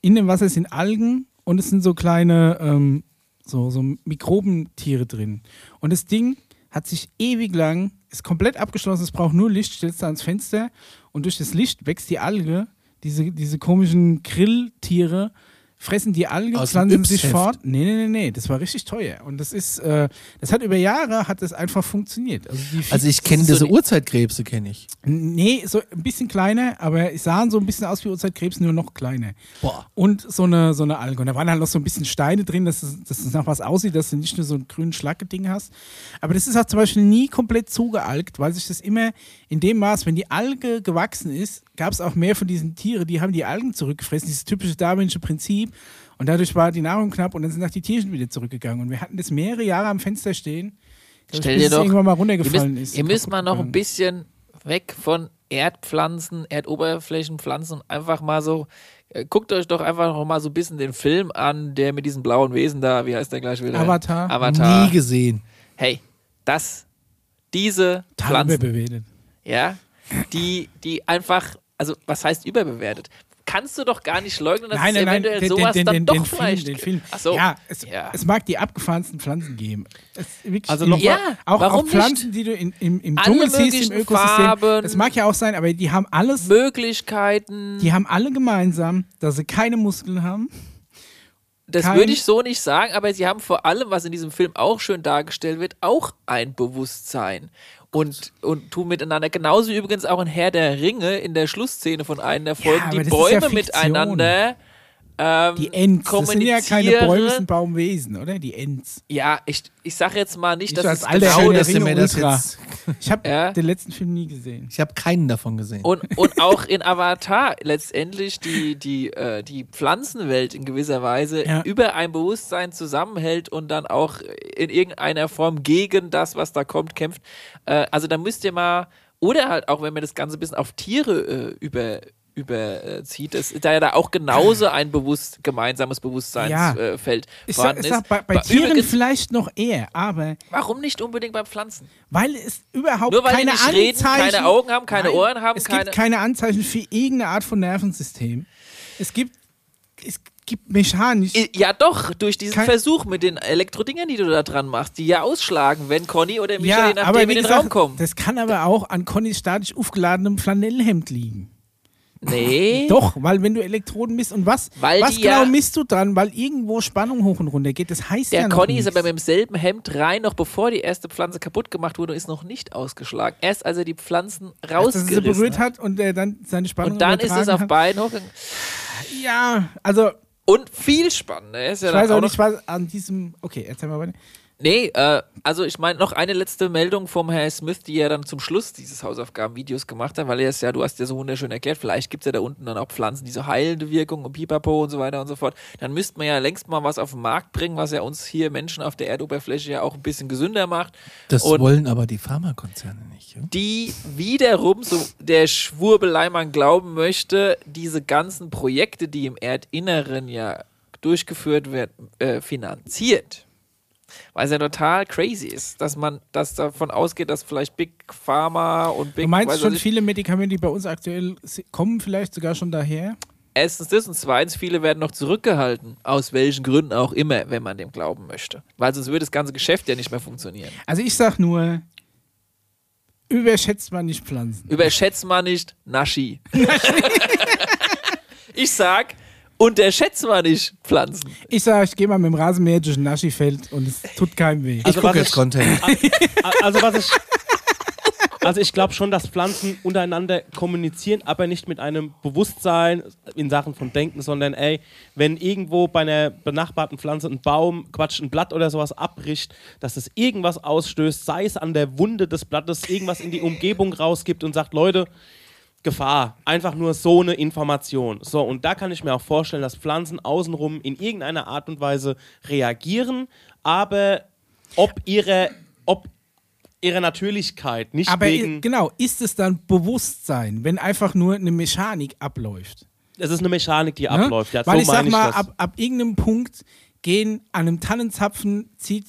In dem Wasser sind Algen und es sind so kleine ähm, so, so Mikrobentiere drin. Und das Ding hat sich ewig lang, ist komplett abgeschlossen, es braucht nur Licht, stellst du ans Fenster und durch das Licht wächst die Alge. Diese, diese komischen Grilltiere fressen die Alge, Aus pflanzen sich fort. Nee, nee, nee, nee, das war richtig teuer. Und das ist, äh, das hat über Jahre, hat das einfach funktioniert. Also, Also ich kenne so diese die- Urzeitkrebse, kenne ich. Nee, so ein bisschen kleiner, aber es sahen so ein bisschen aus wie Urzeitkrebs, nur noch kleiner. Boah. Und so eine, so eine Alge. Und da waren halt noch so ein bisschen Steine drin, dass es, dass es nach was aussieht, dass du nicht nur so ein grünen Schlacke-Ding hast. Aber das ist auch zum Beispiel nie komplett zugealgt, weil sich das immer in dem Maß, wenn die Alge gewachsen ist, gab es auch mehr von diesen Tieren, die haben die Algen zurückgefressen, dieses typische darwinsche Prinzip. Und dadurch war die Nahrung knapp und dann sind auch die Tierchen wieder zurückgegangen. Und wir hatten das mehrere Jahre am Fenster stehen. glaub Stell bis dir es doch, irgendwann mal ihr runtergefallen müsst, ist. ihr müsst mal noch ein bisschen weg von Erdpflanzen, Erdoberflächenpflanzen und einfach mal so, äh, guckt euch doch einfach noch mal so ein bisschen den Film an, der mit diesen blauen Wesen da, wie heißt der gleich wieder? Avatar. Avatar. Nie gesehen. Hey, das, diese Pflanzen, ja, die, die einfach, also was heißt überbewertet? Kannst du doch gar nicht leugnen, dass es eventuell sowas dann doch vielleicht Film, den Film. Ach so. Ja, es, Ja. es mag die abgefahrensten Pflanzen geben. Es, wirklich Also noch mal- Ja, auch, warum auch Pflanzen, die du in, im, im Dschungel siehst, im Ökosystem. Farben. Das mag ja auch sein, aber die haben alles, Möglichkeiten. die haben alle gemeinsam, dass sie keine Muskeln haben. Das kein- würde ich so nicht sagen, aber sie haben vor allem, was in diesem Film auch schön dargestellt wird, auch ein Bewusstsein. Und, und tun miteinander. Genauso übrigens auch in Herr der Ringe in der Schlussszene von einer der Folgen, aber die ja Bäume Fiktion. miteinander. Ähm, Die Ents, das sind ja keine. Bäume, das sind Baumwesen, oder? Die Ents. Ja, ich, ich sage jetzt mal nicht, Ich dass es genau das Ringe mir das Ultra. jetzt. Ich habe Ja. den letzten Film nie gesehen. Ich habe keinen davon gesehen. Und, und auch in Avatar letztendlich die, die, äh, die Pflanzenwelt in gewisser Weise Ja. über ein Bewusstsein zusammenhält und dann auch in irgendeiner Form gegen das, was da kommt, kämpft. Äh, also da müsst ihr mal, oder halt auch, wenn wir das Ganze ein bisschen auf Tiere äh, über, überzieht. Das, da ja da auch genauso ein bewusst, gemeinsames Bewusstseinsfeld Ich sag, vorhanden sag, ist. bei, bei Bei- Tieren übrigens- vielleicht noch eher, aber Warum nicht unbedingt bei Pflanzen? weil es überhaupt Nur weil die keine nicht reden, Anzeichen, keine Augen haben, keine Nein, Ohren haben, es keine- gibt keine Anzeichen für irgendeine Art von Nervensystem. Es gibt, es gibt mechanisch. Ja, doch, durch diesen Versuch mit den Elektrodingern, die du da dran machst, die ja ausschlagen, wenn Conny oder Micha, ja, nachdem, aber in den gesagt, Raum kommen. das kann aber auch an Connys statisch aufgeladenem Flanellhemd liegen. Nee. Doch, weil wenn du Elektroden misst und was, Weil was genau ja- misst du dran, weil irgendwo Spannung hoch und runter geht. Das heißt Der ja noch Conny ist nichts. aber mit demselben Hemd rein, noch bevor die erste Pflanze kaputt gemacht wurde und ist noch nicht ausgeschlagen. Erst als er die Pflanzen Dass er sie rausgerissen berührt hat. und er dann seine Spannung Und dann ist es auf hat. beiden hochgegangen. Ja, also Und viel spannender ist ja ich weiß auch auch nicht, was an diesem. Okay, erzähl mal weiter. Nee, äh, also ich meine noch eine letzte Meldung vom Herrn Smith, die er dann zum Schluss dieses Hausaufgabenvideos gemacht hat, weil er es ja, du hast ja so wunderschön erklärt, vielleicht gibt es ja da unten dann auch Pflanzen, die so heilende Wirkung und Pipapo und so weiter und so fort. Dann müsste man ja längst mal was auf den Markt bringen, was ja uns hier Menschen auf der Erdoberfläche ja auch ein bisschen gesünder macht. Das Und- wollen aber die Pharmakonzerne nicht. Ja? die wiederum, so der Schwurbelei man glauben möchte, diese ganzen Projekte, die im Erdinneren ja durchgeführt werden, äh, finanziert. Weil es ja total crazy ist, dass man dass davon ausgeht, dass vielleicht Big Pharma und Big Du meinst schon viele Medikamente, die bei uns aktuell kommen, vielleicht sogar schon daher? Erstens das und zweitens, viele werden noch zurückgehalten. Aus welchen Gründen auch immer, wenn man dem glauben möchte. Weil sonst würde das ganze Geschäft ja nicht mehr funktionieren. Also ich sag nur, überschätzt man nicht Pflanzen. Überschätzt man nicht Naschi. ich sag, unterschätzt man nicht Pflanzen. Ich sag, ich gehe mal mit dem Rasenmäher durch ein Naschifeld und es tut keinem weh. Ich Also gucke was jetzt ich- Content. Also was ich. Also ich glaube schon, dass Pflanzen untereinander kommunizieren, aber nicht mit einem Bewusstsein in Sachen von Denken, sondern ey, wenn irgendwo bei einer benachbarten Pflanze ein Baum, Quatsch, ein Blatt oder sowas abbricht, dass es irgendwas ausstößt, sei es an der Wunde des Blattes, irgendwas in die Umgebung rausgibt und sagt, Leute, Gefahr. Einfach nur so eine Information. So, und da kann ich mir auch vorstellen, dass Pflanzen außenrum in irgendeiner Art und Weise reagieren, aber ob ihre, ob ihre Natürlichkeit nicht Aber wegen. genau, ist es dann Bewusstsein, wenn einfach nur eine Mechanik abläuft? Es ist eine Mechanik, die Ne? abläuft. Ja, Weil so ich sag mal, ich das. ab, ab irgendeinem Punkt gehen an einem Tannenzapfen, zieht,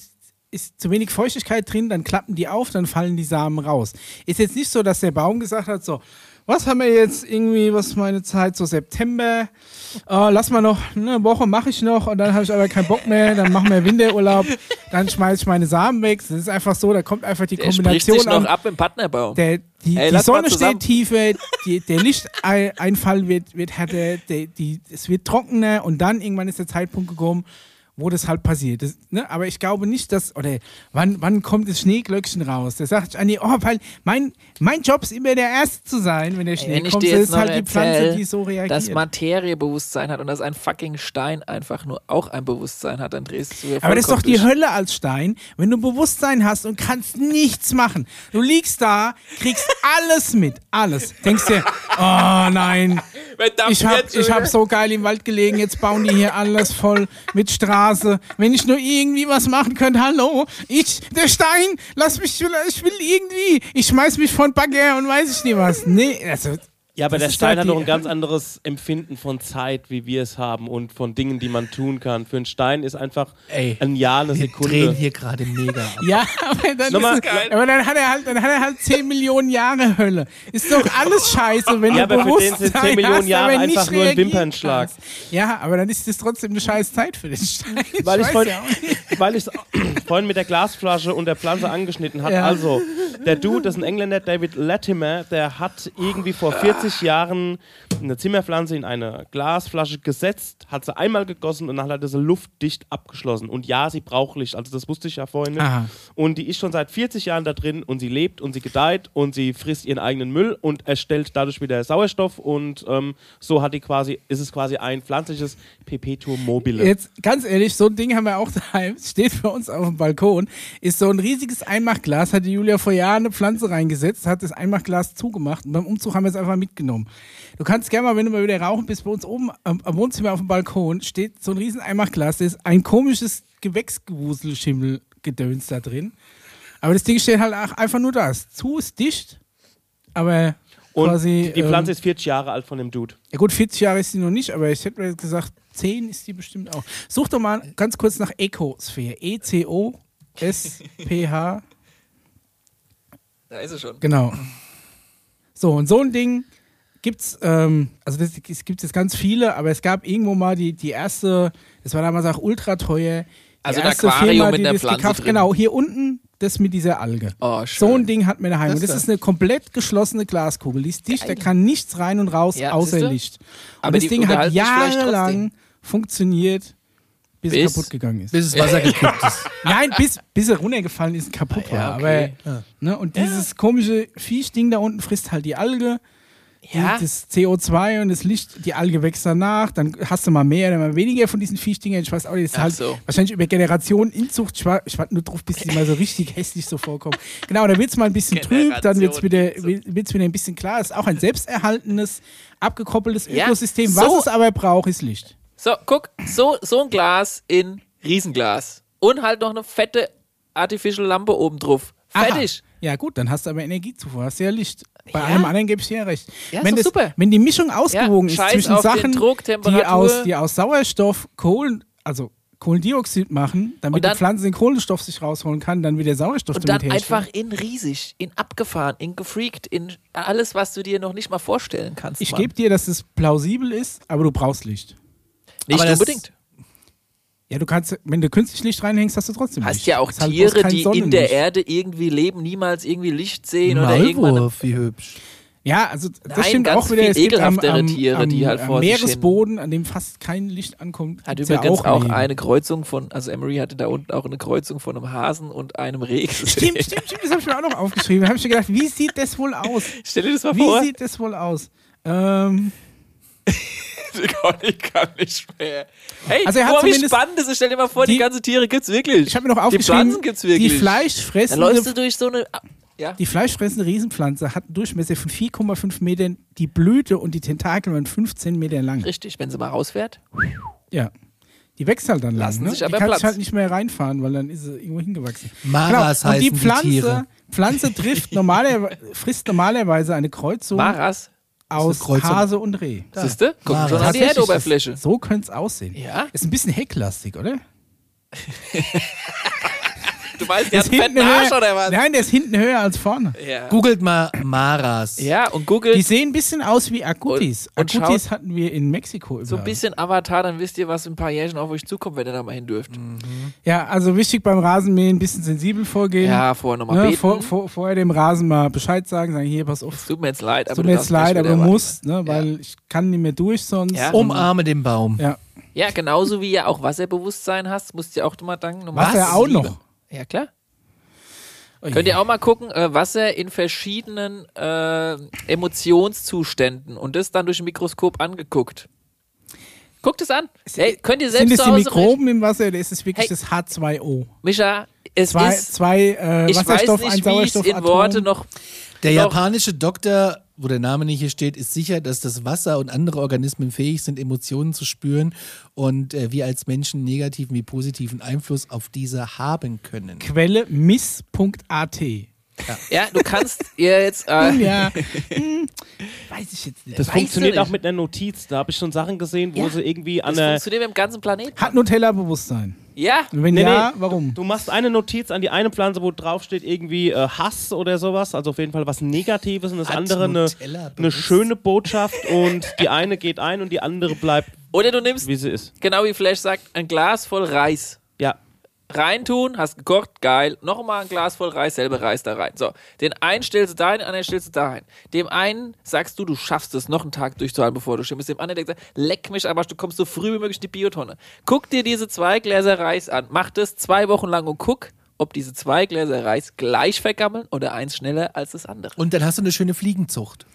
ist zu wenig Feuchtigkeit drin, dann klappen die auf, dann fallen die Samen raus. Ist jetzt nicht so, dass der Baum gesagt hat, so, was haben wir jetzt irgendwie, was meine Zeit, so September, äh, lass mal noch, eine Woche mache ich noch. Und dann habe ich aber keinen Bock mehr, dann machen wir Winterurlaub, dann schmeiße ich meine Samen weg. Das ist einfach so, da kommt einfach die Der spricht Kombination sich noch an. ab im Partnerbaum. Der, die, Ey, die Sonne steht tiefer, die, der Lichteinfall wird, wird härter, der, die, es wird trockener. Und dann irgendwann ist der Zeitpunkt gekommen, wo das halt passiert. Das, ne? Aber ich glaube nicht, dass, oder wann, wann kommt das Schneeglöckchen raus? Der sagt, ah, nee, oh, weil mein, mein Job ist immer der Erste zu sein, wenn der Schnee Wenn ich kommt. dir Das jetzt ist noch halt die Pflanze, erzähl, die so reagiert. dass Materiebewusstsein hat und dass ein fucking Stein einfach nur auch ein Bewusstsein hat, dann drehst du dir Aber das ist doch die durch. Hölle als Stein, wenn du Bewusstsein hast und kannst nichts machen. Du liegst da, kriegst alles mit, alles. Denkst dir, oh nein, ich habe ich hab so geil im Wald gelegen, jetzt bauen die hier alles voll mit Straße. Wenn ich nur irgendwie was machen könnte, hallo, ich, der Stein, lass mich, ich will irgendwie, ich schmeiß mich von Bagger und weiß ich nicht was. Nee, also, Ja, aber Das der Stein halt hat doch ein ganz anderes Empfinden von Zeit, wie wir es haben und von Dingen, die man tun kann. Für einen Stein ist einfach Ey, ein Jahr, eine Wir Sekunde. drehen hier gerade mega ab. ja, aber dann, Nochmal- ist es, aber dann hat er halt, dann hat er halt 10 Millionen Jahre Hölle. Ist doch alles scheiße, wenn Ja, du aber für den Bewusstsein sind 10 Millionen hast, Jahre einfach nur ein Wimpernschlag. kannst. Ja, aber dann ist das trotzdem eine scheiß Zeit für den Stein. Weil ich, weiß vorhin, ja vorhin mit der Glasflasche und der Pflanze angeschnitten habe. Ja. Also, der Dude, das ist ein Engländer, David Latimer, der hat irgendwie vor 40 Jahren eine Zimmerpflanze in eine Glasflasche gesetzt, hat sie einmal gegossen und dann hat sie luftdicht abgeschlossen. Und ja, sie braucht Licht, also das wusste ich ja vorhin nicht. Aha. Und die ist schon seit 40 Jahren da drin und sie lebt und sie gedeiht und sie frisst ihren eigenen Müll und erstellt dadurch wieder Sauerstoff und ähm, so hat die quasi, ist es quasi ein pflanzliches Perpetuum mobile. Jetzt ganz ehrlich, so ein Ding haben wir auch daheim, steht bei uns auf dem Balkon, ist so ein riesiges Einmachglas, hat die Julia vor Jahren eine Pflanze reingesetzt, hat das Einmachglas zugemacht und beim Umzug haben wir es einfach mitgenommen. Du kannst gerne mal, wenn du mal wieder rauchen bist, bei uns oben am, am Wohnzimmer auf dem Balkon steht so ein riesen Einmachglas, da ist ein komisches Gewächsgewuselschimmelgedöns da drin. Aber das Ding steht halt auch einfach nur da. Zu ist dicht, aber Und quasi. die Pflanze ähm, ist 40 Jahre alt von dem Dude. ja gut, 40 Jahre ist die noch nicht, aber ich hätte mir gesagt, 10 ist die bestimmt auch. Such doch mal ganz kurz nach Ecosphere. E E-C-O-S-P-H. Da ist es schon. Genau. So, und so ein Ding gibt's, ähm, also das, es gibt jetzt ganz viele, aber es gab irgendwo mal die, die erste, das war damals auch ultra teuer. Also ein erste Aquarium Firma, mit das Pflanze gekauft, drin. Genau, hier unten das mit dieser Alge. Oh, schön. So ein Ding hat man daheim. Das Und das da. ist eine komplett geschlossene Glaskugel. Die ist dicht, da kann nichts rein und raus, Ja, außer? Licht. Und Aber das die Ding hat jahrelang funktioniert, bis, Bis- es kaputt gegangen ist. Bis das Wasser gekippt ist. Nein, bis, bis er runtergefallen ist und kaputt Ah, ja, war. okay. Aber, ne, und dieses komische Viechding da unten frisst halt die Alge. Ja. Das CO2 und das Licht, die Alge wächst danach, dann hast du mal mehr oder mal weniger von diesen Viechdingern. Ich weiß auch nicht, das ist halt so. wahrscheinlich über Generationen Inzucht. Ich war, ich warte nur drauf, bis die mal so richtig hässlich so vorkommen. Genau, da wird es mal ein bisschen trüb, dann wird es wieder, wird's wieder ein bisschen klar. Es ist auch ein selbsterhaltenes, abgekoppeltes Ja, Ökosystem. so- Was es aber braucht, ist Licht. So, guck, so, so ein Glas in Riesenglas. Und halt noch eine fette Artificial Lampe oben drauf. Fertig. Aha. Ja, gut, dann hast du aber Energiezufuhr, hast du ja Licht. Bei Ja. allem anderen gebe ich dir ja recht. Ja, wenn, das, super. wenn die Mischung ausgewogen Ja, ist zwischen Sachen, Druck, die aus, die aus Sauerstoff Kohlen, also Kohlendioxid machen, damit dann- die Pflanze den Kohlenstoff sich rausholen kann, dann wieder Sauerstoff Und dann einfach in riesig, in abgefahren, in gefreakt, in alles, was du dir noch nicht mal vorstellen kannst. Ich gebe dir, dass es plausibel ist, aber du brauchst Licht. Nicht Aber das- unbedingt. Ja, du kannst, wenn du künstlich Licht reinhängst, hast du trotzdem Hast Licht. ja auch Ist halt Tiere, kein die in der Sonnenlicht. Erde irgendwie leben, niemals irgendwie Licht sehen oder irgendwann. Maulwurf, wie hübsch. Ja, also das Nein, stimmt ganz auch wieder. viel Es gibt am, ekelhaftere am, Tiere, am, die halt am vor sich hin- Meeresboden, an dem fast kein Licht ankommt. Hat übrigens ja auch, Leben. eine Kreuzung von, also Emery hatte da unten auch eine Kreuzung von einem Hasen und einem Reh gesehen. Stimmt, stimmt, stimmt, das habe ich mir auch noch aufgeschrieben. Da habe ich mir gedacht, wie sieht das wohl aus? Stell dir das mal Wie vor. sieht das wohl aus? Ähm, ich kann nicht mehr. Hey, Also er hat mal, wie spannend ist. Stell dir mal vor, die, Die- ganzen Tiere gibt's wirklich. ich habe mir noch Die aufgeschrieben, Pflanzen gibt's wirklich. die Dann läufst du fleischfressende, durch so eine. Ja. die fleischfressende Riesenpflanze hat einen Durchmesser von 4,5 Metern. Die Blüte und die Tentakel waren 15 Meter lang. Richtig, wenn sie mal rausfährt. Ja. Die wächst halt dann lang. Lassen Ne? sich Die aber kann Platz. sich halt nicht mehr reinfahren, weil dann ist sie irgendwo hingewachsen. Maras Genau. Und die heißen die Pflanze, Tiere. Pflanze trifft normaler, frisst normalerweise eine Kreuzung Maras, aus. Hase und Reh. siehst du? Maras. schon an die Erdoberfläche. So könnte es aussehen. Ja? Ist ein bisschen hecklastig, oder? Du weißt, die Der hat einen fetten Arsch oder was? Nein, der ist hinten höher als vorne. Ja. Googelt mal Maras. ja, und Google Die sehen ein bisschen aus wie Agutis. Und- und Agutis hatten wir in Mexiko so ein überall. bisschen Avatar, dann wisst ihr, was in ein paar Jährchen auf euch zukommt, wenn ihr da mal hin dürft. Ja, also wichtig beim Rasenmähen ein bisschen sensibel vorgehen. Ja, vorher nochmal ne, beten. vor, vor, vorher dem Rasen mal Bescheid sagen, sagen, hier, pass auf. Tut mir jetzt leid, aber Tut du mir jetzt leid, aber du musst, ne, weil ich kann nicht mehr durch sonst. Ja. Umarme den Baum. Ja. Ja, genauso wie ihr auch Wasserbewusstsein hast, musst ihr auch mal danken. Du machst Wasser es auch noch. Ja, klar. Oh Könnt ihr auch mal gucken, äh, Wasser in verschiedenen äh, Emotionszuständen und das dann durch ein Mikroskop angeguckt. Guckt es an. Hey, könnt ihr Sind selbst es zu die Mikroben im Wasser oder ist es wirklich Hey. das H2O? Micha, es Zwei, ist. zwei äh, Ich weiß Wasserstoff, ein nicht, wie ich es in. Worte noch. Der Doch. japanische Doktor, wo der Name nicht hier steht, ist sicher, dass das Wasser und andere Organismen fähig sind, Emotionen zu spüren und äh, wir als Menschen negativen wie positiven Einfluss auf diese haben können. Quelle miss.at. Ja, du kannst ihr jetzt. Äh, Ja, hm, weiß ich jetzt nicht. Das Weißt du funktioniert nicht. auch mit einer Notiz. Da habe ich schon Sachen gesehen, wo Ja, sie irgendwie an das der. funktioniert mit dem ganzen Planeten. Hat Nutella Bewusstsein? Ja, wenn Nee, ja, nee. warum? Du machst eine Notiz an die eine Pflanze, wo drauf steht irgendwie äh, Hass oder sowas, also auf jeden Fall was Negatives und das Hat andere eine, eine schöne Botschaft und die eine geht ein und die andere bleibt, oder du nimmst, wie sie ist. genau wie Flash sagt, ein Glas voll Reis. Reintun, hast gekocht, geil, nochmal ein Glas voll Reis, selber Reis da rein. So, den einen stellst du dahin, den anderen stellst du dahin. Dem einen sagst du, du schaffst es, noch einen Tag durchzuhalten, bevor du schimmst. Dem anderen der sagt, leck mich, aber du kommst so früh wie möglich in die Biotonne. Guck dir diese zwei Gläser Reis an, mach das zwei Wochen lang und guck, ob diese zwei Gläser Reis gleich vergammeln oder eins schneller als das andere. Und dann hast du eine schöne Fliegenzucht.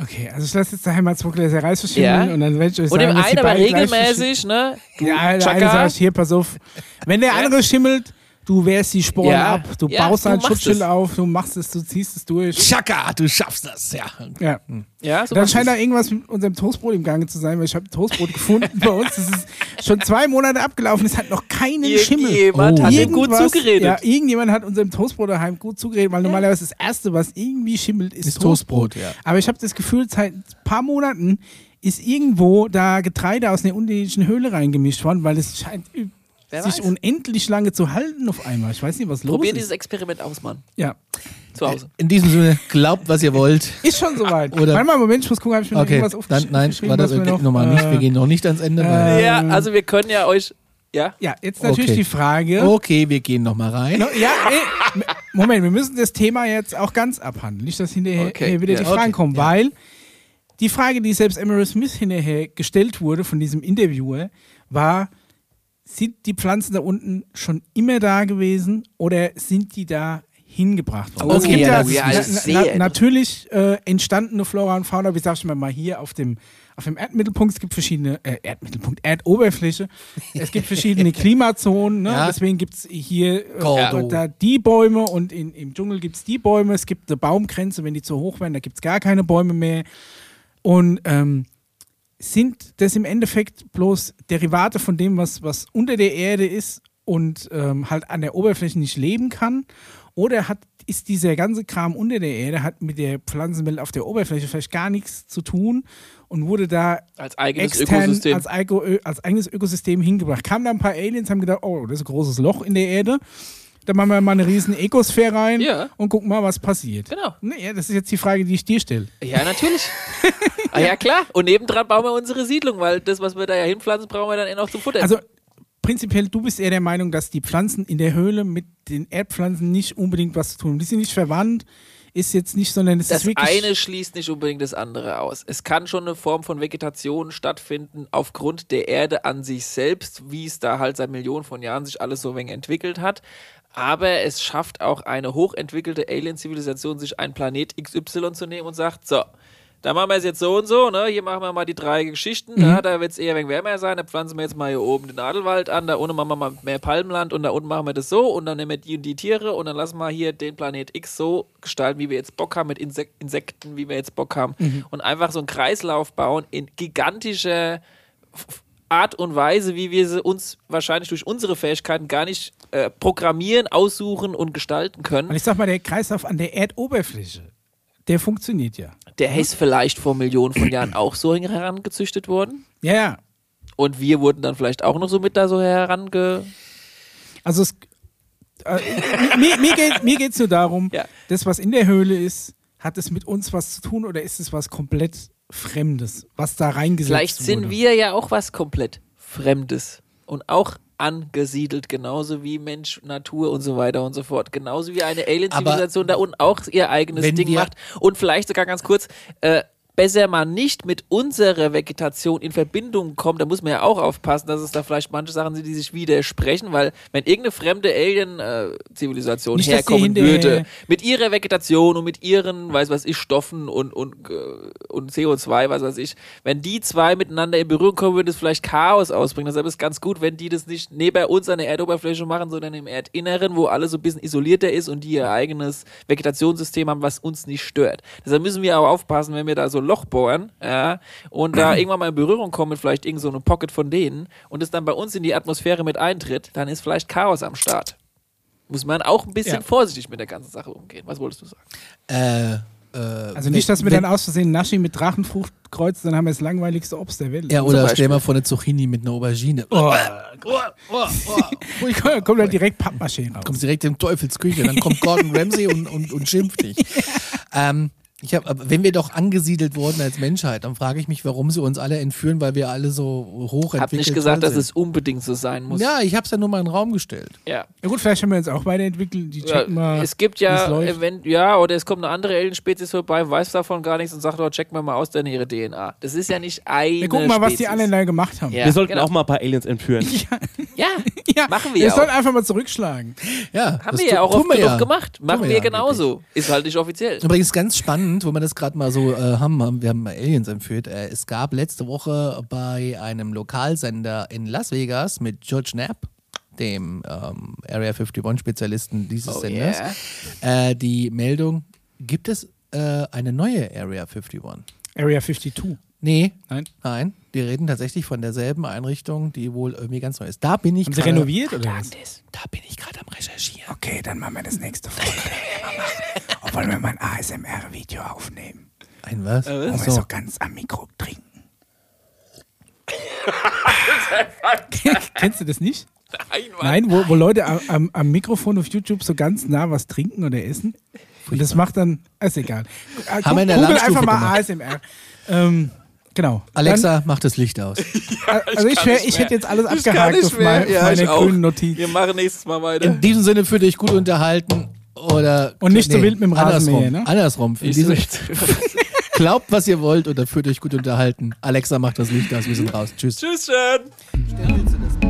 Okay, also ich lasse jetzt daheim mal zwei Gläser Reis verschimmeln Ja. und dann werde ich euch Und sagen, dem dass die einen aber regelmäßig, ne? Ja, der Chaka. eine sagt, hier, pass auf. Wenn der andere schimmelt, du wehrst die Sporen Ja, ab, du ja, baust machst Schutzschild auf, du machst es, du ziehst es durch. Chaka, du schaffst das, ja. Ja. Ja, so Dann scheint da irgendwas mit unserem Toastbrot im Gange zu sein, weil ich habe Toastbrot gefunden bei uns. Das ist schon zwei Monate abgelaufen, es hat noch keinen Schimmel. Irgendjemand Oh. hat ihm gut zugeredet. Ja, irgendjemand hat unserem Toastbrot daheim gut zugeredet, weil normalerweise das Erste, was irgendwie schimmelt, ist, Ist Toastbrot, ja. Aber ich habe das Gefühl, seit ein paar Monaten ist irgendwo da Getreide aus einer unterirdischen Höhle reingemischt worden, weil es scheint Wer sich weiß. unendlich lange zu halten auf einmal. Ich weiß nicht, was los Probier ist. dieses Experiment aus, Mann. ja, Zu Hause. In diesem Sinne, glaubt, was ihr wollt. ist schon soweit. Oder- Warte mal, Moment, ich muss gucken, habe ich mir noch Okay, irgendwas dann, aufgesch- nein, aufgeschrieben, warte, was wir noch, nochmal nicht. Wir äh, gehen noch nicht ans Ende. weil- ja, also wir können ja euch. Ja? Ja, jetzt natürlich Okay. die Frage. Okay, wir gehen nochmal rein. No, ja, ey, m- Moment, wir müssen das Thema jetzt auch ganz abhandeln. Nicht, dass hinterher Okay, hier wieder ja. die Fragen Okay, kommen, ja. weil die Frage, die selbst Emerald Smith hinterher gestellt wurde von diesem Interviewer, war, sind die Pflanzen da unten schon immer da gewesen oder sind die da hingebracht worden? Okay, es gibt ja, ja, das na, na, natürlich äh, entstandene Flora und Fauna, wie sag ich mal, hier auf dem auf dem Erdmittelpunkt, es gibt verschiedene, äh, Erdmittelpunkt, Erdoberfläche, es gibt verschiedene Klimazonen, ne? Ja. deswegen gibt es hier äh, da die Bäume und in, im Dschungel gibt es die Bäume, es gibt eine Baumgrenze, wenn die zu hoch werden, da gibt es gar keine Bäume mehr. Und ähm, sind das im Endeffekt bloß Derivate von dem, was, was unter der Erde ist und ähm, halt an der Oberfläche nicht leben kann? Oder hat, ist dieser ganze Kram unter der Erde, hat mit der Pflanzenwelt auf der Oberfläche vielleicht gar nichts zu tun und wurde da Als eigenes extern Ökosystem. Als, Eiko, als eigenes Ökosystem hingebracht. Kamen da ein paar Aliens, haben gedacht, oh, das ist ein großes Loch in der Erde. Da machen wir mal eine riesen Ekosphäre rein Ja. und gucken mal, was passiert. Genau. Nee, das ist jetzt die Frage, die ich dir stelle. Ja, natürlich. ah, ja, klar. Und nebendran bauen wir unsere Siedlung, weil das, was wir da ja hinpflanzen, brauchen wir dann eh noch zum Futter. Also prinzipiell, du bist eher der Meinung, dass die Pflanzen in der Höhle mit den Erdpflanzen nicht unbedingt was zu tun haben. Die sind nicht verwandt, ist jetzt nicht, sondern es das ist wirklich. eine schließt nicht unbedingt das andere aus. Es kann schon eine Form von Vegetation stattfinden aufgrund der Erde an sich selbst, wie es da halt seit Millionen von Jahren sich alles so wenig entwickelt hat. Aber es schafft auch eine hochentwickelte Alien-Zivilisation, sich einen Planet XY zu nehmen und sagt, so, da machen wir es jetzt so und so, ne? Hier machen wir mal die drei Geschichten. Mhm. Ja, da wird es eher wenig wärmer sein. Da pflanzen wir jetzt mal hier oben den Nadelwald an. Da unten machen wir mal mehr Palmenland und da unten machen wir das so und dann nehmen wir die und die Tiere und dann lassen wir hier den Planet X so gestalten, wie wir jetzt Bock haben, mit Insek Insekten, wie wir jetzt Bock haben. Mhm. Und einfach so einen Kreislauf bauen in gigantischer F- Art und Weise, wie wir sie uns wahrscheinlich durch unsere Fähigkeiten gar nicht äh, programmieren, aussuchen und gestalten können. Und ich sag mal, der Kreislauf an der Erdoberfläche, der funktioniert ja. Der ist vielleicht vor Millionen von Jahren auch so herangezüchtet worden. Ja, ja. Und wir wurden dann vielleicht auch noch so mit da so herange. Also es, äh, mir, mir, geht, mir geht's nur darum, Ja. das, was in der Höhle ist, hat es mit uns was zu tun oder ist es was komplett Fremdes, was da reingesetzt Vielleicht sind wurde? wir ja auch was komplett Fremdes und auch angesiedelt, genauso wie Mensch, Natur und so weiter und so fort. Genauso wie eine Alien-Zivilisation da unten auch ihr eigenes Ding macht und vielleicht sogar ganz kurz. Äh, Besser mal nicht mit unserer Vegetation in Verbindung kommt, da muss man ja auch aufpassen, dass es da vielleicht manche Sachen sind, die sich widersprechen, weil wenn irgendeine fremde Alien-Zivilisation die herkommen würde, mit ihrer Vegetation und mit ihren, weiß was ich, Stoffen und, und, äh, und CO2, was weiß ich, wenn die zwei miteinander in Berührung kommen, würde es vielleicht Chaos ausbringen. Deshalb ist es ganz gut, wenn die das nicht neben uns an der Erdoberfläche machen, sondern im Erdinneren, wo alles so ein bisschen isolierter ist und die ihr eigenes Vegetationssystem haben, was uns nicht stört. Deshalb müssen wir aber aufpassen, wenn wir da so Loch bohren ja, und da irgendwann mal in Berührung kommen mit vielleicht irgend so einem Pocket von denen und es dann bei uns in die Atmosphäre mit eintritt, dann ist vielleicht Chaos am Start. Muss man auch ein bisschen Ja. vorsichtig mit der ganzen Sache umgehen. Was wolltest du sagen? Äh, äh, Also nicht, dass wir wenn- dann aus Versehen Naschi mit Drachenfrucht kreuzen, dann haben wir das langweiligste Obst der Welt. Ja, oder stell mal vor eine Zucchini mit einer Aubergine. Oh. Kommt dann direkt Pappmaché raus. Kommst direkt in Teufelsküche, dann kommt Gordon Ramsay und, und, und schimpft dich. ähm, ich hab, wenn wir doch angesiedelt wurden als Menschheit, dann frage ich mich, warum sie uns alle entführen, weil wir alle so hoch Ich habe nicht gesagt, dass es unbedingt so sein muss. Ja, ich habe es ja nur mal in den Raum gestellt. ja. Ja gut, vielleicht haben wir uns auch weiterentwickelt. Die Ja, checken mal. es gibt ja, event ja, oder es kommt eine andere Alien-Spezies vorbei, weiß davon gar nichts und sagt, oh, check mal mal aus, deine ihre DNA. Das ist ja nicht eine Wir gucken mal, was Spezies. die anderen da gemacht haben. Ja, wir sollten genau. auch mal ein paar Aliens entführen. Ja, Ja, Machen wir Wir ja sollen auch. einfach mal zurückschlagen. Ja, haben das wir ja auch oft genug ja. gemacht. Machen wir wir ja genauso. Ist halt nicht offiziell. Übrigens ganz spannend, wo wir das gerade mal so äh, haben, wir haben Aliens entführt. Äh, es gab letzte Woche bei einem Lokalsender in Las Vegas mit George Knapp, dem ähm, Area 51-Spezialisten dieses Oh Senders, yeah. äh, die Meldung, gibt es äh, eine neue Area 51? Area 52. Nee, Nein? nein, die reden tatsächlich von derselben Einrichtung, die wohl irgendwie ganz neu ist. Da bin ich Haben sie renoviert oder was? Da bin ich gerade am Recherchieren. Okay, dann machen wir das nächste Folge. Wollen wir mal ein ASMR-Video aufnehmen? Ein was? was? Wo wir so ganz am Mikro trinken. Kennst du das nicht? Nein. Nein, wo, wo Leute am, am, Mikrofon auf YouTube so ganz nah was trinken oder essen. Und das macht dann, ist egal. Äh, Haben wir in der Google Landstufe einfach mal gemacht. ASMR. Ähm, genau. Alexa, mach das Licht aus. Dann, also ich, ich mehr. hätte jetzt alles Ich abgehakt auf, mein, Ja, meine ich grünen Notiz. Wir machen nächstes Mal weiter. In diesem Sinne fühlt euch gut unterhalten oder Und nicht so wild mit dem Rasenmäher, ne? Andersrum. In Ich diesem, nicht. glaubt, was ihr wollt oder fühlt euch gut unterhalten. Alexa macht das Licht aus, wir sind raus. Tschüss. Tschüss, schön.